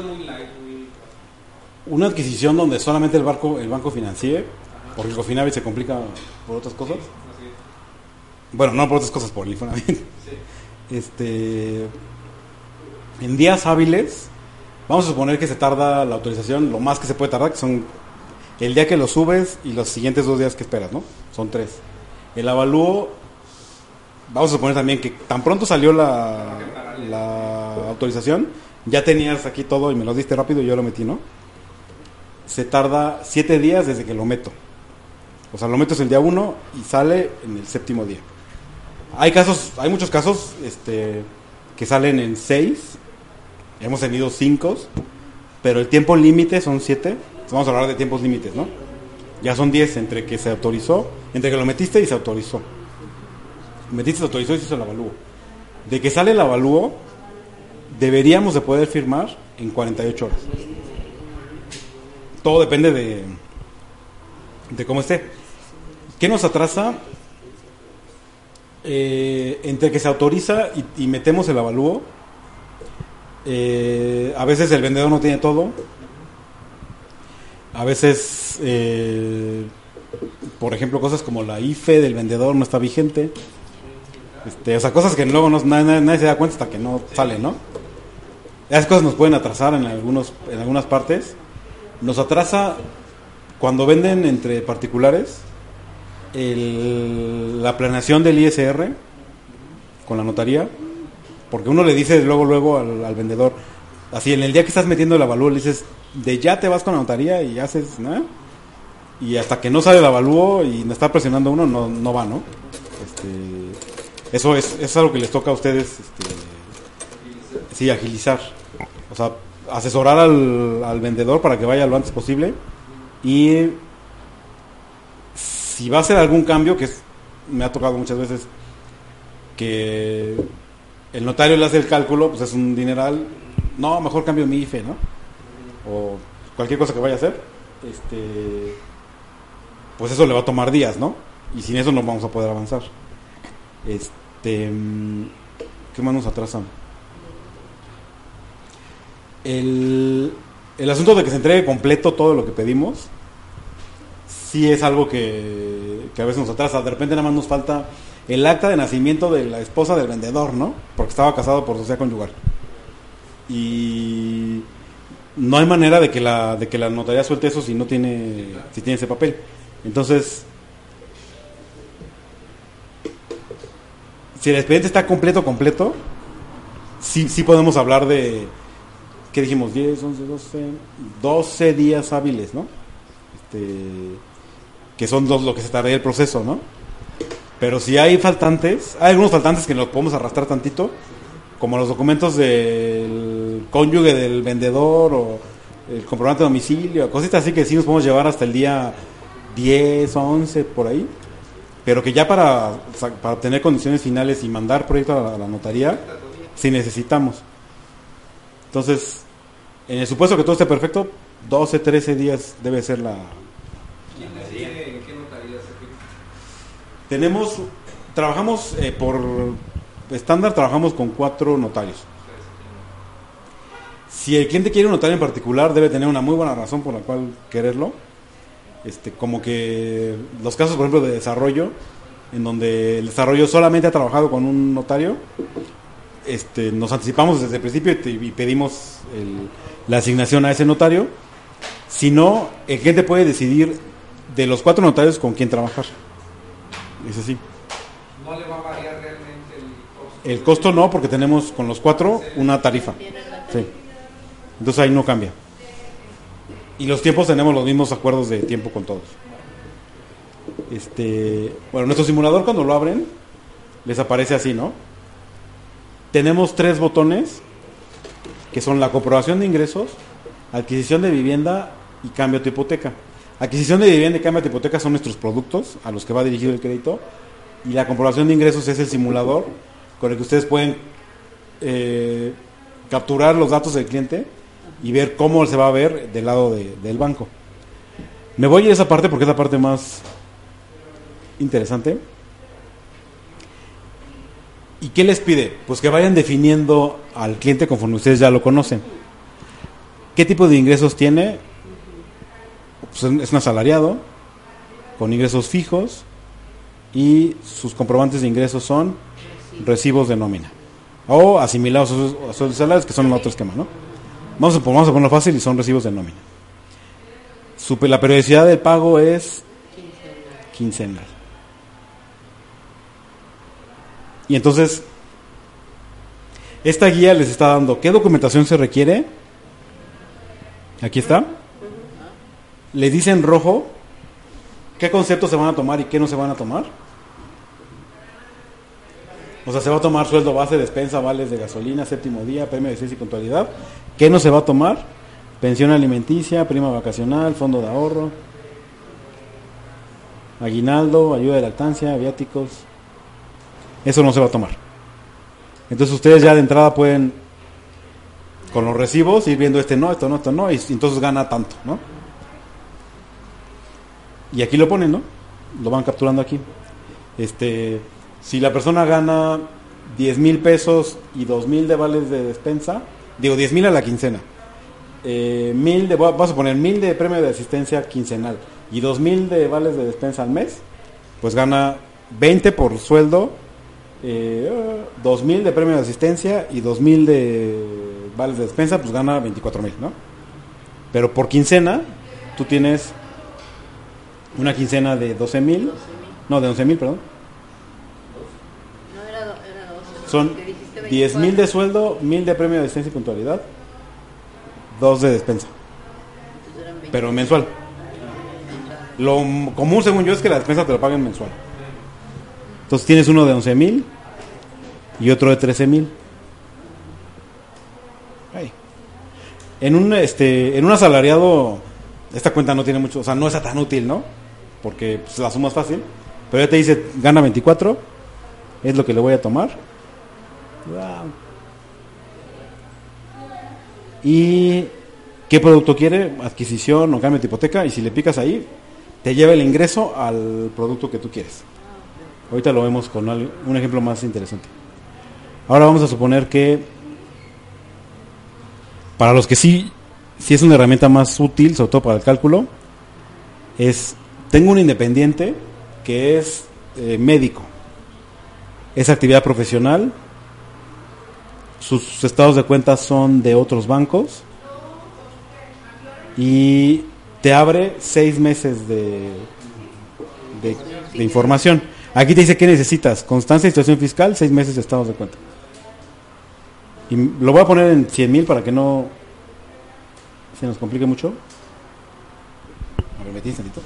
una adquisición donde solamente el banco, el banco financie, porque el Cofinavit se complica por otras cosas. Bueno, no por otras cosas, por el Infonavit. Este, en días hábiles, vamos a suponer que se tarda la autorización, lo más que se puede tardar, que son el día que lo subes y los siguientes dos días que esperas, ¿no? Son tres. El avalúo, vamos a suponer también que tan pronto salió la, la autorización, ya tenías aquí todo y me lo diste rápido y yo lo metí, ¿no? Se tarda siete días desde que lo meto. O sea, lo metes el día uno y sale en el séptimo día. Hay casos, hay muchos casos este, que salen en seis. Hemos tenido cinco, pero el tiempo límite son siete. Vamos a hablar de tiempos límites, ¿no? Ya son diez entre que se autorizó, entre que lo metiste y se autorizó. Metiste, se autorizó y se hizo el avalúo. De que sale el avalúo, deberíamos de poder firmar en 48 horas. Todo depende de, de cómo esté. ¿Qué nos atrasa? Eh, entre que se autoriza y, metemos el avalúo, eh, a veces el vendedor no tiene todo, a veces, eh, por ejemplo, cosas como la IFE del vendedor no está vigente, este, o sea, cosas que luego no, nadie se da cuenta hasta que no sale, ¿no? Esas cosas nos pueden atrasar en, algunos, en algunas partes. Nos atrasa cuando venden entre particulares el- la planeación del ISR con la notaría, porque uno le dice luego luego al, al vendedor, así en el día que estás metiendo el avalúo le dices, de ya te vas con la notaría y haces, ¿no? Y hasta que no sale el avalúo y me está presionando uno, no, no va, ¿no? Este, eso es, es algo que les toca a ustedes, este, sí, agilizar. O sea, asesorar al, al vendedor para que vaya lo antes posible y si va a hacer algún cambio, que me ha tocado muchas veces que el notario le hace el cálculo, pues es un dineral, no, mejor cambio mi IFE, ¿no? O cualquier cosa que vaya a hacer, este, pues eso le va a tomar días, ¿no? Y sin eso no vamos a poder avanzar. Este, mm, ¿qué más nos atrasan? El, el asunto de que se entregue completo todo lo que pedimos, sí es algo que, que a veces nos atrasa. De repente nada más nos falta el acta de nacimiento de la esposa del vendedor, ¿no? Porque estaba casado por sociedad conyugal. Y no hay manera de que la, de que la notaría suelte eso si no tiene, si tiene ese papel. Entonces, si el expediente está completo, completo, sí, sí podemos hablar de, ¿qué dijimos? 10, 11, 12, 12 días hábiles, ¿no? Este, que son los, lo que se tardaría el proceso, ¿no? Pero si hay faltantes, hay algunos faltantes que los podemos arrastrar tantito, como los documentos del cónyuge del vendedor o el comprobante de domicilio, cositas así que sí nos podemos llevar hasta el día 10, 11, por ahí. Pero que ya para, para obtener condiciones finales y mandar proyecto a la, a la notaría, sí necesitamos. Entonces, en el supuesto que todo esté perfecto, 12, 13 días debe ser la... Tenemos, trabajamos eh, por estándar, trabajamos con cuatro notarios. Si el cliente quiere un notario en particular, debe tener una muy buena razón por la cual quererlo. Este, como que los casos, por ejemplo, de desarrollo, en donde el desarrollo solamente ha trabajado con un notario, este, nos anticipamos desde el principio y, pedimos el- la asignación a ese notario. Si no, el cliente puede decidir de los cuatro notarios con quién trabajar. Es así. No le va a variar realmente el costo. El costo no, porque tenemos con los cuatro una tarifa. Sí. Entonces ahí no cambia. Y los tiempos tenemos los mismos acuerdos de tiempo con todos. Este, bueno, nuestro simulador cuando lo abren les aparece así, ¿no? Tenemos tres botones que son la comprobación de ingresos, adquisición de vivienda y cambio de hipoteca. Adquisición de vivienda y cambio de hipoteca son nuestros productos a los que va dirigido el crédito y la comprobación de ingresos es el simulador con el que ustedes pueden eh, capturar los datos del cliente y ver cómo se va a ver del lado de- del banco. Me voy a esa parte porque es la parte más interesante. ¿Y qué les pide? Pues que vayan definiendo al cliente conforme ustedes ya lo conocen. ¿Qué tipo de ingresos tiene? Pues es un asalariado, con ingresos fijos, y sus comprobantes de ingresos son recibos de nómina. O asimilados a sus- salarios, que son otro esquema, ¿no? Vamos a, vamos a ponerlo fácil y son recibos de nómina. La periodicidad del pago es quincenal. Y entonces, esta guía les está dando qué documentación se requiere. Aquí está. Le dice en rojo qué conceptos se van a tomar y qué no se van a tomar. O sea, se va a tomar sueldo base, despensa, vales de gasolina, séptimo día, premio de y puntualidad. ¿Qué no se va a tomar? Pensión alimenticia, prima vacacional, fondo de ahorro, aguinaldo, ayuda de lactancia, viáticos. Eso no se va a tomar. Entonces ustedes ya de entrada pueden, con los recibos, ir viendo este no, esto no, esto no, y entonces gana tanto, ¿no? Y aquí lo ponen, ¿no? Lo van capturando aquí. Este, si la persona gana 10 mil pesos y 2 mil de vales de despensa, digo 10 mil a la quincena, eh, mil de, vas a poner mil de premio de asistencia quincenal y 2 mil de vales de despensa al mes, pues gana 20 por sueldo, eh, 2 mil de premio de asistencia y 2 mil de vales de despensa, pues gana 24 mil, ¿no? Pero por quincena, tú tienes una quincena de 12 mil, no, de 11 mil, perdón. No, era, do- era 12. Son porque dijiste 10 mil 24, de sueldo, mil de premio de asistencia y puntualidad, dos de despensa, entonces eran 20. pero mensual. Lo común, según yo, es que la despensa te lo paguen mensual. Entonces tienes uno de 11 mil y otro de 13 mil. Ahí. En un este en un asalariado esta cuenta no tiene mucho, o sea, no es tan útil, ¿no? Porque pues, la suma es fácil, pero ya te dice gana 24, es lo que le voy a tomar. Y qué producto quiere, adquisición o cambio de hipoteca y si le picas ahí te lleva el ingreso al producto que tú quieres. Ahorita lo vemos con un ejemplo más interesante. Ahora vamos a suponer que para los que sí, sí es una herramienta más útil, sobre todo para el cálculo, es, tengo un independiente que es eh, médico, es actividad profesional, sus estados de cuenta son de otros bancos y te abre seis meses de, de, información. Aquí te dice que necesitas constancia de situación fiscal, seis meses de estados de cuenta. Y lo voy a poner en 100 mil para que no se nos complique mucho. A ver, metí tantito.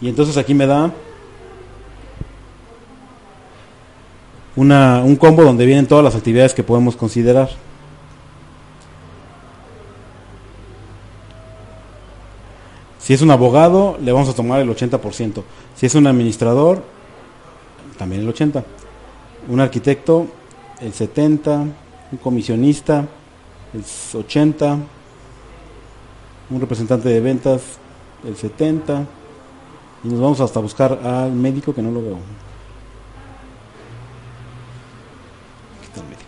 Y entonces aquí me da una, un combo donde vienen todas las actividades que podemos considerar. Si es un abogado, le vamos a tomar el 80%. Si es un administrador, también el 80%. Un arquitecto, el 70%. Un comisionista, el 80%. Un representante de ventas, el 70%. Y nos vamos hasta buscar al médico que no lo veo. Está el médico.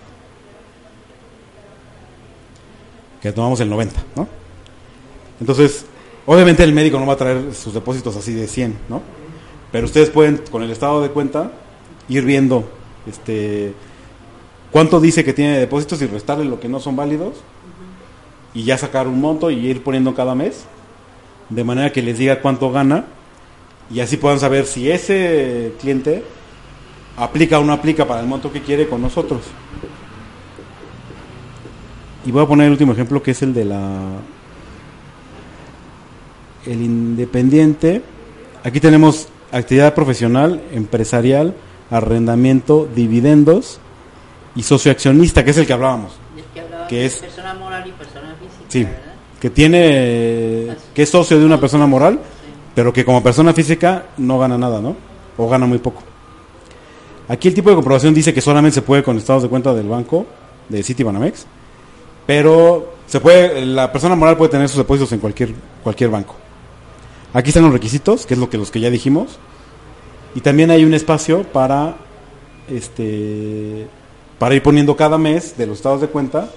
Que tomamos el 90, ¿no? Entonces, obviamente el médico no va a traer sus depósitos así de 100, ¿no? Pero ustedes pueden, con el estado de cuenta, ir viendo este cuánto dice que tiene de depósitos y restarle lo que no son válidos y ya sacar un monto y ir poniendo cada mes de manera que les diga cuánto gana y así puedan saber si ese cliente aplica o no aplica para el monto que quiere con nosotros. Y voy a poner el último ejemplo que es el de la el independiente. Aquí tenemos actividad profesional, empresarial, arrendamiento, dividendos y socioaccionista, que es el que hablábamos. Del que hablaba que de es- persona moral y persona física, Sí, ¿verdad? que tiene que es socio de una persona moral, pero que como persona física no gana nada, ¿no? O gana muy poco. Aquí el tipo de comprobación dice que solamente se puede con estados de cuenta del banco, de Citibanamex, pero se puede la persona moral puede tener sus depósitos en cualquier cualquier banco. Aquí están los requisitos, que es lo que los que ya dijimos, y también hay un espacio para este para ir poniendo cada mes de los estados de cuenta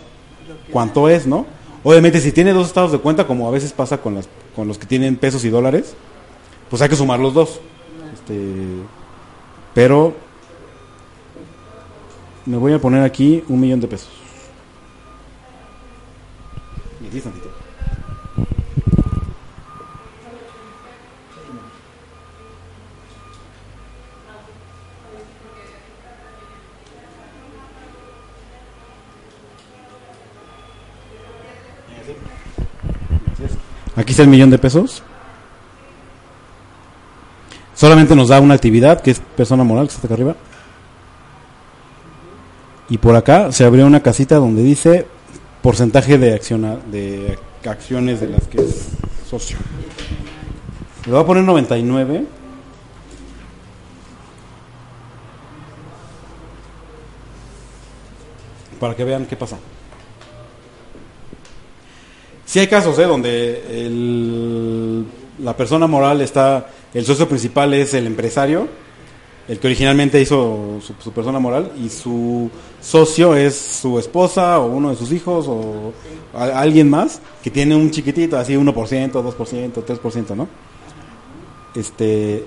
cuánto es, ¿no? Obviamente si tiene dos estados de cuenta, como a veces pasa con con los que tienen pesos y dólares, pues hay que sumar los dos. Este, pero me voy a poner aquí un millón de pesos. Y aquí tantito. Aquí está el millón de pesos. Solamente nos da una actividad que es persona moral, que está acá arriba. Y por acá se abrió una casita donde dice porcentaje de, acciona- de acciones de las que es socio. Le voy a poner 99. Para que vean qué pasa. Sí hay casos, ¿eh? Donde el- la persona moral está, el socio principal es el empresario, el que originalmente hizo su, persona moral, y su socio es su esposa o uno de sus hijos o alguien más que tiene un chiquitito, así 1%, 2%, 3%, ¿no? Este,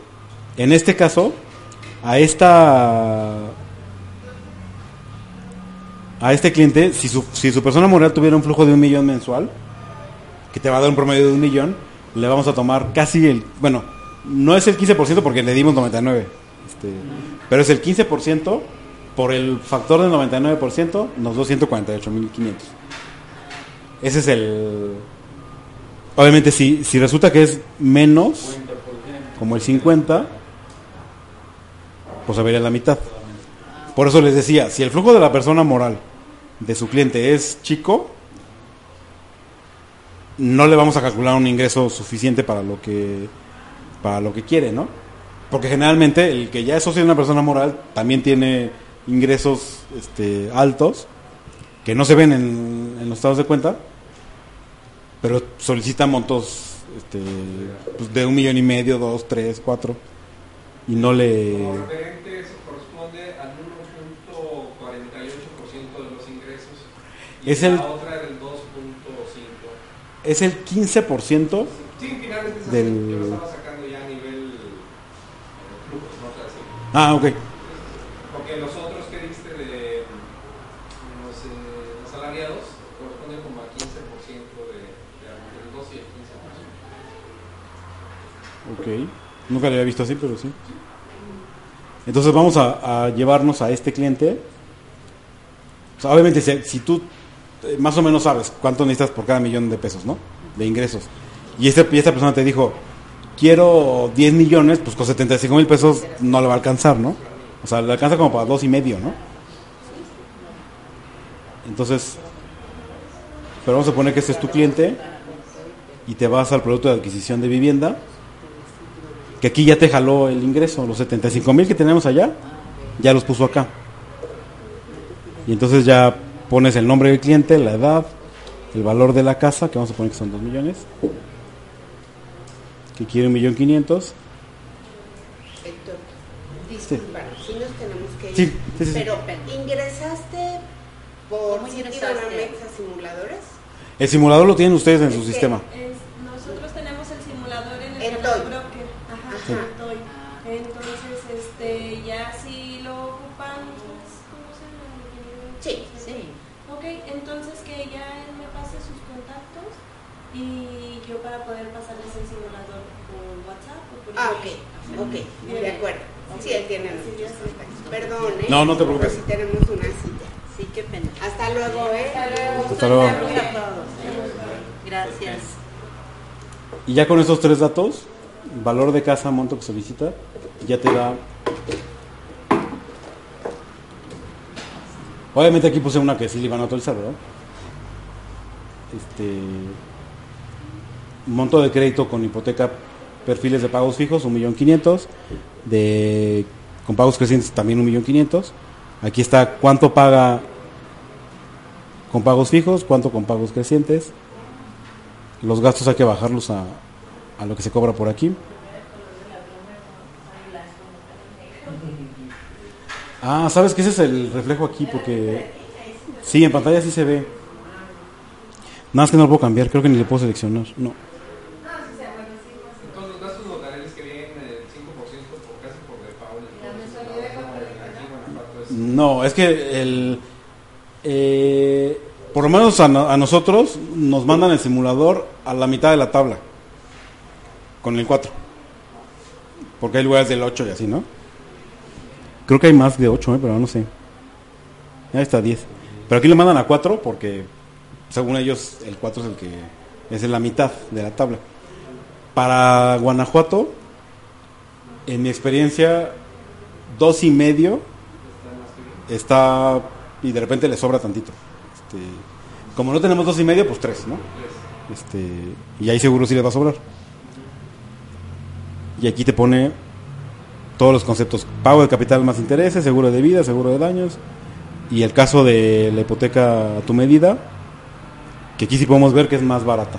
en este caso, a esta a este cliente, si su, si su persona moral tuviera un flujo de un millón mensual, que te va a dar un promedio de un millón, le vamos a tomar casi el, bueno, no es el 15% porque le dimos 99, este, pero es el 15% por el factor del 99%, nos dio 148.500. Ese es el... Obviamente si, si resulta que es menos, como el 50, pues vería la mitad. Por eso les decía, si el flujo de la persona moral de su cliente es chico, no le vamos a calcular un ingreso suficiente para lo que para lo que quiere, ¿no? Porque generalmente el que ya es socio de una persona moral también tiene ingresos este, altos que no se ven en, en los estados de cuenta, pero solicita montos este, pues, de un millón y medio, dos, tres, cuatro, y no le... Como referente, eso corresponde al 1.48% de los ingresos. Y Es la el- otra flujos, no sé así. Ah, ok. Porque los otros que diste de los, eh, corresponden como al 15% de, de del 12 y el 15%. Ok. Nunca lo había visto así, pero sí. Entonces vamos a, a llevarnos a este cliente. O sea, obviamente, si, si tú más o menos sabes cuánto necesitas por cada millón de pesos, ¿no? De ingresos. Y, este, esta persona te dijo, quiero 10 millones, pues con 75 mil pesos no le va a alcanzar, ¿no? O sea, le alcanza como para dos y medio, ¿no? Entonces, pero vamos a poner que este es tu cliente y te vas al producto de adquisición de vivienda que aquí ya te jaló el ingreso, los 75 mil que tenemos allá, ya los puso acá. Y entonces ya pones el nombre del cliente, la edad, el valor de la casa, que vamos a poner que son 2 millones, que quiere un millón quinientos. Héctor, disculpa, sí nos tenemos que ir. Sí, sí, sí, sí. Pero, ¿ingresaste por ¿Cómo City ingresaste? Simuladores? El simulador lo tienen ustedes en Es su que- sistema. Ok, de acuerdo. Sí, él tiene. Perdón, ¿eh? No, no te preocupes. Sí tenemos una cita. Sí, qué pena. Hasta luego, ¿eh? Hasta luego. Saludos a todos. Gracias. Y ya con esos tres datos, valor de casa, monto que solicita, ya te da. Obviamente aquí puse una que sí le iban a autorizar, ¿verdad? Este. Monto de crédito con hipoteca, perfiles de pagos fijos, 1.500.000. De, con pagos crecientes también 1.500.000. Aquí está cuánto paga con pagos fijos, cuánto con pagos crecientes. Los gastos hay que bajarlos a, a lo que se cobra por aquí. Ah, ¿sabes que ese es el reflejo aquí? Porque sí, en pantalla sí se ve. Nada más que no lo puedo cambiar, creo que ni le puedo seleccionar. No. Entonces los gastos laborales que vienen, el 148.500 por casi por default. La mensualidad cuánto le Aquí en Guanajuato es No, es que el... eh, por lo menos a, a nosotros nos mandan el simulador a la mitad de la tabla. Con el 4. Porque hay lugares del 8 y así, ¿no? Creo que hay más de 8, ¿eh? pero no sé. Ya está 10. Pero aquí lo mandan a 4 porque, según ellos, el 4 es el que es en la mitad de la tabla. Para Guanajuato, en mi experiencia, dos y medio está y de repente le sobra tantito. Este, como no tenemos dos y medio, pues tres, ¿no? Este, y ahí seguro sí les va a sobrar. Y aquí te pone todos los conceptos: pago de capital más intereses, seguro de vida, seguro de daños. Y el caso de la hipoteca a tu medida, que aquí sí podemos ver que es más barata.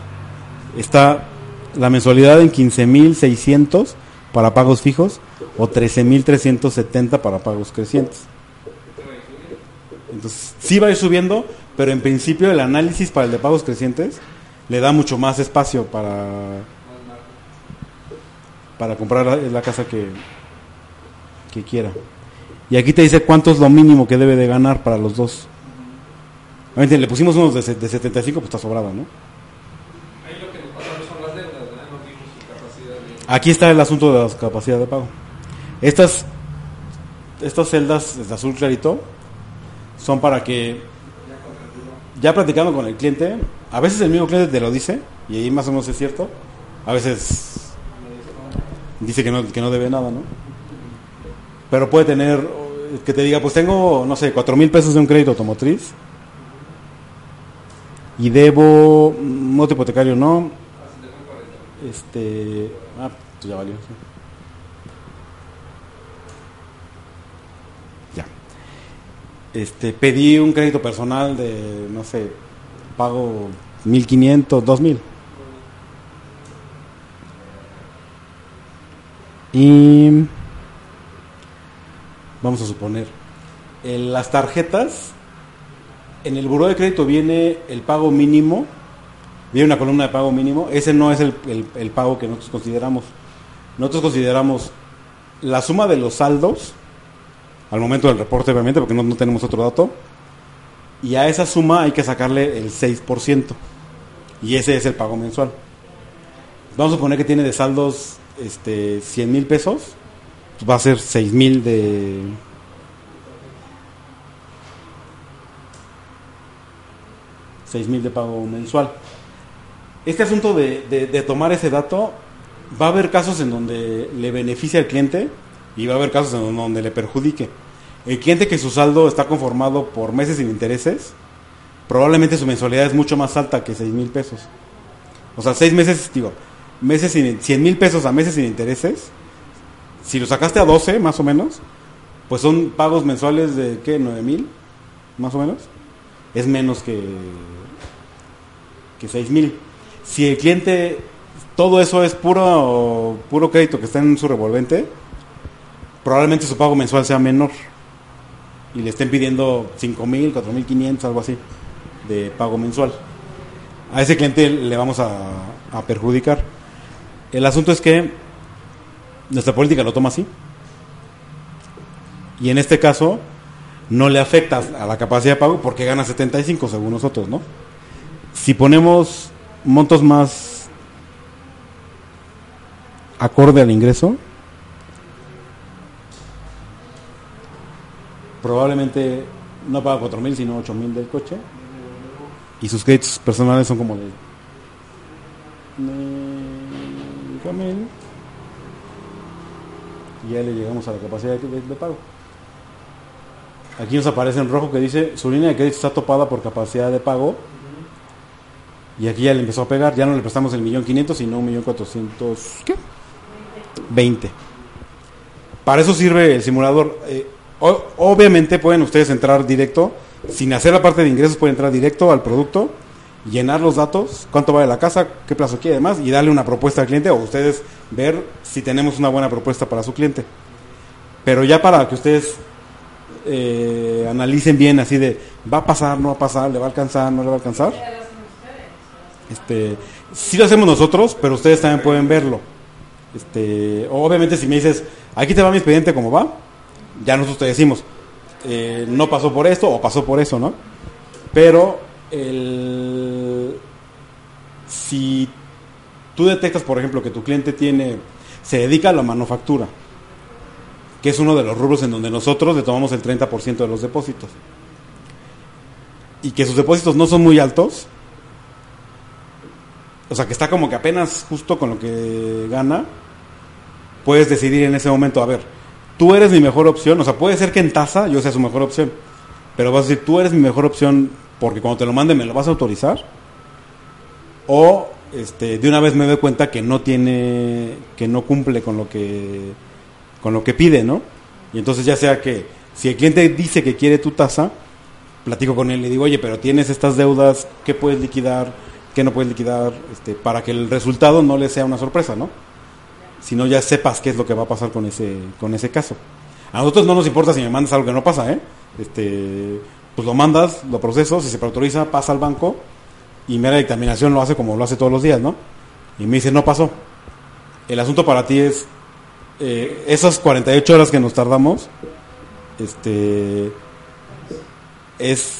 Está la mensualidad en 15.600 para pagos fijos o 13.370 para pagos crecientes. Entonces, sí va a ir subiendo, pero en principio el análisis para el de pagos crecientes le da mucho más espacio para, para comprar la, la casa que, que quiera. Y aquí te dice cuánto es lo mínimo que debe de ganar para los dos. Obviamente, le pusimos unos de, de 75, pues está sobrado, ¿no? Ahí lo que nos pasaron son las deudas, ¿verdad? No vimos su capacidad de... Aquí está el asunto de la capacidad de pago. Estas, estas celdas de azul clarito son para que, ya platicando con el cliente, a veces el mismo cliente te lo dice, y ahí más o menos es cierto, a veces dice que no, que no debe nada, ¿no? Pero puede tener, que te diga, pues tengo, no sé, cuatro mil pesos de un crédito automotriz, y debo, moto hipotecario no, este. Ah, pues ya valió. Este, pedí un crédito personal de, no sé, pago 1500, 2000. Y. Vamos a suponer. Las tarjetas, en el buró de crédito viene el pago mínimo viene una columna de pago mínimo, ese no es el pago que nosotros consideramos. Nosotros consideramos la suma de los saldos, al momento del reporte obviamente, porque no, no tenemos otro dato, y a esa suma hay que sacarle el 6%, y ese es el pago mensual. Vamos a suponer que tiene de saldos este, 100 mil pesos, pues va a ser 6 mil de... seis mil de pago mensual. Este asunto de, de- de tomar ese dato, va a haber casos en donde le beneficia al cliente y va a haber casos en donde le perjudique. El cliente que su saldo está conformado por meses sin intereses, probablemente su mensualidad es mucho más alta que 6 mil pesos. O sea, 6 meses, digo, meses sin, 100 mil pesos a meses sin intereses, si lo sacaste a 12 más o menos, pues son pagos mensuales de, ¿qué? 9 mil, más o menos. Es menos que, que 6 mil. Si el cliente, todo eso es puro, puro crédito que está en su revolvente, probablemente su pago mensual sea menor. Y le estén pidiendo 5 mil, 4 mil 500, algo así, de pago mensual. A ese cliente le vamos a, perjudicar. El asunto es que nuestra política lo toma así. Y en este caso, no le afecta a la capacidad de pago porque gana 75 según nosotros, ¿no? Si ponemos montos más acorde al ingreso, probablemente no paga 4 mil sino 8 mil del coche y sus créditos personales son como de 5 mil y ya le llegamos a la capacidad de, de- de pago. Aquí nos aparece en rojo que dice su línea de crédito está topada por capacidad de pago y aquí ya le empezó a pegar, ya no le prestamos el millón quinientos sino un millón cuatrocientos ¿qué? 20. Para eso sirve el simulador. Eh, obviamente pueden ustedes entrar directo, sin hacer la parte de ingresos, pueden entrar directo al producto, llenar los datos, cuánto vale la casa, qué plazo quiere además, y darle una propuesta al cliente o ustedes ver si tenemos una buena propuesta para su cliente. Pero ya para que ustedes eh, analicen bien así de, va a pasar, no va a pasar, le va a alcanzar, no le va a alcanzar. Este, sí lo hacemos nosotros, pero ustedes también pueden verlo. Este, obviamente si me dices, aquí te va mi expediente como va, ya nosotros te decimos, eh, no pasó por esto o pasó por eso, ¿no? Pero el, si tú detectas, por ejemplo, que tu cliente tiene, se dedica a la manufactura, que es uno de los rubros en donde nosotros le tomamos el 30% de los depósitos, y que sus depósitos no son muy altos, o sea, que está como que apenas justo con lo que gana, puedes decidir en ese momento, a ver, tú eres mi mejor opción, o sea, puede ser que en tasa yo sea su mejor opción, pero vas a decir, tú eres mi mejor opción porque cuando te lo mande me lo vas a autorizar, o este, de una vez me doy cuenta que no tiene, que no cumple con lo que, con lo que pide, ¿no? Y entonces ya sea que, si el cliente dice que quiere tu tasa, platico con él y le digo, oye, pero tienes estas deudas, ¿qué puedes liquidar? ¿Qué no puedes liquidar? Este, para que el resultado no le sea una sorpresa, ¿no? Sino ya sepas qué es lo que va a pasar con ese, con ese caso. A nosotros no nos importa si me mandas algo que no pasa, ¿eh? Este, pues lo mandas, lo proceso, si se preautoriza, pasa al banco y mera dictaminación lo hace como lo hace todos los días, ¿no? Y me dice, no pasó. El asunto para ti es eh, esas 48 horas que nos tardamos, este, es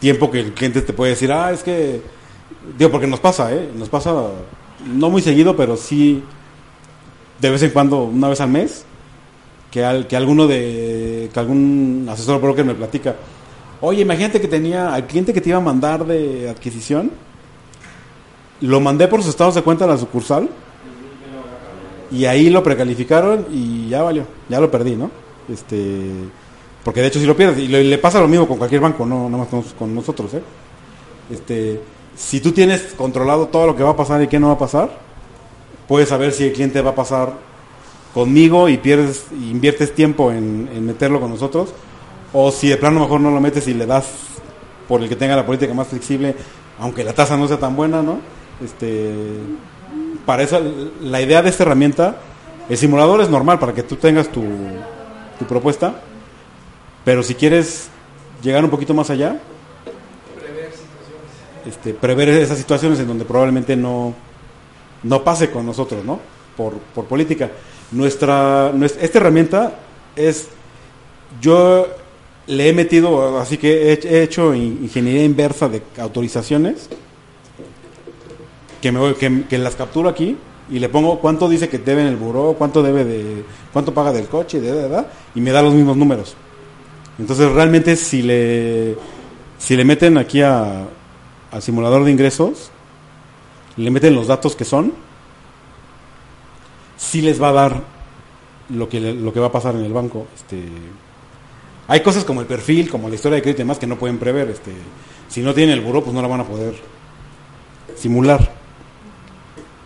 tiempo que el cliente te puede decir, ah, es que, digo, porque nos pasa, ¿eh? Nos pasa, no muy seguido, pero sí, de vez en cuando, una vez al mes, que, al, que alguno de, que algún asesor broker me platica, oye, imagínate que tenía, al cliente que te iba a mandar de adquisición, lo mandé por sus estados de cuenta a la sucursal, y ahí lo precalificaron y ya valió, ya lo perdí, ¿no? Este, porque de hecho si lo pierdes, y le, pasa lo mismo con cualquier banco, no nada más con, con nosotros, ¿eh? Este, si tú tienes controlado todo lo que va a pasar y qué no va a pasar, puedes saber si el cliente va a pasar conmigo y pierdes, inviertes tiempo en, meterlo con nosotros, o si de plano mejor no lo metes y le das por el que tenga la política más flexible, aunque la tasa no sea tan buena, ¿no? Este, para eso, la idea de esta herramienta, el simulador es normal para que tú tengas tu, propuesta, pero si quieres llegar un poquito más allá, este, prever esas situaciones en donde probablemente no, no pase con nosotros, ¿no? Por, por política. Nuestra, nues- esta herramienta es, yo le he metido, así que he, he hecho in- ingeniería inversa de autorizaciones, que, me que, que las capturo aquí y le pongo cuánto dice que debe en el buró, cuánto debe de, cuánto paga del coche, de, de, y me da los mismos números. Entonces realmente si le, si le meten aquí a, al simulador de ingresos, le meten los datos que son, sí les va a dar lo que, lo que va a pasar en el banco. Este, hay cosas como el perfil, como la historia de crédito y demás que no pueden prever. Este, si no tienen el buró, pues no la van a poder simular.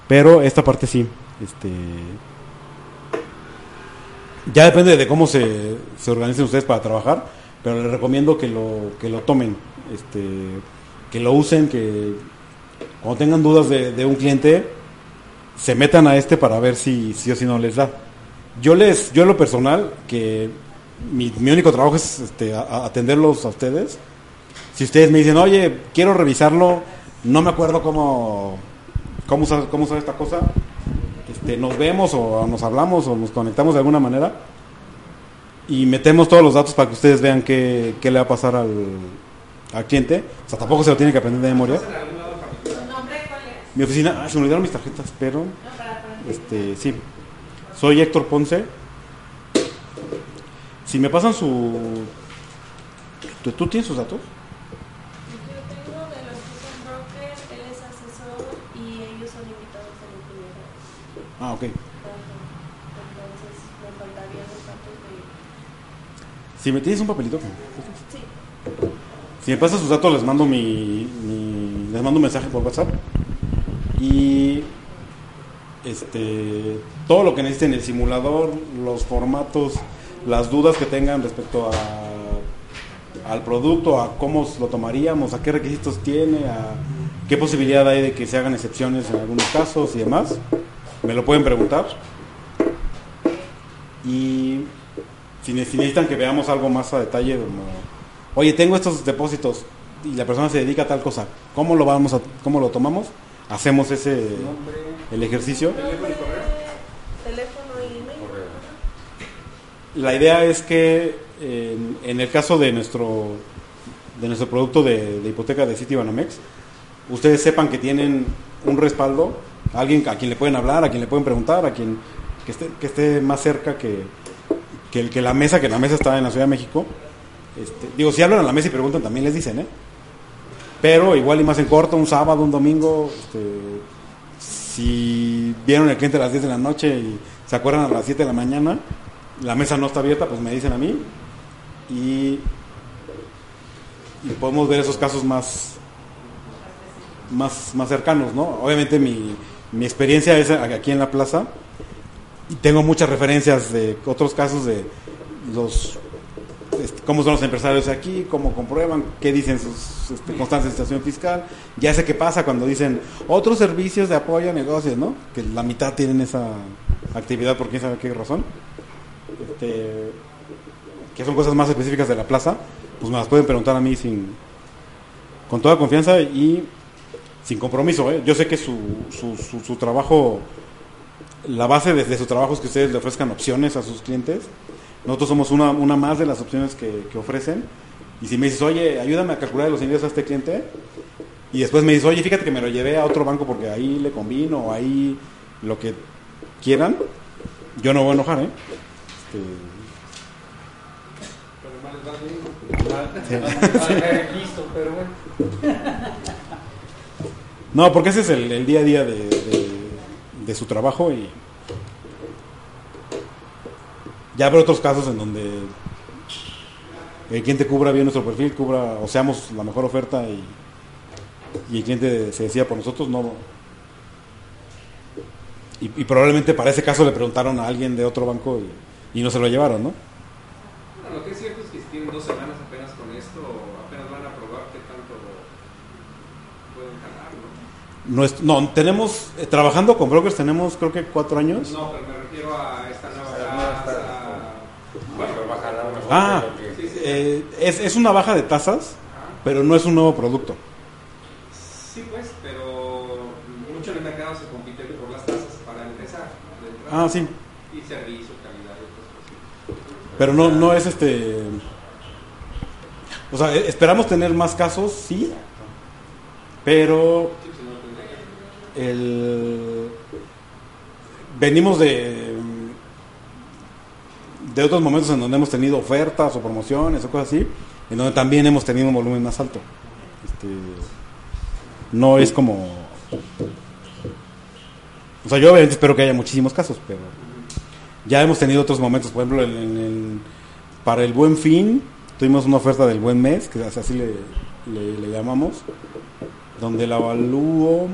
Pero esta parte sí. Este, ya depende de cómo se, se organicen ustedes para trabajar, pero les recomiendo que lo, que lo tomen, este, que lo usen, que cuando tengan dudas de, un cliente, se metan a este para ver si sí o si no les da. Yo les, yo en lo personal, que mi, único trabajo es este, atenderlos a ustedes. Si ustedes me dicen, oye, quiero revisarlo, no me acuerdo cómo, cómo usar, cómo usar esta cosa, este, nos vemos o nos hablamos o nos conectamos de alguna manera y metemos todos los datos para que ustedes vean qué, qué le va a pasar al, al cliente. O sea, tampoco se lo tiene que aprender de memoria. ¿Tu nombre cuál es? Mi oficina, ah, se me olvidaron mis tarjetas, pero este, sí. Soy Héctor Ponce. Si me pasan su... ¿Tú, tú tienes sus datos? Yo tengo de los que son brokers, él es asesor y ellos son invitados a la primera vez. Ah, ok. Entonces me faltarían los datos de... Si me tienes un papelito. Sí. Si me pasas sus datos, les mando mi, mi- les mando un mensaje por WhatsApp. Y este todo lo que necesiten, el simulador, los formatos, las dudas que tengan respecto al producto, a cómo lo tomaríamos, a qué requisitos tiene, a qué posibilidad hay de que se hagan excepciones en algunos casos y demás, me lo pueden preguntar. Y si, ne- si necesitan que veamos algo más a detalle, oye, tengo estos depósitos y la persona se dedica a tal cosa, ¿cómo lo vamos a, cómo lo tomamos? Hacemos ese el ejercicio. La idea es que en, el caso de nuestro de nuestro producto de, hipoteca de City Banamex, ustedes sepan que tienen un respaldo, alguien a quien le pueden hablar, a quien le pueden preguntar, a quien que esté, que esté más cerca que, que, que la mesa, que la mesa está en la Ciudad de México. Este, digo, si hablan a la mesa y preguntan, también les dicen, ¿eh? Pero igual y más en corto, un sábado, un domingo, este, si vieron el cliente a las 10 de la noche y se acuerdan a las 7 de la mañana, la mesa no está abierta, pues me dicen a mí y, y podemos ver esos casos más, más, más cercanos, ¿no? Obviamente mi, mi experiencia es aquí en la plaza y tengo muchas referencias de otros casos de los este, cómo son los empresarios aquí, cómo comprueban, qué dicen sus este, constancias de situación fiscal. Ya sé qué pasa cuando dicen otros servicios de apoyo a negocios, ¿no? Que la mitad tienen esa actividad por quién sabe qué razón. Este, que son cosas más específicas de la plaza, pues me las pueden preguntar a mí sin con toda confianza y sin compromiso. ¿eh? Yo sé que su, trabajo, la base de, de su trabajo es que ustedes le ofrezcan opciones a sus clientes. Nosotros somos una, una más de las opciones que, que ofrecen. Y si me dices, oye, ayúdame a calcular los ingresos a este cliente, y después me dices, oye, fíjate que me lo llevé a otro banco porque ahí le convino, o ahí lo que quieran, yo no voy a enojar, ¿eh? Este, Listo, pero bueno. No, porque ese es el, el día a día de, de- de su trabajo y ya habrá otros casos en donde el cliente cubra bien nuestro perfil, cubra o seamos la mejor oferta y, y el cliente se decía por nosotros, no. Y, y probablemente para ese caso le preguntaron a alguien de otro banco y, y no se lo llevaron, ¿no? Bueno, lo que es cierto es que si tienen dos semanas apenas con esto, apenas van a probar qué tanto pueden jalar, ¿no? Nuestro- no, tenemos, eh, trabajando con brokers tenemos creo que cuatro años. No, pero me refiero a esta nueva A la nueva tasa. tasa. Bueno, va a jalar mejor Ah, eh, es, es una baja de tasas, pero no es un nuevo producto. Sí, pues, pero mucho en el mercado se compite por las tasas para empezar. Ah, sí. Y servicio, calidad y cosas. Pero no, no es este. O sea, e- esperamos tener más casos, sí. Pero tendría. el. Venimos de. De otros momentos en donde hemos tenido ofertas o promociones o cosas así, en donde también hemos tenido un volumen más alto. Este, no es como. O sea, yo obviamente espero que haya muchísimos casos, pero ya hemos tenido otros momentos, por ejemplo, para el buen fin, tuvimos una oferta del buen mes, que así le, le- le llamamos, donde el avalúo,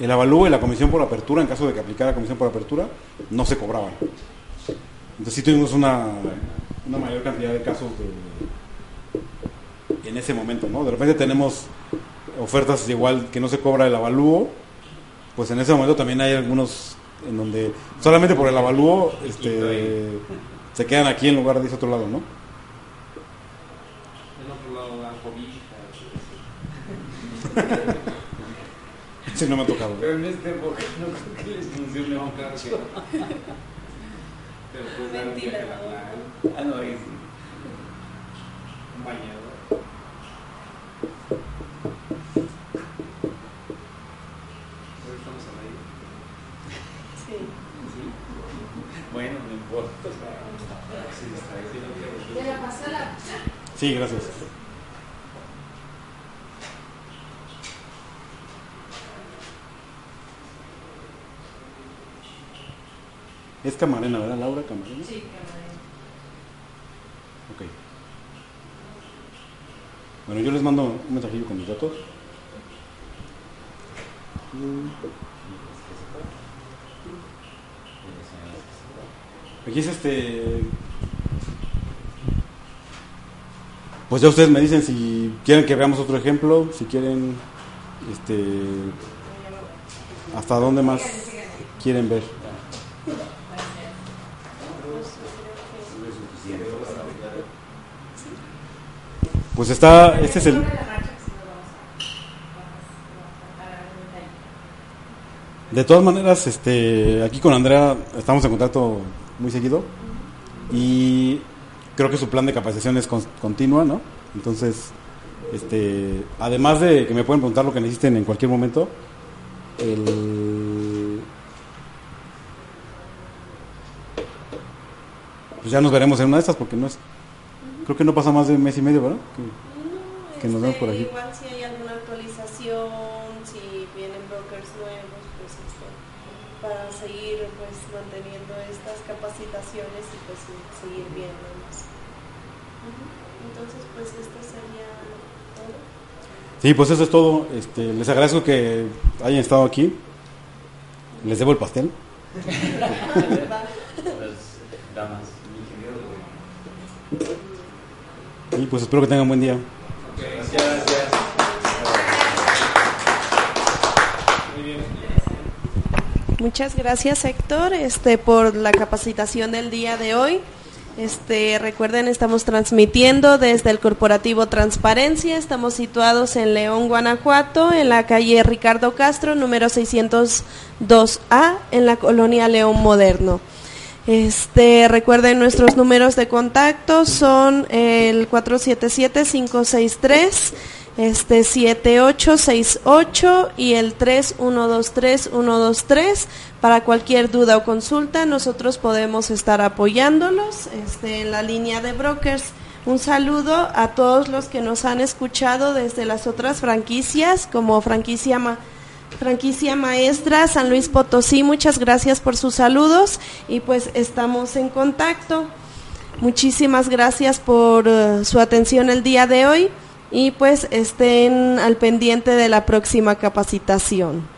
el avalúo y la comisión por apertura, en caso de que aplicara comisión por apertura, no se cobraban. Entonces sí tuvimos una, una mayor cantidad de casos de, en ese momento, ¿no? De repente tenemos ofertas igual que no se cobra el avalúo, pues en ese momento también hay algunos en donde solamente por el avalúo este, se quedan aquí en lugar de ese otro lado, ¿no? Del otro lado dan cobijas. Sí, no me ha tocado. Pero en este época no creo que les funcione. No, claro que no. Pero puedes dar un viaje a la playa, Ah, no, ahí sí. un bañador. Estamos al aire. Sí. Bueno, no importa. ¿Ya la pasó la Sí, gracias. Es Camarena, ¿verdad? Laura Camarena. Sí, camarón. Ok. Bueno, yo les mando un mensajillo con mis datos. Aquí es este. Pues ya ustedes me dicen si quieren que veamos otro ejemplo, si quieren, este, hasta dónde más quieren ver. Pues está, este es el, De todas maneras, este, aquí con Andrea estamos en contacto muy seguido y creo que su plan de capacitación es con- continua, ¿no? Entonces, este, además de que me pueden preguntar lo que necesiten en cualquier momento, el, pues ya nos veremos en una de estas porque no es, creo que no pasa más de un mes y medio, ¿verdad? Que- que nos vemos por aquí. Este, Igual si hay alguna actualización, si vienen brokers nuevos, pues este, para seguir pues manteniendo estas capacitaciones y pues seguir viéndonos. Ujú. Entonces pues esto sería todo. Sí, pues eso es todo. Este, les agradezco que hayan estado aquí. Les debo el pastel. Y pues espero que tengan buen día. Muchas gracias Héctor este, por la capacitación del día de hoy. Este, recuerden, estamos transmitiendo desde el Corporativo Transparencia. Estamos situados en León, Guanajuato, en la calle Ricardo Castro, número 602A, en la colonia León Moderno. Este, recuerden nuestros números de contacto son el 477-563, este 7868 y el 3123123. Para cualquier duda o consulta, nosotros podemos estar apoyándolos este, en la línea de brokers. Un saludo a todos los que nos han escuchado desde las otras franquicias, como franquicia Ma- franquicia maestra San Luis Potosí. Muchas gracias por sus saludos y pues estamos en contacto. Muchísimas gracias por eh, su atención el día de hoy y pues estén al pendiente de la próxima capacitación.